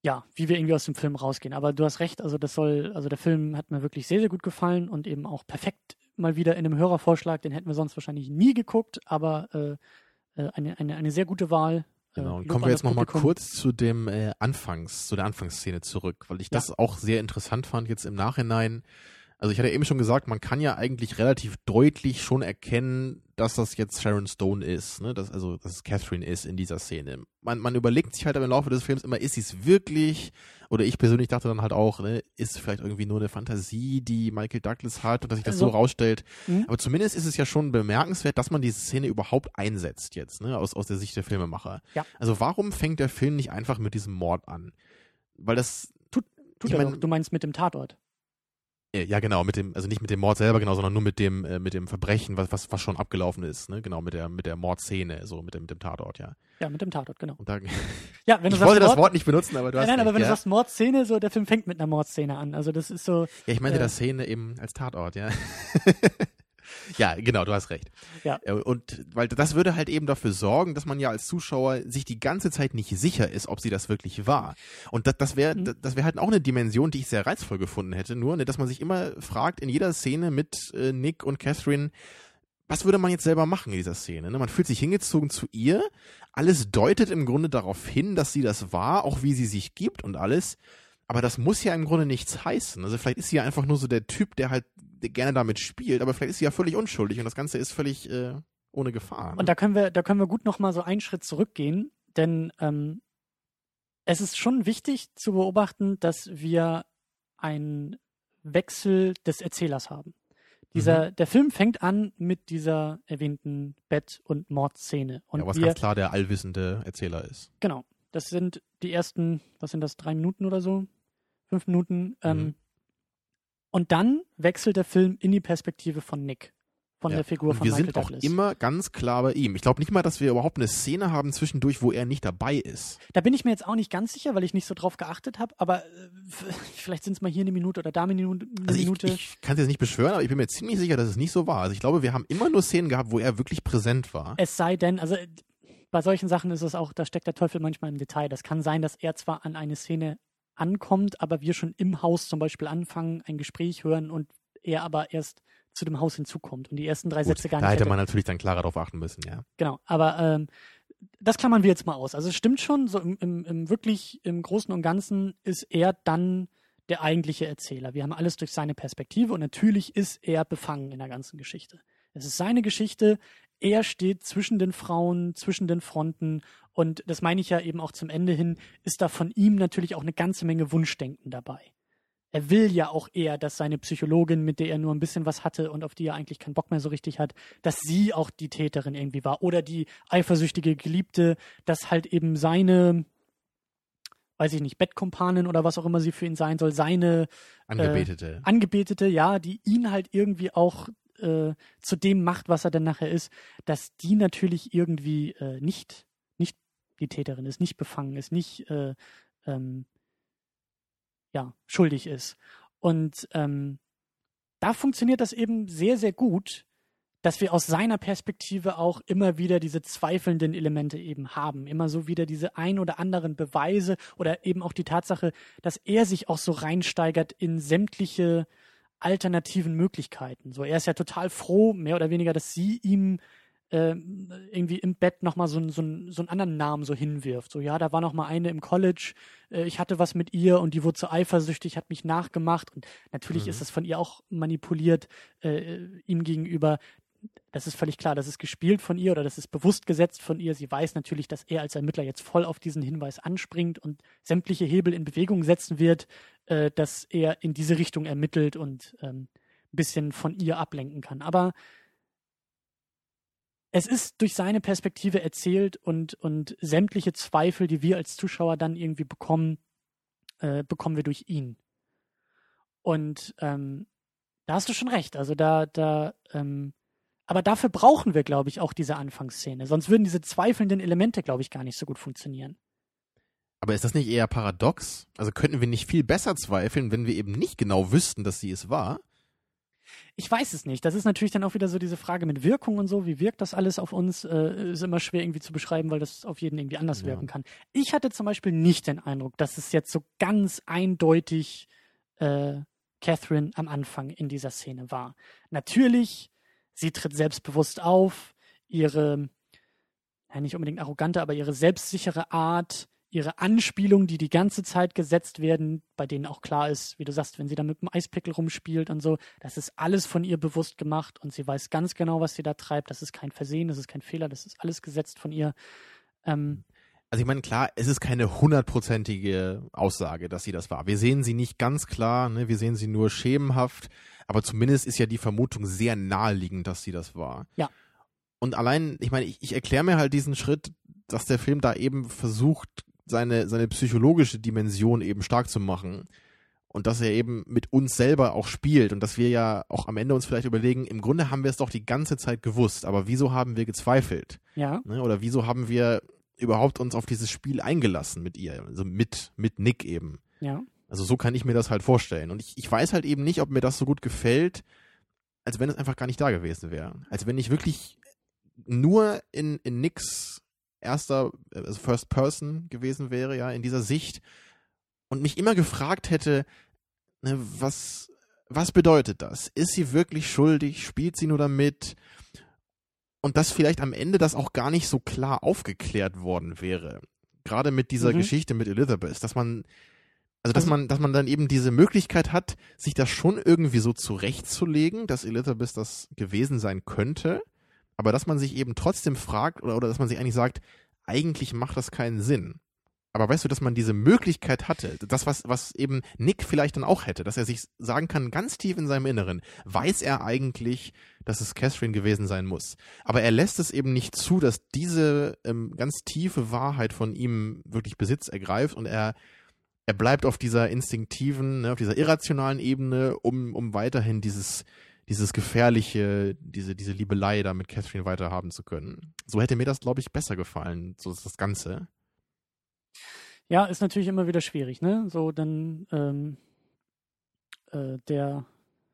ja, wie wir irgendwie aus dem Film rausgehen. Aber du hast recht, also das soll, also der Film hat mir wirklich sehr, sehr gut gefallen und eben auch perfekt mal wieder in einem Hörervorschlag, den hätten wir sonst wahrscheinlich nie geguckt, aber äh, äh, eine, eine, eine sehr gute Wahl. Äh, Genau. Lob Kommen wir jetzt nochmal kurz zu dem äh, Anfangs, zu der Anfangsszene zurück, weil ich Ja. das auch sehr interessant fand jetzt im Nachhinein. Also ich hatte eben schon gesagt, man kann ja eigentlich relativ deutlich schon erkennen, dass das jetzt Sharon Stone ist, ne? dass, also dass es Catherine ist in dieser Szene. Man, man überlegt sich halt im Laufe des Films immer, ist sie es wirklich? Oder ich persönlich dachte dann halt auch, ne, ist vielleicht irgendwie nur eine Fantasie, die Michael Douglas hat und dass sich das also, so rausstellt. Mh. Aber zumindest ist es ja schon bemerkenswert, dass man diese Szene überhaupt einsetzt jetzt, ne, aus, aus der Sicht der Filmemacher. Ja. Also warum fängt der Film nicht einfach mit diesem Mord an? Weil das tut, tut er mein, Du meinst mit dem Tatort? Äh, ja, genau, mit dem, also nicht mit dem Mord selber, genau, sondern nur mit dem, äh, mit dem Verbrechen, was, was, was schon abgelaufen ist, ne? Genau, mit der, mit der Mordszene, so mit dem, mit dem Tatort, ja. Ja, mit dem Tatort, genau. Und da, ja, wenn du ich wollte Mord, das Wort nicht benutzen, aber du hast. Nein, nein, aber wenn ja? du sagst Mordszene, so der Film fängt mit einer Mordszene an. Also das ist so. Ja, ich meinte äh, das Szene eben als Tatort, ja. Ja, genau, du hast recht. Ja. Äh, und weil das würde halt eben dafür sorgen, dass man ja als Zuschauer sich die ganze Zeit nicht sicher ist, ob sie das wirklich war. Und das, das wäre mhm. das wäre halt auch eine Dimension, die ich sehr reizvoll gefunden hätte, nur, ne, dass man sich immer fragt in jeder Szene mit äh, Nick und Catherine, was würde man jetzt selber machen in dieser Szene? Ne? Man fühlt sich hingezogen zu ihr, alles deutet im Grunde darauf hin, dass sie das war, auch wie sie sich gibt und alles. Aber das muss ja im Grunde nichts heißen. Also vielleicht ist sie ja einfach nur so der Typ, der halt gerne damit spielt, aber vielleicht ist sie ja völlig unschuldig und das Ganze ist völlig äh, ohne Gefahr. Ne? Und da können wir, da können wir gut nochmal so einen Schritt zurückgehen, denn ähm, es ist schon wichtig zu beobachten, dass wir einen Wechsel des Erzählers haben. Dieser, mhm. der Film fängt an mit dieser erwähnten Bett- und Mordszene. Und ja, was wir, ganz klar der allwissende Erzähler ist. Genau. Das sind die ersten, was sind das, drei Minuten oder so? Fünf Minuten. Ähm, mhm. Und dann wechselt der Film in die Perspektive von Nick, von ja. der Figur und von wir Michael sind Douglas. auch immer ganz klar bei ihm. Ich glaube nicht mal, dass wir überhaupt eine Szene haben zwischendurch, wo er nicht dabei ist. Da bin ich mir jetzt auch nicht ganz sicher, weil ich nicht so drauf geachtet habe, aber äh, vielleicht sind es mal hier eine Minute oder da eine Minute. Also ich, ich kann es jetzt nicht beschwören, aber ich bin mir ziemlich sicher, dass es nicht so war. Also ich glaube, wir haben immer nur Szenen gehabt, wo er wirklich präsent war. Es sei denn, also bei solchen Sachen ist es auch, da steckt der Teufel manchmal im Detail. Das kann sein, dass er zwar an eine Szene ankommt, aber wir schon im Haus zum Beispiel anfangen, ein Gespräch hören und er aber erst zu dem Haus hinzukommt und die ersten drei Gut, Sätze gar nicht. Da hätte man natürlich dann klarer darauf achten müssen, ja. Genau, aber ähm, das klammern wir jetzt mal aus. Also es stimmt schon, so im, im, im wirklich im Großen und Ganzen ist er dann der eigentliche Erzähler. Wir haben alles durch seine Perspektive und natürlich ist er befangen in der ganzen Geschichte. Es ist seine Geschichte, er steht zwischen den Frauen, zwischen den Fronten und das meine ich ja eben auch zum Ende hin, ist da von ihm natürlich auch eine ganze Menge Wunschdenken dabei. Er will ja auch eher, dass seine Psychologin, mit der er nur ein bisschen was hatte und auf die er eigentlich keinen Bock mehr so richtig hat, dass sie auch die Täterin irgendwie war oder die eifersüchtige Geliebte, dass halt eben seine, weiß ich nicht, Bettkumpanin oder was auch immer sie für ihn sein soll, seine Angebetete. Äh, Angebetete, ja, die ihn halt irgendwie auch äh, zu dem macht, was er dann nachher ist, dass die natürlich irgendwie äh, nicht, nicht die Täterin ist, nicht befangen ist, nicht äh, ähm, ja, schuldig ist. Und ähm, da funktioniert das eben sehr, sehr gut, dass wir aus seiner Perspektive auch immer wieder diese zweifelnden Elemente eben haben. Immer so wieder diese ein oder anderen Beweise oder eben auch die Tatsache, dass er sich auch so reinsteigert in sämtliche alternativen Möglichkeiten. So, er ist ja total froh, mehr oder weniger, dass sie ihm äh, irgendwie im Bett nochmal so, so, so einen anderen Namen so hinwirft. So, ja, da war nochmal eine im College, äh, ich hatte was mit ihr und die wurde so eifersüchtig, hat mich nachgemacht. Und natürlich mhm. ist das von ihr auch manipuliert äh, ihm gegenüber. Das ist völlig klar, das ist gespielt von ihr oder das ist bewusst gesetzt von ihr. Sie weiß natürlich, dass er als Ermittler jetzt voll auf diesen Hinweis anspringt und sämtliche Hebel in Bewegung setzen wird, äh, dass er in diese Richtung ermittelt und ähm, ein bisschen von ihr ablenken kann. Aber es ist durch seine Perspektive erzählt und, und sämtliche Zweifel, die wir als Zuschauer dann irgendwie bekommen, äh, bekommen wir durch ihn. Und ähm, da hast du schon recht. Also da, da, ähm, aber dafür brauchen wir, glaube ich, auch diese Anfangsszene. Sonst würden diese zweifelnden Elemente, glaube ich, gar nicht so gut funktionieren. Aber ist das nicht eher paradox? Also könnten wir nicht viel besser zweifeln, wenn wir eben nicht genau wüssten, dass sie es war? Ich weiß es nicht. Das ist natürlich dann auch wieder so diese Frage mit Wirkung und so. Wie wirkt das alles auf uns? Äh, ist immer schwer irgendwie zu beschreiben, weil das auf jeden irgendwie anders ja. wirken kann. Ich hatte zum Beispiel nicht den Eindruck, dass es jetzt so ganz eindeutig äh, Catherine am Anfang in dieser Szene war. Natürlich, sie tritt selbstbewusst auf, ihre, ja, nicht unbedingt arrogante, aber ihre selbstsichere Art, ihre Anspielungen, die die ganze Zeit gesetzt werden, bei denen auch klar ist, wie du sagst, wenn sie da mit dem Eispickel rumspielt und so, das ist alles von ihr bewusst gemacht und sie weiß ganz genau, was sie da treibt. Das ist kein Versehen, das ist kein Fehler, das ist alles gesetzt von ihr. Ähm, also ich meine, klar, es ist keine hundertprozentige Aussage, dass sie das war. Wir sehen sie nicht ganz klar, ne? wir sehen sie nur schemenhaft, aber zumindest ist ja die Vermutung sehr naheliegend, dass sie das war. Ja. Und allein, ich meine, ich, ich erkläre mir halt diesen Schritt, dass der Film da eben versucht, seine, seine psychologische Dimension eben stark zu machen. Und dass er eben mit uns selber auch spielt und dass wir ja auch am Ende uns vielleicht überlegen, im Grunde haben wir es doch die ganze Zeit gewusst, aber wieso haben wir gezweifelt? Ja. Ne? Oder wieso haben wir überhaupt uns auf dieses Spiel eingelassen mit ihr? Also mit, mit Nick eben. Ja. Also so kann ich mir das halt vorstellen. Und ich, ich weiß halt eben nicht, ob mir das so gut gefällt, als wenn es einfach gar nicht da gewesen wäre. Als wenn ich wirklich nur in, in Nicks erster, also First Person gewesen wäre, ja, in dieser Sicht und mich immer gefragt hätte, ne, was, was bedeutet das? Ist sie wirklich schuldig? Spielt sie nur damit? Und dass vielleicht am Ende das auch gar nicht so klar aufgeklärt worden wäre. Gerade mit dieser Mhm. Geschichte mit Elizabeth, dass man, also dass Also- man, dass man dann eben diese Möglichkeit hat, sich das schon irgendwie so zurechtzulegen, dass Elizabeth das gewesen sein könnte, aber dass man sich eben trotzdem fragt oder, oder dass man sich eigentlich sagt, eigentlich macht das keinen Sinn. Aber weißt du, dass man diese Möglichkeit hatte, das, was, was eben Nick vielleicht dann auch hätte, dass er sich sagen kann, ganz tief in seinem Inneren, weiß er eigentlich, dass es Catherine gewesen sein muss. Aber er lässt es eben nicht zu, dass diese ähm, ganz tiefe Wahrheit von ihm wirklich Besitz ergreift und er, er bleibt auf dieser instinktiven, ne, auf dieser irrationalen Ebene, um, um weiterhin dieses, dieses gefährliche, diese, diese Liebelei da mit Catherine weiter haben zu können. So hätte mir das, glaube ich, besser gefallen, so ist das Ganze. Ja, ist natürlich immer wieder schwierig, ne? So dann ähm, äh, der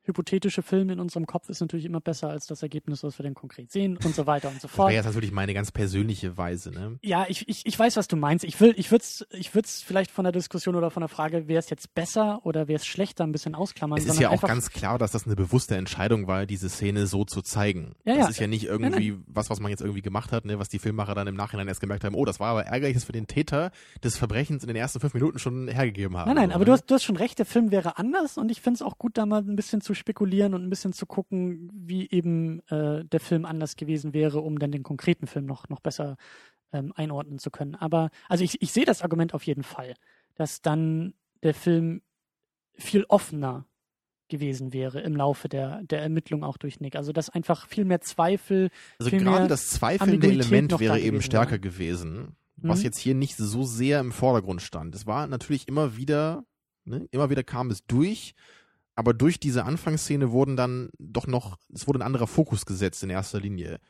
hypothetische Film in unserem Kopf ist natürlich immer besser als das Ergebnis, was wir dann konkret sehen und so weiter und so Das fort. wäre jetzt natürlich meine ganz persönliche Weise, ne? Ja, ich, ich, ich weiß, was du meinst. Ich will, ich würde es ich würd's vielleicht von der Diskussion oder von der Frage, wäre es jetzt besser oder wäre es schlechter, ein bisschen ausklammern. Es ist ja auch ganz klar, dass das eine bewusste Entscheidung war, diese Szene so zu zeigen. Ja, das ja. ist ja nicht irgendwie was, was man jetzt irgendwie gemacht hat, ne, was die Filmmacher dann im Nachhinein erst gemerkt haben, oh, das war aber ärgerlich, dass wir den Täter des Verbrechens in den ersten fünf Minuten schon hergegeben haben. Nein, nein, so, aber ne? du hast, du hast schon recht, der Film wäre anders und ich finde es auch gut, da mal ein bisschen zu spekulieren und ein bisschen zu gucken, wie eben äh, der Film anders gewesen wäre, um dann den konkreten Film noch, noch besser ähm, einordnen zu können. Aber also ich, ich sehe das Argument auf jeden Fall, dass dann der Film viel offener gewesen wäre im Laufe der, der Ermittlung auch durch Nick. Also dass einfach viel mehr Zweifel, Also viel gerade das zweifelnde Element wäre eben gewesen stärker wäre. gewesen, was Mhm. jetzt hier nicht so sehr im Vordergrund stand. Es war natürlich immer wieder, ne, immer wieder kam es durch, aber durch diese Anfangsszene wurden dann doch noch, es wurde ein anderer Fokus gesetzt in erster Linie.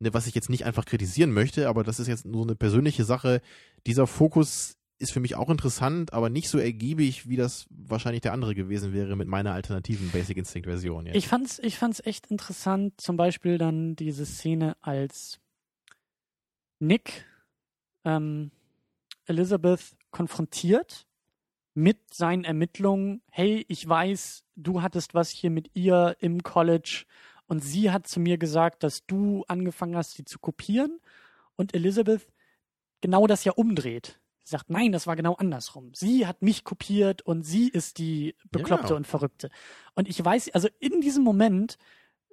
Ne, was ich jetzt nicht einfach kritisieren möchte, aber das ist jetzt nur eine persönliche Sache. Dieser Fokus ist für mich auch interessant, aber nicht so ergiebig, wie das wahrscheinlich der andere gewesen wäre mit meiner alternativen Basic Instinct Version. Jetzt. Ich fand's, ich fand's echt interessant, zum Beispiel dann diese Szene, als Nick ähm, Elizabeth konfrontiert mit seinen Ermittlungen. Hey, ich weiß, du hattest was hier mit ihr im College und sie hat zu mir gesagt, dass du angefangen hast, sie zu kopieren und Elizabeth genau das ja umdreht. Sie sagt, nein, das war genau andersrum. Sie hat mich kopiert und sie ist die Bekloppte Ja. und Verrückte. Und ich weiß, also in diesem Moment,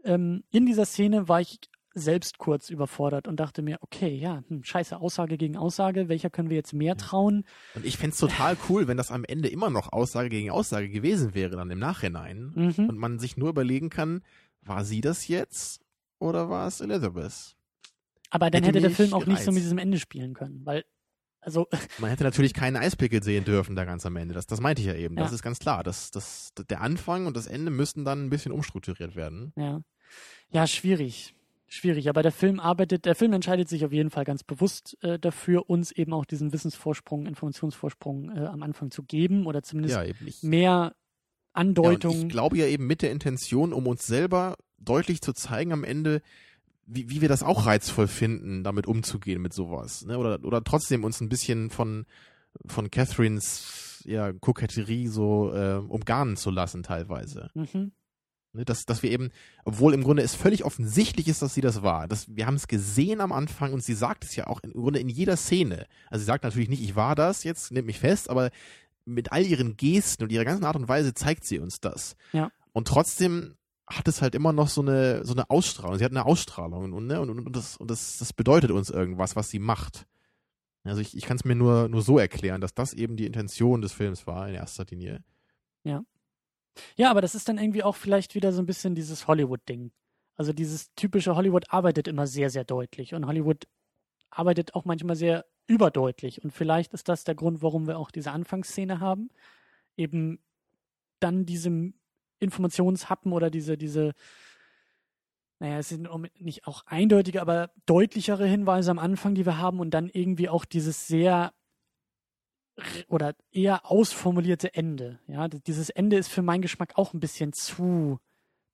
ähm, in dieser Szene war ich selbst kurz überfordert und dachte mir, okay, ja, hm, scheiße, Aussage gegen Aussage, welcher können wir jetzt mehr trauen? Und ich fänd's total cool, wenn das am Ende immer noch Aussage gegen Aussage gewesen wäre, dann im Nachhinein. Mhm. Und man sich nur überlegen kann, war sie das jetzt oder war es Elizabeth? Aber dann hätte hätte der Film auch nicht so gereizt. mit diesem Ende spielen können, weil, also, Man hätte natürlich keinen Eispickel sehen dürfen da ganz am Ende. Das, das meinte ich ja eben. Das Ja. ist ganz klar. Das, das, der Anfang und das Ende müssten dann ein bisschen umstrukturiert werden. ja. Ja, schwierig. Schwierig, aber der Film arbeitet, der Film entscheidet sich auf jeden Fall ganz bewusst äh, dafür, uns eben auch diesen Wissensvorsprung, Informationsvorsprung äh, am Anfang zu geben oder zumindest Ja, mehr ja, und Andeutungen. ich glaube ja eben mit der Intention, um uns selber deutlich zu zeigen am Ende, wie, wie wir das auch reizvoll finden, damit umzugehen mit sowas. Ne? Oder, oder trotzdem uns ein bisschen von, von Catherines ja, Koketterie so äh, umgarnen zu lassen teilweise. Mhm. Ne, dass, dass wir eben, obwohl im Grunde es völlig offensichtlich ist, dass sie das war. Das, wir haben es gesehen am Anfang und sie sagt es ja auch im Grunde in jeder Szene. Also sie sagt natürlich nicht, ich war das, jetzt nehmt mich fest, aber mit all ihren Gesten und ihrer ganzen Art und Weise zeigt sie uns das. Ja. Und trotzdem hat es halt immer noch so eine, so eine Ausstrahlung. Sie hat eine Ausstrahlung und, ne, und, und, das, und das, das bedeutet uns irgendwas, was sie macht. Also ich, ich kann es mir nur, nur so erklären, dass das eben die Intention des Films war in erster Linie. Ja. Ja, aber das ist dann irgendwie auch vielleicht wieder so ein bisschen dieses Hollywood-Ding. Also dieses typische Hollywood arbeitet immer sehr, sehr deutlich und Hollywood arbeitet auch manchmal sehr überdeutlich. Und vielleicht ist das der Grund, warum wir auch diese Anfangsszene haben. Eben dann diesem Informationshappen oder diese, diese, naja, es sind nicht auch eindeutige, aber deutlichere Hinweise am Anfang, die wir haben und dann irgendwie auch dieses sehr oder eher ausformulierte Ende. Ja, dieses Ende ist für meinen Geschmack auch ein bisschen zu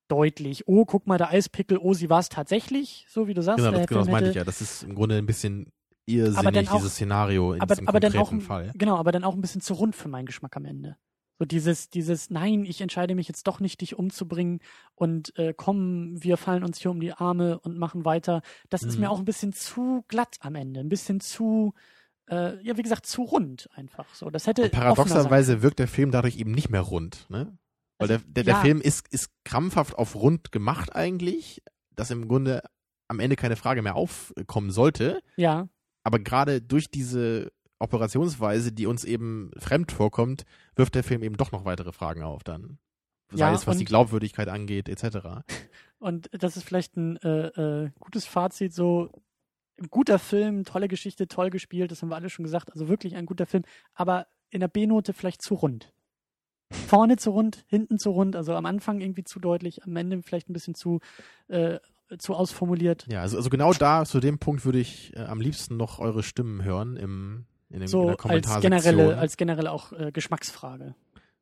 deutlich. Oh, guck mal, der Eispickel, oh, sie war es tatsächlich, so wie du sagst. Genau, das, genau, das meinte ich ja. Das ist im Grunde ein bisschen irrsinnig, dieses Szenario in aber, diesem aber konkreten dann auch, Fall. Genau, aber dann auch ein bisschen zu rund für meinen Geschmack am Ende. So dieses, dieses, nein, ich entscheide mich jetzt doch nicht, dich umzubringen und äh, komm, wir fallen uns hier um die Arme und machen weiter. Das ist Mhm. mir auch ein bisschen zu glatt am Ende, ein bisschen zu, äh, ja, wie gesagt, zu rund einfach. So, das hätte Und paradoxerweise wirkt der Film dadurch eben nicht mehr rund, ne? Weil Also, der, der, der ja. Film ist, ist krampfhaft auf rund gemacht eigentlich, dass im Grunde am Ende keine Frage mehr aufkommen sollte. Ja, Aber gerade durch diese Operationsweise, die uns eben fremd vorkommt, wirft der Film eben doch noch weitere Fragen auf dann. Sei Ja, es, was die Glaubwürdigkeit angeht, etc. und das ist vielleicht ein äh, äh, gutes Fazit, so guter Film, tolle Geschichte, toll gespielt, das haben wir alle schon gesagt, also wirklich ein guter Film, aber in der B-Note vielleicht zu rund. Vorne zu rund, hinten zu rund, also am Anfang irgendwie zu deutlich, am Ende vielleicht ein bisschen zu, äh, zu ausformuliert. Ja, also, also genau da, zu dem Punkt würde ich äh, am liebsten noch eure Stimmen hören im, in, dem, in So der als Kommentarsektion. generelle, als generelle auch äh, Geschmacksfrage.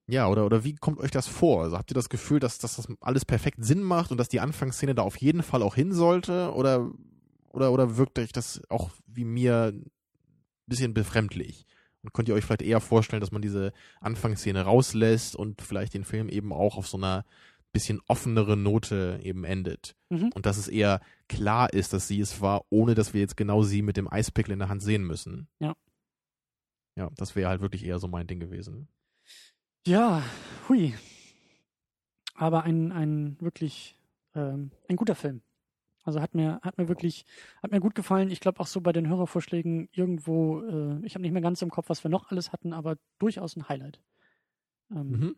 Ja, oder, oder wie kommt euch das vor? Also habt ihr das Gefühl, dass, dass das alles perfekt Sinn macht und dass die Anfangsszene da auf jeden Fall auch hin sollte? Oder, oder, oder wirkt euch das auch wie mir ein bisschen befremdlich? Und könnt ihr euch vielleicht eher vorstellen, dass man diese Anfangsszene rauslässt und vielleicht den Film eben auch auf so einer bisschen offenere Note eben endet? Mhm. Und dass es eher klar ist, dass sie es war, ohne dass wir jetzt genau sie mit dem Eispickel in der Hand sehen müssen. Ja. Ja, das wäre halt wirklich eher so mein Ding gewesen. Ja, hui. Aber ein, ein wirklich ähm, ein guter Film. Also hat mir, hat mir wirklich, hat mir gut gefallen. Ich glaube auch so bei den Hörervorschlägen irgendwo, äh, ich habe nicht mehr ganz im Kopf, was wir noch alles hatten, aber durchaus ein Highlight. Ähm, Mhm.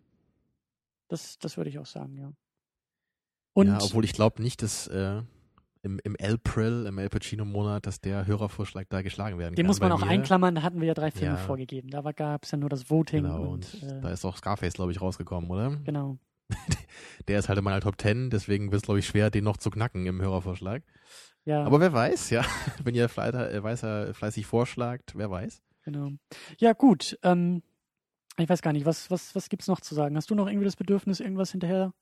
Das, das würde ich auch sagen, ja. Und ja, obwohl ich glaube nicht, dass äh, im, im April, im El Pacino-Monat, dass der Hörervorschlag da geschlagen werden den kann. muss man auch mir. einklammern, da hatten wir ja drei Filme Ja. vorgegeben. Da gab es ja nur das Voting Genau, und, und äh, da ist auch Scarface, glaube ich, rausgekommen, oder? genau. Der ist halt in meiner Top 10, deswegen wird es, glaube ich, schwer, den noch zu knacken im Hörervorschlag. Ja, Aber wer weiß, ja. Wenn ihr fleißig, äh, weißer, fleißig vorschlagt, wer weiß. genau. Ja, gut. Ähm, ich weiß gar nicht, was, was, was gibt's noch zu sagen? Hast du noch irgendwie das Bedürfnis, irgendwas hinterher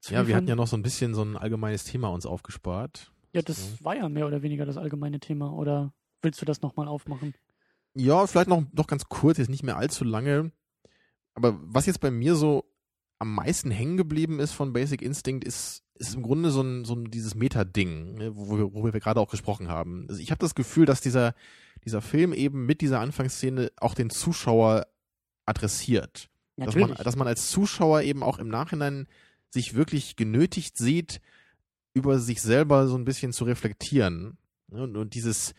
zu Ja, wir liefern? hatten ja noch so ein bisschen so ein allgemeines Thema uns aufgespart. Ja, das war ja mehr oder weniger das allgemeine Thema. Oder willst du das nochmal aufmachen? Ja, vielleicht noch, noch ganz kurz, jetzt nicht mehr allzu lange. Aber was jetzt bei mir so am meisten hängen geblieben ist von Basic Instinct, ist, ist im Grunde so ein, so ein dieses Meta-Ding, ne, wo wir, worüber wir gerade auch gesprochen haben. Also ich habe das Gefühl, dass dieser, dieser Film eben mit dieser Anfangsszene auch den Zuschauer adressiert. Dass man, dass man als Zuschauer eben auch im Nachhinein sich wirklich genötigt sieht, über sich selber so ein bisschen zu reflektieren. Ne, Und, und dieses,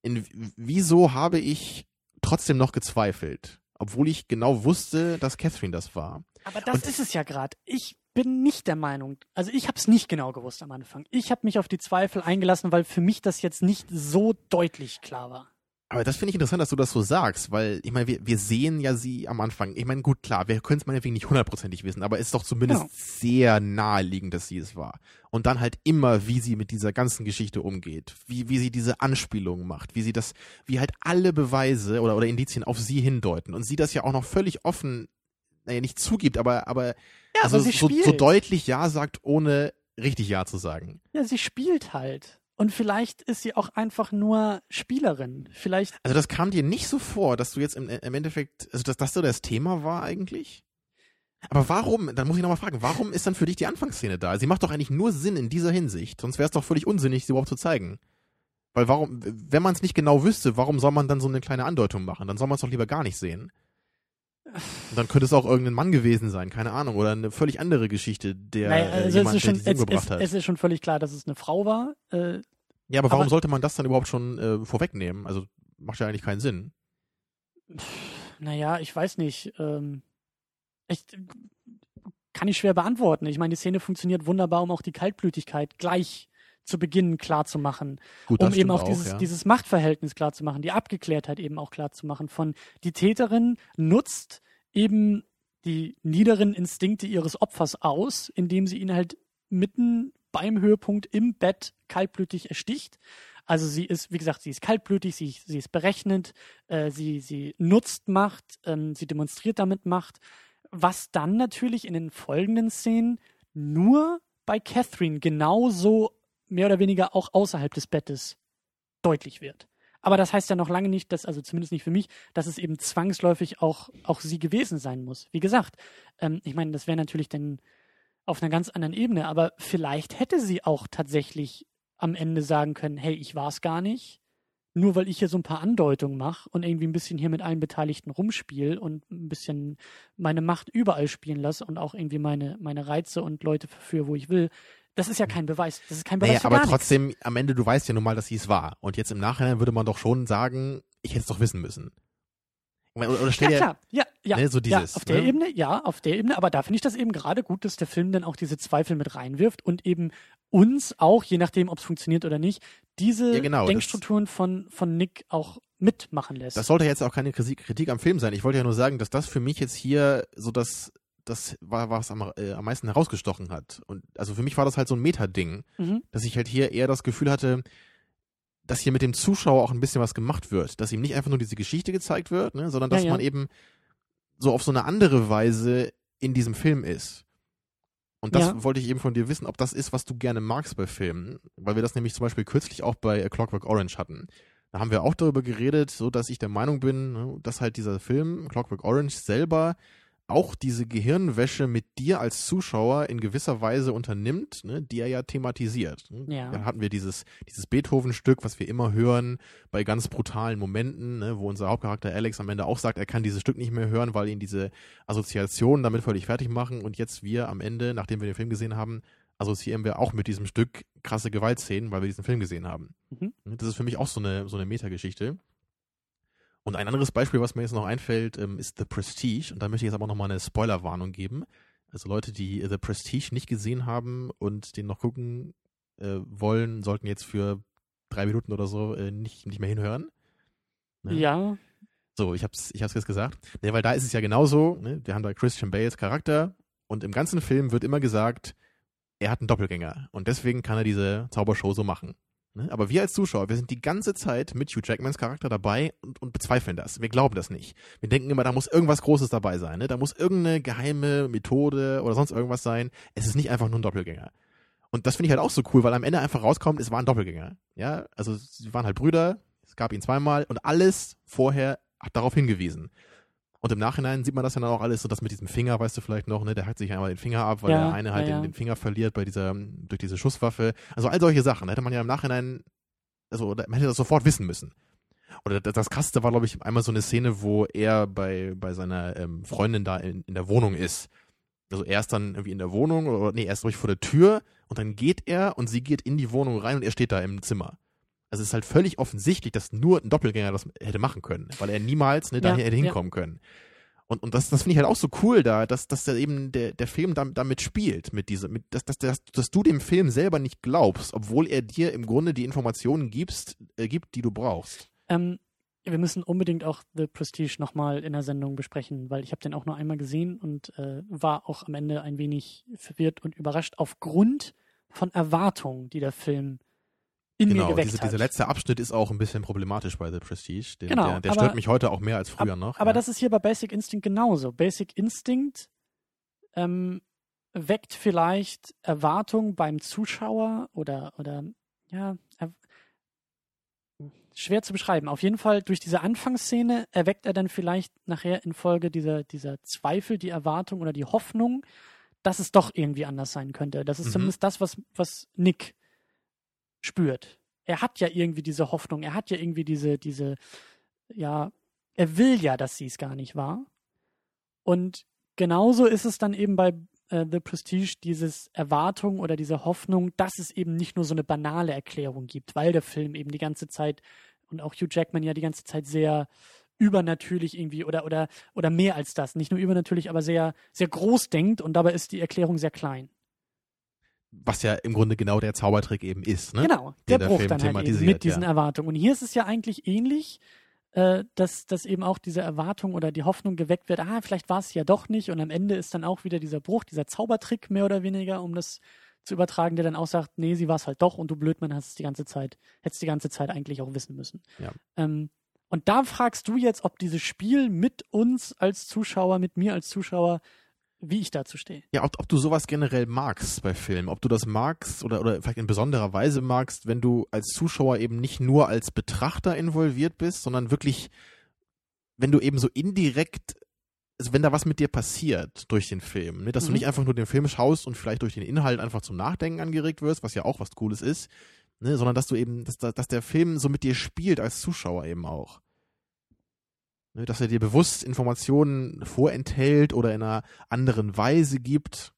in, wieso habe ich trotzdem noch gezweifelt? Obwohl ich genau wusste, dass Catherine das war. Aber das Und- ist es ja gerade. Ich bin nicht der Meinung, also ich habe es nicht genau gewusst am Anfang. Ich habe mich auf die Zweifel eingelassen, weil für mich das jetzt nicht so deutlich klar war. Aber das finde ich interessant, dass du das so sagst, weil ich meine, wir, wir sehen ja sie am Anfang. Ich meine, gut, klar, wir können es meinetwegen nicht hundertprozentig wissen, aber es ist doch zumindest Genau. sehr naheliegend, dass sie es war. Und dann halt immer, wie sie mit dieser ganzen Geschichte umgeht, wie, wie sie diese Anspielungen macht, wie sie das, wie halt alle Beweise oder, oder Indizien auf sie hindeuten. Und sie das ja auch noch völlig offen, naja, nicht zugibt, aber, aber, Ja, also aber sie so, spielt. so deutlich Ja sagt, ohne richtig Ja zu sagen. Ja, sie spielt halt. Und vielleicht ist sie auch einfach nur Spielerin. Vielleicht, Also das kam dir nicht so vor, dass du jetzt im, im Endeffekt, also dass das so das Thema war eigentlich? Aber warum, dann muss ich nochmal fragen, warum ist dann für dich die Anfangsszene da? Sie macht doch eigentlich nur Sinn in dieser Hinsicht, sonst wäre es doch völlig unsinnig, sie überhaupt zu zeigen. Weil warum, wenn man es nicht genau wüsste, warum soll man dann so eine kleine Andeutung machen? Dann soll man es doch lieber gar nicht sehen. Und dann könnte es auch irgendein Mann gewesen sein, keine Ahnung, oder eine völlig andere Geschichte, der Naja, äh, also jemand, der es, umgebracht es, hat. es ist schon völlig klar, dass es eine Frau war. Äh, ja, aber warum aber- sollte man das dann überhaupt schon äh, vorwegnehmen? Also macht ja eigentlich keinen Sinn. naja, ich weiß nicht. Ähm, ich, kann ich schwer beantworten. Ich meine, die Szene funktioniert wunderbar, um auch die Kaltblütigkeit gleich zu Beginn klar zu machen. Gut, um eben stimmt auch dieses, ja. dieses Machtverhältnis klar zu machen, die Abgeklärtheit eben auch klar zu machen. Von die Täterin nutzt eben die niederen Instinkte ihres Opfers aus, indem sie ihn halt mitten beim Höhepunkt im Bett kaltblütig ersticht. Also sie ist, wie gesagt, sie ist kaltblütig, sie, sie ist berechnend, äh, sie, sie nutzt Macht, ähm, sie demonstriert damit Macht, was dann natürlich in den folgenden Szenen nur bei Catherine genauso mehr oder weniger auch außerhalb des Bettes deutlich wird. Aber das heißt ja noch lange nicht, dass, also zumindest nicht für mich, dass es eben zwangsläufig auch, auch sie gewesen sein muss. Wie gesagt, ähm, ich meine, das wäre natürlich dann auf einer ganz anderen Ebene, aber vielleicht hätte sie auch tatsächlich am Ende sagen können, hey, ich war es gar nicht, nur weil ich hier so ein paar Andeutungen mache und irgendwie ein bisschen hier mit allen Beteiligten rumspiele und ein bisschen meine Macht überall spielen lasse und auch irgendwie meine, meine Reize und Leute verführe, wo ich will. Das ist ja kein Beweis. Das ist kein Beweis Naja, aber gar nichts. trotzdem, am Ende, du weißt ja nun mal, dass sie es war. Und jetzt im Nachhinein würde man doch schon sagen, ich hätte es doch wissen müssen. Oder, oder Ja, dir, klar. Ja, ja. Ne, so dieses, ja, auf der ne? Ebene, ja, auf der Ebene. Aber da finde ich das eben gerade gut, dass der Film dann auch diese Zweifel mit reinwirft und eben uns auch, je nachdem, ob es funktioniert oder nicht, diese Ja, genau, das- Denkstrukturen von, von Nick auch mitmachen lässt. Das sollte jetzt auch keine Kritik, Kritik am Film sein. Ich wollte ja nur sagen, dass das für mich jetzt hier so das, das war, was am, äh, am meisten herausgestochen hat. Und also für mich war das halt so ein Meta-Ding, mhm. dass ich halt hier eher das Gefühl hatte, dass hier mit dem Zuschauer auch ein bisschen was gemacht wird. Dass ihm nicht einfach nur diese Geschichte gezeigt wird, ne, sondern dass Ja, ja. man eben so auf so eine andere Weise in diesem Film ist. Und das Ja. wollte ich eben von dir wissen, ob das ist, was du gerne magst bei Filmen. Weil wir das nämlich zum Beispiel kürzlich auch bei A Clockwork Orange hatten. Da haben wir auch darüber geredet, so dass ich der Meinung bin, ne, dass halt dieser Film Clockwork Orange selber auch diese Gehirnwäsche mit dir als Zuschauer in gewisser Weise unternimmt, ne, die er ja thematisiert. Ne? Ja. Dann hatten wir dieses, dieses Beethoven-Stück, was wir immer hören, bei ganz brutalen Momenten, ne, wo unser Hauptcharakter Alex am Ende auch sagt, er kann dieses Stück nicht mehr hören, weil ihn diese Assoziationen damit völlig fertig machen. Und jetzt wir am Ende, nachdem wir den Film gesehen haben, assoziieren wir auch mit diesem Stück krasse Gewaltszenen, weil wir diesen Film gesehen haben. Mhm. Das ist für mich auch so eine, so eine Metageschichte. Und ein anderes Beispiel, was mir jetzt noch einfällt, ähm, ist The Prestige. Und da möchte ich jetzt aber nochmal eine Spoilerwarnung geben. Also Leute, die The Prestige nicht gesehen haben und den noch gucken äh, wollen, sollten jetzt für drei Minuten oder so äh, nicht, nicht mehr hinhören. Ne? Ja, So, ich hab's, ich hab's jetzt gesagt. Ne, weil da ist es ja genauso, ne? Wir haben da Christian Bales Charakter und im ganzen Film wird immer gesagt, er hat einen Doppelgänger und deswegen kann er diese Zaubershow so machen. Ne? Aber wir als Zuschauer, wir sind die ganze Zeit mit Hugh Jackmans Charakter dabei und, und bezweifeln das. Wir glauben das nicht. Wir denken immer, da muss irgendwas Großes dabei sein. Ne? Da muss irgendeine geheime Methode oder sonst irgendwas sein. Es ist nicht einfach nur ein Doppelgänger. Und das finde ich halt auch so cool, weil am Ende einfach rauskommt, es war ein Doppelgänger. Ja, also sie waren halt Brüder, es gab ihn zweimal und alles vorher hat darauf hingewiesen. Und im Nachhinein sieht man das ja dann auch alles, so das mit diesem Finger, weißt du vielleicht noch, ne, der hackt sich einmal den Finger ab, weil Ja, der eine halt ja. Den, den Finger verliert bei dieser, durch diese Schusswaffe. Also all solche Sachen, da hätte man ja im Nachhinein, also man hätte das sofort wissen müssen. Oder das, das krasseste war, glaube ich, einmal so eine Szene, wo er bei, bei seiner ähm, Freundin da in, in der Wohnung ist. Also er ist dann irgendwie in der Wohnung, oder nee, er ist ruhig vor der Tür und dann geht er und sie geht in die Wohnung rein und er steht da im Zimmer. Also es ist halt völlig offensichtlich, dass nur ein Doppelgänger das hätte machen können, weil er niemals ne, Ja, dahin hätte ja. hinkommen können. Und, und das, das finde ich halt auch so cool da, dass, dass der eben der, der Film damit, spielt, mit dieser, mit, dass, dass, dass, dass du dem Film selber nicht glaubst, obwohl er dir im Grunde die Informationen gibst, äh, gibt, die du brauchst. Ähm, wir müssen unbedingt auch The Prestige nochmal in der Sendung besprechen, weil ich habe den auch nur einmal gesehen und äh, war auch am Ende ein wenig verwirrt und überrascht aufgrund von Erwartungen, die der Film in mir Genau, geweckt diese, hat. dieser letzte Abschnitt ist auch ein bisschen problematisch bei The Prestige. Den, Genau, der der aber- stört mich heute auch mehr als früher Ab- noch. Aber ja. das ist hier bei Basic Instinct genauso. Basic Instinct ähm, weckt vielleicht Erwartungen beim Zuschauer oder, oder ja, er, schwer zu beschreiben. Auf jeden Fall durch diese Anfangsszene erweckt er dann vielleicht nachher infolge dieser, dieser Zweifel, die Erwartung oder die Hoffnung, dass es doch irgendwie anders sein könnte. Das ist Mhm. zumindest das, was, was Nick spürt. Er hat ja irgendwie diese Hoffnung, er hat ja irgendwie diese, diese, ja, er will ja, dass sie es gar nicht war. Und genauso ist es dann eben bei äh, The Prestige dieses Erwartung oder diese Hoffnung, dass es eben nicht nur so eine banale Erklärung gibt, weil der Film eben die ganze Zeit und auch Hugh Jackman ja die ganze Zeit sehr übernatürlich irgendwie oder oder oder mehr als das, nicht nur übernatürlich, aber sehr sehr groß denkt und dabei ist die Erklärung sehr klein. Was ja im Grunde genau der Zaubertrick eben ist, ne? Genau, der der Bruch Film dann halt eben mit diesen ja. Erwartungen. Und hier ist es ja eigentlich ähnlich, äh, dass, dass eben auch diese Erwartung oder die Hoffnung geweckt wird, ah, vielleicht war es ja doch nicht. Und am Ende ist dann auch wieder dieser Bruch, dieser Zaubertrick mehr oder weniger, um das zu übertragen, der dann auch sagt, nee, sie war es halt doch und du Blödmann hast es die ganze Zeit, hättest die ganze Zeit eigentlich auch wissen müssen. Ja. Ähm, und da fragst du jetzt, ob dieses Spiel mit uns als Zuschauer, mit mir als Zuschauer, wie ich dazu stehe. Ja, ob, ob du sowas generell magst bei Filmen, ob du das magst oder, oder vielleicht in besonderer Weise magst, wenn du als Zuschauer eben nicht nur als Betrachter involviert bist, sondern wirklich, wenn du eben so indirekt, also wenn da was mit dir passiert durch den Film, ne, dass du Mhm. nicht einfach nur den Film schaust und vielleicht durch den Inhalt einfach zum Nachdenken angeregt wirst, was ja auch was Cooles ist, ne, sondern dass du eben, dass, da- dass der Film so mit dir spielt als Zuschauer eben auch. Ne, dass er dir bewusst Informationen vorenthält oder in einer anderen Weise gibt.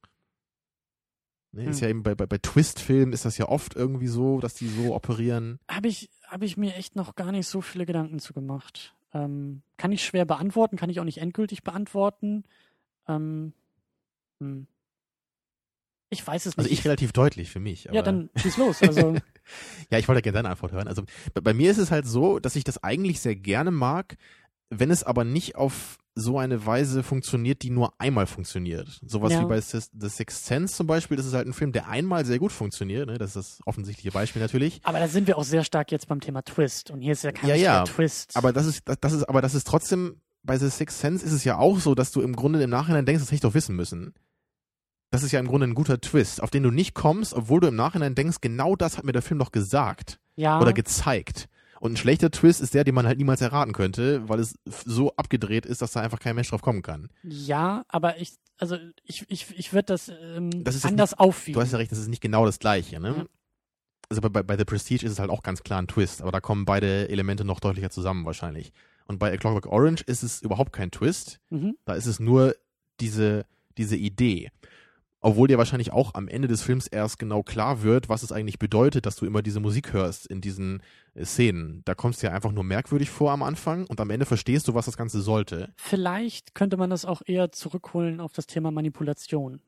Ne, Ist Hm. ja eben bei, bei, bei Twist-Filmen ist das ja oft irgendwie so, dass die so operieren. Habe ich, hab ich mir echt noch gar nicht so viele Gedanken zu gemacht. Ähm, kann ich schwer beantworten, kann ich auch nicht endgültig beantworten. Ähm, hm. Ich weiß es Also nicht. ich relativ deutlich für mich. ja, dann schieß los. Also, Ja, ich wollte gerne deine Antwort hören. Also bei, bei mir ist es halt so, dass ich das eigentlich sehr gerne mag, wenn es aber nicht auf so eine Weise funktioniert, die nur einmal funktioniert. Sowas Ja. wie bei The Sixth Sense zum Beispiel, das ist halt ein Film, der einmal sehr gut funktioniert. Ne? Das ist das offensichtliche Beispiel natürlich. aber da sind wir auch sehr stark jetzt beim Thema Twist. Und hier ist ja kein Ja, ja. Twist. Aber das ist, das, das ist, aber das ist trotzdem, bei The Sixth Sense ist es ja auch so, dass du im Grunde im Nachhinein denkst, das hätte ich doch wissen müssen. Das ist ja im Grunde ein guter Twist, auf den du nicht kommst, obwohl du im Nachhinein denkst, genau das hat mir der Film doch gesagt. ja, oder gezeigt. Und ein schlechter Twist ist der, den man halt niemals erraten könnte, weil es so abgedreht ist, dass da einfach kein Mensch drauf kommen kann. ja, aber ich, also ich, ich, ich würde das, ähm, Das anders aufwiegen. Du hast ja recht, das ist nicht genau das Gleiche, ne? Ja. Also bei, bei, bei The Prestige ist es halt auch ganz klar ein Twist, aber da kommen beide Elemente noch deutlicher zusammen wahrscheinlich. Und bei A Clockwork Orange ist es überhaupt kein Twist, mhm. da ist es nur diese, diese Idee. Obwohl dir wahrscheinlich auch am Ende des Films erst genau klar wird, was es eigentlich bedeutet, dass du immer diese Musik hörst in diesen äh, Szenen. Da kommst du ja einfach nur merkwürdig vor am Anfang und am Ende verstehst du, was das Ganze sollte. Vielleicht könnte man das auch eher zurückholen auf das Thema Manipulation.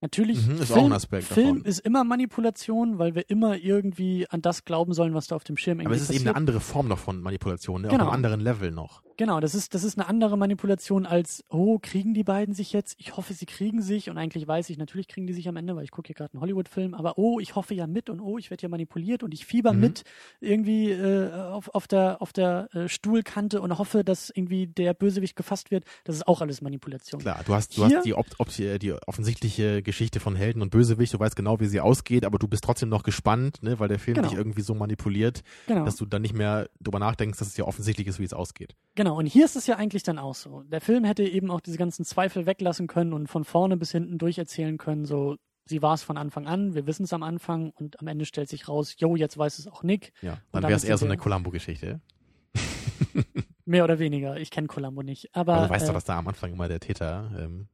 Natürlich, Mhm, ist Film, auch ein Aspekt Film davon. ist immer Manipulation, weil wir immer irgendwie an das glauben sollen, was da auf dem Schirm Aber irgendwie es ist eben passiert. eine andere Form noch von Manipulation, ne? Genau. auf einem anderen Level noch. Genau, das ist, das ist eine andere Manipulation als, oh, kriegen die beiden sich jetzt? Ich hoffe, sie kriegen sich. Und eigentlich weiß ich, natürlich kriegen die sich am Ende, weil ich gucke hier gerade einen Hollywood-Film. Aber oh, ich hoffe ja mit und oh, ich werde ja manipuliert und ich fieber Mhm. mit irgendwie äh, auf, auf der, auf der äh, Stuhlkante und hoffe, dass irgendwie der Bösewicht gefasst wird. Das ist auch alles Manipulation. Klar, du hast, du Hier- hast die, ob, ob, die offensichtliche Geschichte von Helden und Bösewicht, du weißt genau, wie sie ausgeht, aber du bist trotzdem noch gespannt, ne? weil der Film Genau. dich irgendwie so manipuliert, Genau. dass du dann nicht mehr drüber nachdenkst, dass es ja offensichtlich ist, wie es ausgeht. Genau, und hier ist es ja eigentlich dann auch so. Der Film hätte eben auch diese ganzen Zweifel weglassen können und von vorne bis hinten durcherzählen können, so, sie war es von Anfang an, wir wissen es am Anfang und am Ende stellt sich raus, jo, jetzt weiß es auch Nick. Ja, dann wäre es eher so eine Columbo-Geschichte. Mehr oder weniger. Ich kenne Columbo nicht. Aber Aber du weißt äh, doch, dass da am Anfang immer der Täter ähm,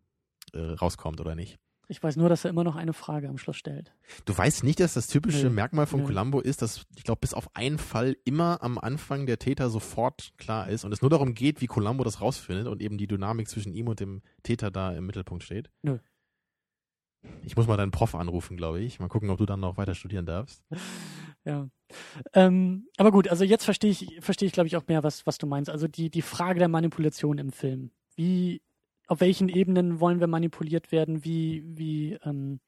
äh, rauskommt, oder nicht? Ich weiß nur, dass er immer noch eine Frage am Schluss stellt. Du weißt nicht, dass das typische Nö. Merkmal von Nö. Columbo ist, dass ich glaube, bis auf einen Fall immer am Anfang der Täter sofort klar ist und es nur darum geht, wie Columbo das rausfindet und eben die Dynamik zwischen ihm und dem Täter da im Mittelpunkt steht. Nö. Ich muss mal deinen Prof anrufen, glaube ich. Mal gucken, ob du dann noch weiter studieren darfst. Ja. Ähm, aber gut, also jetzt verstehe ich, verstehe ich, glaube ich, auch mehr, was, was du meinst. Also die, die Frage der Manipulation im Film. Wie, auf welchen Ebenen wollen wir manipuliert werden? Wie, wie, ähm,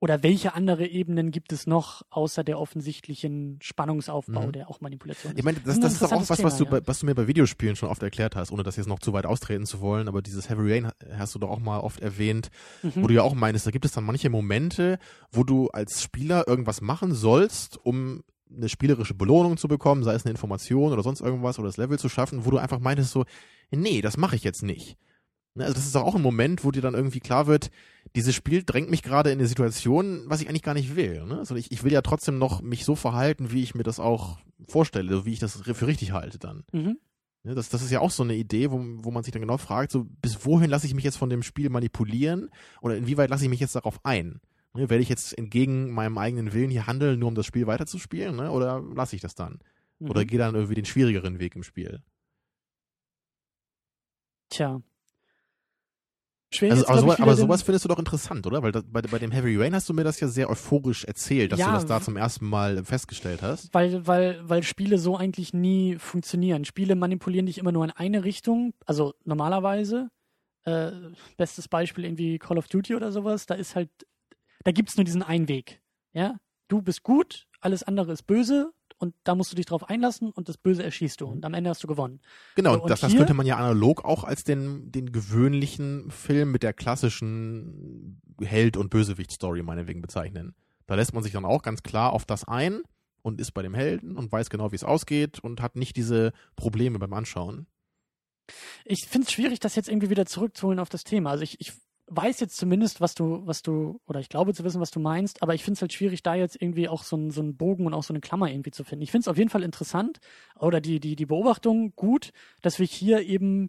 oder welche andere Ebenen gibt es noch, außer der offensichtlichen Spannungsaufbau, Mhm. der auch Manipulation ist? Ich meine, das, ein das ist doch auch was, interessantes was du, Thema, bei, was du mir bei Videospielen schon oft erklärt hast, ohne das jetzt noch zu weit austreten zu wollen, aber dieses Heavy Rain hast du doch auch mal oft erwähnt, Mhm. wo du ja auch meinst, da gibt es dann manche Momente, wo du als Spieler irgendwas machen sollst, um eine spielerische Belohnung zu bekommen, sei es eine Information oder sonst irgendwas oder das Level zu schaffen, wo du einfach meintest so, nee, das mache ich jetzt nicht. Ne, also das ist auch ein Moment, wo dir dann irgendwie klar wird, dieses Spiel drängt mich gerade in eine Situation, was ich eigentlich gar nicht will. Ne? Also ich, ich will ja trotzdem noch mich so verhalten, wie ich mir das auch vorstelle, wie ich das für richtig halte dann. Mhm. Ne, das, das ist ja auch so eine Idee, wo, wo man sich dann genau fragt, so bis wohin lasse ich mich jetzt von dem Spiel manipulieren oder inwieweit lasse ich mich jetzt darauf ein? Ne, werde ich jetzt entgegen meinem eigenen Willen hier handeln, nur um das Spiel weiterzuspielen, ne? oder lasse ich das dann? Mhm. Oder gehe dann irgendwie den schwierigeren Weg im Spiel? Tja, Schwer also, aber, sowas, aber sowas findest du doch interessant, oder? Weil das, bei, bei dem Heavy Rain hast du mir das ja sehr euphorisch erzählt, dass ja, du das da zum ersten Mal festgestellt hast. Weil, weil, weil Spiele so eigentlich nie funktionieren. Spiele manipulieren dich immer nur in eine Richtung, also normalerweise. Äh, bestes Beispiel irgendwie Call of Duty oder sowas, da ist halt, da gibt's nur diesen einen Weg. Ja? Du bist gut, alles andere ist böse, und da musst du dich drauf einlassen und das Böse erschießt du und am Ende hast du gewonnen. Genau, und das, das könnte man ja analog auch als den, den gewöhnlichen Film mit der klassischen Held- und Bösewicht-Story meinetwegen bezeichnen. Da lässt man sich dann auch ganz klar auf das ein und ist bei dem Helden und weiß genau, wie es ausgeht und hat nicht diese Probleme beim Anschauen. Ich finde es schwierig, das jetzt irgendwie wieder zurückzuholen auf das Thema. Also ich, ich weiß jetzt zumindest, was du, was du, oder ich glaube zu wissen, was du meinst, aber ich finde es halt schwierig, da jetzt irgendwie auch so, ein, so einen Bogen und auch so eine Klammer irgendwie zu finden. Ich finde es auf jeden Fall interessant oder die, die, die Beobachtung gut, dass wir hier eben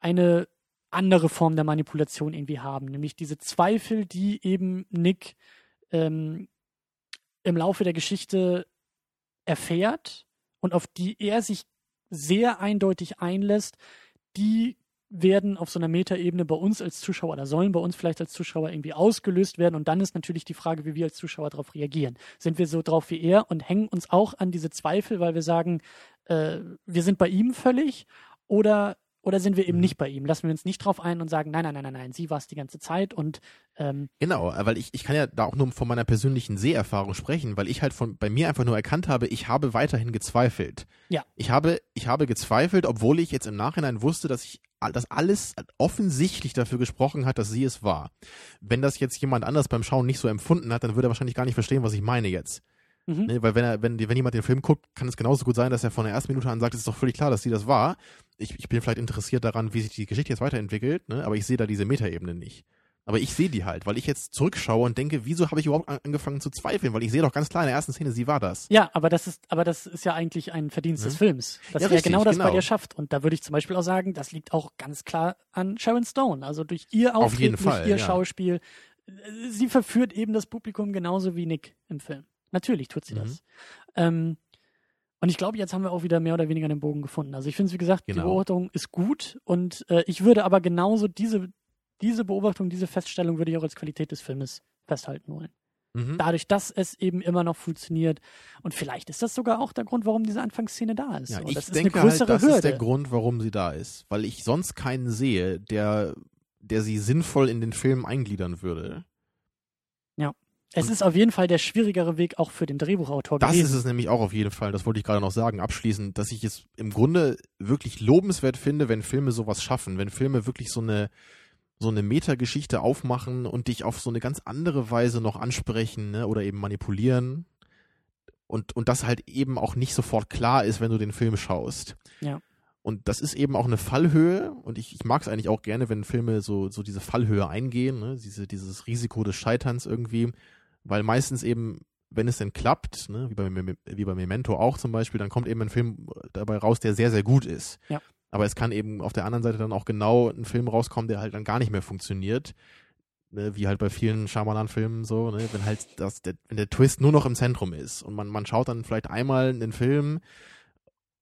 eine andere Form der Manipulation irgendwie haben, nämlich diese Zweifel, die eben Nick ähm, im Laufe der Geschichte erfährt und auf die er sich sehr eindeutig einlässt, die werden auf so einer Metaebene bei uns als Zuschauer oder sollen bei uns vielleicht als Zuschauer irgendwie ausgelöst werden. Und dann ist natürlich die Frage, wie wir als Zuschauer darauf reagieren. Sind wir so drauf wie er und hängen uns auch an diese Zweifel, weil wir sagen, äh, wir sind bei ihm völlig oder oder sind wir eben mhm. nicht bei ihm? Lassen wir uns nicht drauf ein und sagen, nein, nein, nein, nein, nein, sie war es die ganze Zeit und ähm, Genau, weil ich, ich kann ja da auch nur von meiner persönlichen Seherfahrung sprechen, weil ich halt von bei mir einfach nur erkannt habe, ich habe weiterhin gezweifelt. Ja. Ich habe, ich habe gezweifelt, obwohl ich jetzt im Nachhinein wusste, dass ich dass alles offensichtlich dafür gesprochen hat, dass sie es war. Wenn das jetzt jemand anders beim Schauen nicht so empfunden hat, dann würde er wahrscheinlich gar nicht verstehen, was ich meine jetzt. Mhm. Ne, weil wenn er, wenn, wenn jemand den Film guckt, kann es genauso gut sein, dass er von der ersten Minute an sagt, es ist doch völlig klar, dass sie das war. Ich, ich bin vielleicht interessiert daran, wie sich die Geschichte jetzt weiterentwickelt, ne? aber ich sehe da diese Metaebene nicht. Aber ich sehe die halt, weil ich jetzt zurückschaue und denke, wieso habe ich überhaupt angefangen zu zweifeln? Weil ich sehe doch ganz klar in der ersten Szene, sie war das. Ja, aber das ist, aber das ist ja eigentlich ein Verdienst ja. des Films, dass ja, er genau das genau. bei dir schafft. Und da würde ich zum Beispiel auch sagen, das liegt auch ganz klar an Sharon Stone. Also durch ihr Auftreten, durch Fall, ihr ja. Schauspiel. Sie verführt eben das Publikum genauso wie Nick im Film. Natürlich tut sie mhm. das. Ähm, und ich glaube, jetzt haben wir auch wieder mehr oder weniger den Bogen gefunden. Also ich finde es, wie gesagt, genau. die Beobachtung ist gut und äh, ich würde aber genauso diese, diese Beobachtung, diese Feststellung würde ich auch als Qualität des Filmes festhalten wollen. Mhm. Dadurch, dass es eben immer noch funktioniert. Und vielleicht ist das sogar auch der Grund, warum diese Anfangsszene da ist. Ja, ich das ist denke eine größere halt, das Hürde. ist der Grund, warum sie da ist. Weil ich sonst keinen sehe, der, der sie sinnvoll in den Film eingliedern würde. Es ist auf jeden Fall der schwierigere Weg auch für den Drehbuchautor das gewesen. Das ist es nämlich auch auf jeden Fall, das wollte ich gerade noch sagen, abschließend, dass ich es im Grunde wirklich lobenswert finde, wenn Filme sowas schaffen, wenn Filme wirklich so eine so eine Metageschichte aufmachen und dich auf so eine ganz andere Weise noch ansprechen ne, oder eben manipulieren und und das halt eben auch nicht sofort klar ist, wenn du den Film schaust. Ja. Und das ist eben auch eine Fallhöhe und ich, ich mag es eigentlich auch gerne, wenn Filme so, so diese Fallhöhe eingehen, ne? diese, dieses Risiko des Scheiterns irgendwie weil meistens eben, wenn es denn klappt, ne, wie, bei, wie bei Memento auch zum Beispiel, dann kommt eben ein Film dabei raus, der sehr, sehr gut ist. Ja. Aber es kann eben auf der anderen Seite dann auch genau ein Film rauskommen, der halt dann gar nicht mehr funktioniert. Ne, wie halt bei vielen Shyamalan-Filmen so, ne, wenn halt das, der, wenn der Twist nur noch im Zentrum ist und man, man schaut dann vielleicht einmal einen Film,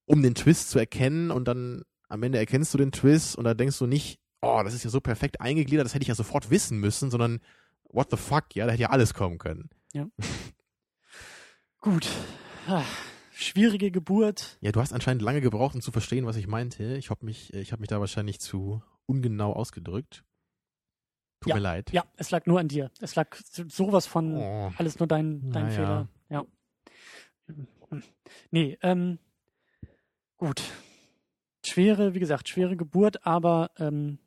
um den Twist zu erkennen und dann am Ende erkennst du den Twist und dann denkst du nicht, oh, das ist ja so perfekt eingegliedert, das hätte ich ja sofort wissen müssen, sondern what the fuck, ja, da hätte ja alles kommen können. Ja. Gut. Ach, schwierige Geburt. Ja, du hast anscheinend lange gebraucht, um zu verstehen, was ich meinte. Ich habe mich, ich habe mich da wahrscheinlich zu ungenau ausgedrückt. Tut ja, mir leid. Ja, es lag nur an dir. Es lag sowas von oh. alles nur dein, dein. Fehler. Ja. Nee, ähm, gut. Schwere, wie gesagt, schwere Geburt, aber ähm,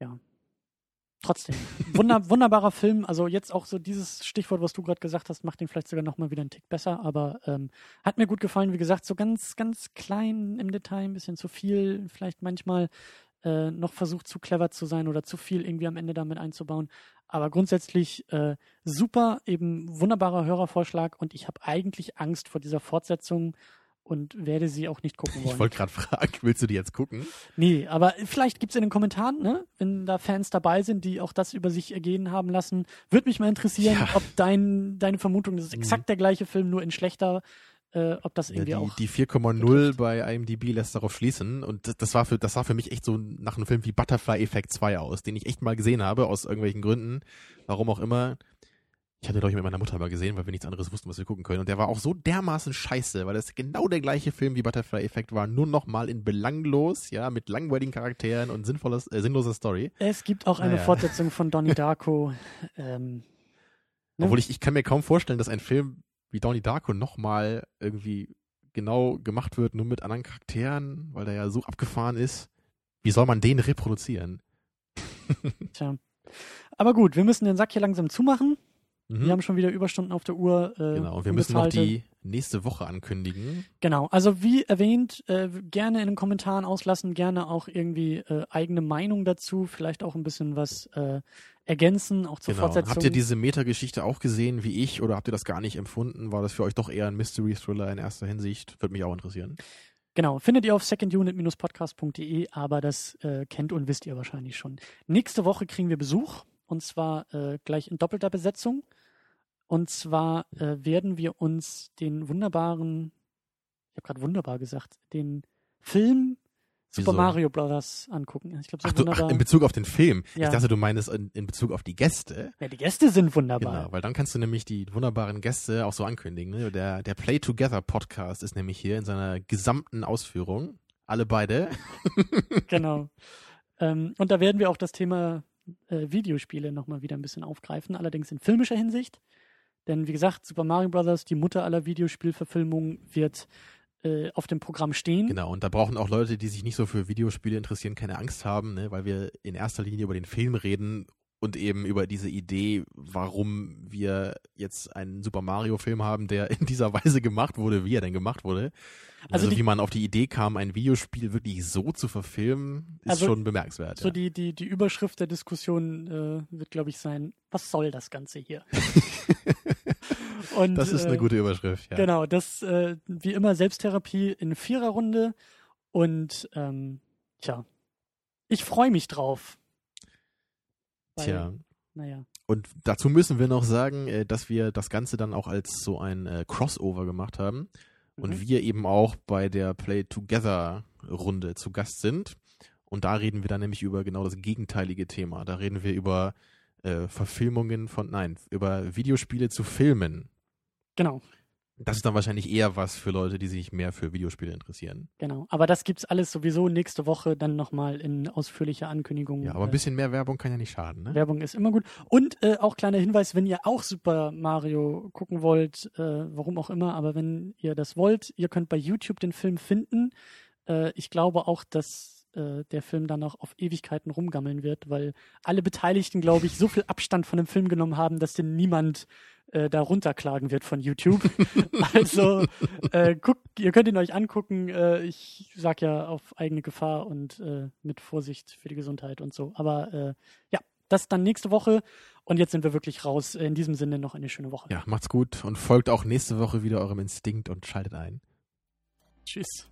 ja, trotzdem. Wunder, wunderbarer Film. Also jetzt auch so dieses Stichwort, was du gerade gesagt hast, macht ihn vielleicht sogar noch mal wieder einen Tick besser. Aber ähm, hat mir gut gefallen. Wie gesagt, so ganz, ganz klein im Detail, ein bisschen zu viel. Vielleicht manchmal äh, noch versucht, zu clever zu sein oder zu viel irgendwie am Ende damit einzubauen. Aber grundsätzlich äh, super, eben wunderbarer Hörervorschlag. Und ich habe eigentlich Angst vor dieser Fortsetzung und werde sie auch nicht gucken wollen. Ich wollte gerade fragen, willst du die jetzt gucken? Nee, aber vielleicht gibt's in den Kommentaren, ne, wenn da Fans dabei sind, die auch das über sich ergehen haben lassen. Würde mich mal interessieren, Ja. ob dein, deine Vermutung, das ist exakt der gleiche Film, nur in schlechter, äh, ob das Ja, irgendwie die auch. die 4,0 bei IMDb lässt darauf schließen. Und das, das, war für, das sah für mich echt so nach einem Film wie Butterfly Effect 2 aus, den ich echt mal gesehen habe, aus irgendwelchen Gründen. Warum auch immer. Ich hatte, glaube ich, mit meiner Mutter mal gesehen, weil wir nichts anderes wussten, was wir gucken können. Und der war auch so dermaßen scheiße, weil das genau der gleiche Film wie Butterfly Effect war, nur noch mal in belanglos, ja, mit langweiligen Charakteren und sinnvolles, äh, sinnloser Story. es gibt auch eine Naja. Fortsetzung von Donnie Darko. ähm, Ne? Obwohl ich, ich kann mir kaum vorstellen, dass ein Film wie Donnie Darko nochmal irgendwie genau gemacht wird, nur mit anderen Charakteren, weil der ja so abgefahren ist. Wie soll man den reproduzieren? tja. Aber gut, wir müssen den Sack hier langsam zumachen. Mhm. Wir haben schon wieder Überstunden auf der Uhr. Äh, genau, und wir müssen noch die nächste Woche ankündigen. Genau, also wie erwähnt, äh, gerne in den Kommentaren auslassen, gerne auch irgendwie äh, eigene Meinung dazu, vielleicht auch ein bisschen was äh, ergänzen, auch zur Genau. Fortsetzung. Habt ihr diese Meta-Geschichte auch gesehen wie ich oder habt ihr das gar nicht empfunden? War das für euch doch eher ein Mystery-Thriller in erster Hinsicht? Würde mich auch interessieren. Genau, findet ihr auf secondunit-podcast.de, aber das äh, kennt und wisst ihr wahrscheinlich schon. Nächste Woche kriegen wir Besuch und zwar äh, gleich in doppelter Besetzung. Und zwar äh, werden wir uns den wunderbaren, ich habe gerade wunderbar gesagt, den Film Super Wieso? Mario Brothers angucken. Ich glaube, so Ach, du, ach, in Bezug auf den Film. Ja. Ich dachte, du meinst in, in Bezug auf die Gäste. ja, die Gäste sind wunderbar. Genau, weil dann kannst du nämlich die wunderbaren Gäste auch so ankündigen. Ne? Der, der Play Together Podcast ist nämlich hier in seiner gesamten Ausführung. Alle beide. genau. Ähm, und da werden wir auch das Thema äh, Videospiele nochmal wieder ein bisschen aufgreifen, allerdings in filmischer Hinsicht. Denn wie gesagt, Super Mario Bros., die Mutter aller Videospielverfilmungen, wird äh, auf dem Programm stehen. Genau, und da brauchen auch Leute, die sich nicht so für Videospiele interessieren, keine Angst haben, ne? weil wir in erster Linie über den Film reden und eben über diese Idee, warum wir jetzt einen Super Mario Film haben, der in dieser Weise gemacht wurde, wie er denn gemacht wurde. Also Also, die- wie man auf die Idee kam, ein Videospiel wirklich so zu verfilmen, ist Also schon bemerkenswert. So ja. die, die, die Überschrift der Diskussion äh, wird, glaube ich, sein, was soll das Ganze hier? Und, das ist eine äh, gute Überschrift, ja. Genau, das äh, wie immer Selbsttherapie in Viererrunde und ähm, tja, ich freue mich drauf. Weil, Tja. Naja, Und dazu müssen wir noch sagen, äh, dass wir das Ganze dann auch als so ein äh, Crossover gemacht haben und Mhm. wir eben auch bei der Play Together Runde zu Gast sind. Und da reden wir dann nämlich über genau das gegenteilige Thema. Da reden wir über äh, Verfilmungen von, nein, über Videospiele zu Filmen. Genau, Das ist dann wahrscheinlich eher was für Leute, die sich mehr für Videospiele interessieren. genau. Aber das gibt's alles sowieso nächste Woche dann nochmal in ausführlicher Ankündigung. Ja, aber ein Äh, bisschen mehr Werbung kann ja nicht schaden, ne? Werbung ist immer gut. Und äh, auch kleiner Hinweis, wenn ihr auch Super Mario gucken wollt, äh, warum auch immer, aber wenn ihr das wollt, ihr könnt bei YouTube den Film finden. Äh, ich glaube auch, dass äh, der Film dann noch auf Ewigkeiten rumgammeln wird, weil alle Beteiligten, glaube ich, so viel Abstand von dem Film genommen haben, dass den niemand äh, da runterklagen wird von YouTube. also äh, guckt, ihr könnt ihn euch angucken. Äh, ich sag ja auf eigene Gefahr und äh, mit Vorsicht für die Gesundheit und so. Aber äh, ja, das dann nächste Woche. Und jetzt sind wir wirklich raus. In diesem Sinne noch eine schöne Woche. Ja, macht's gut und folgt auch nächste Woche wieder eurem Instinkt und schaltet ein. Tschüss.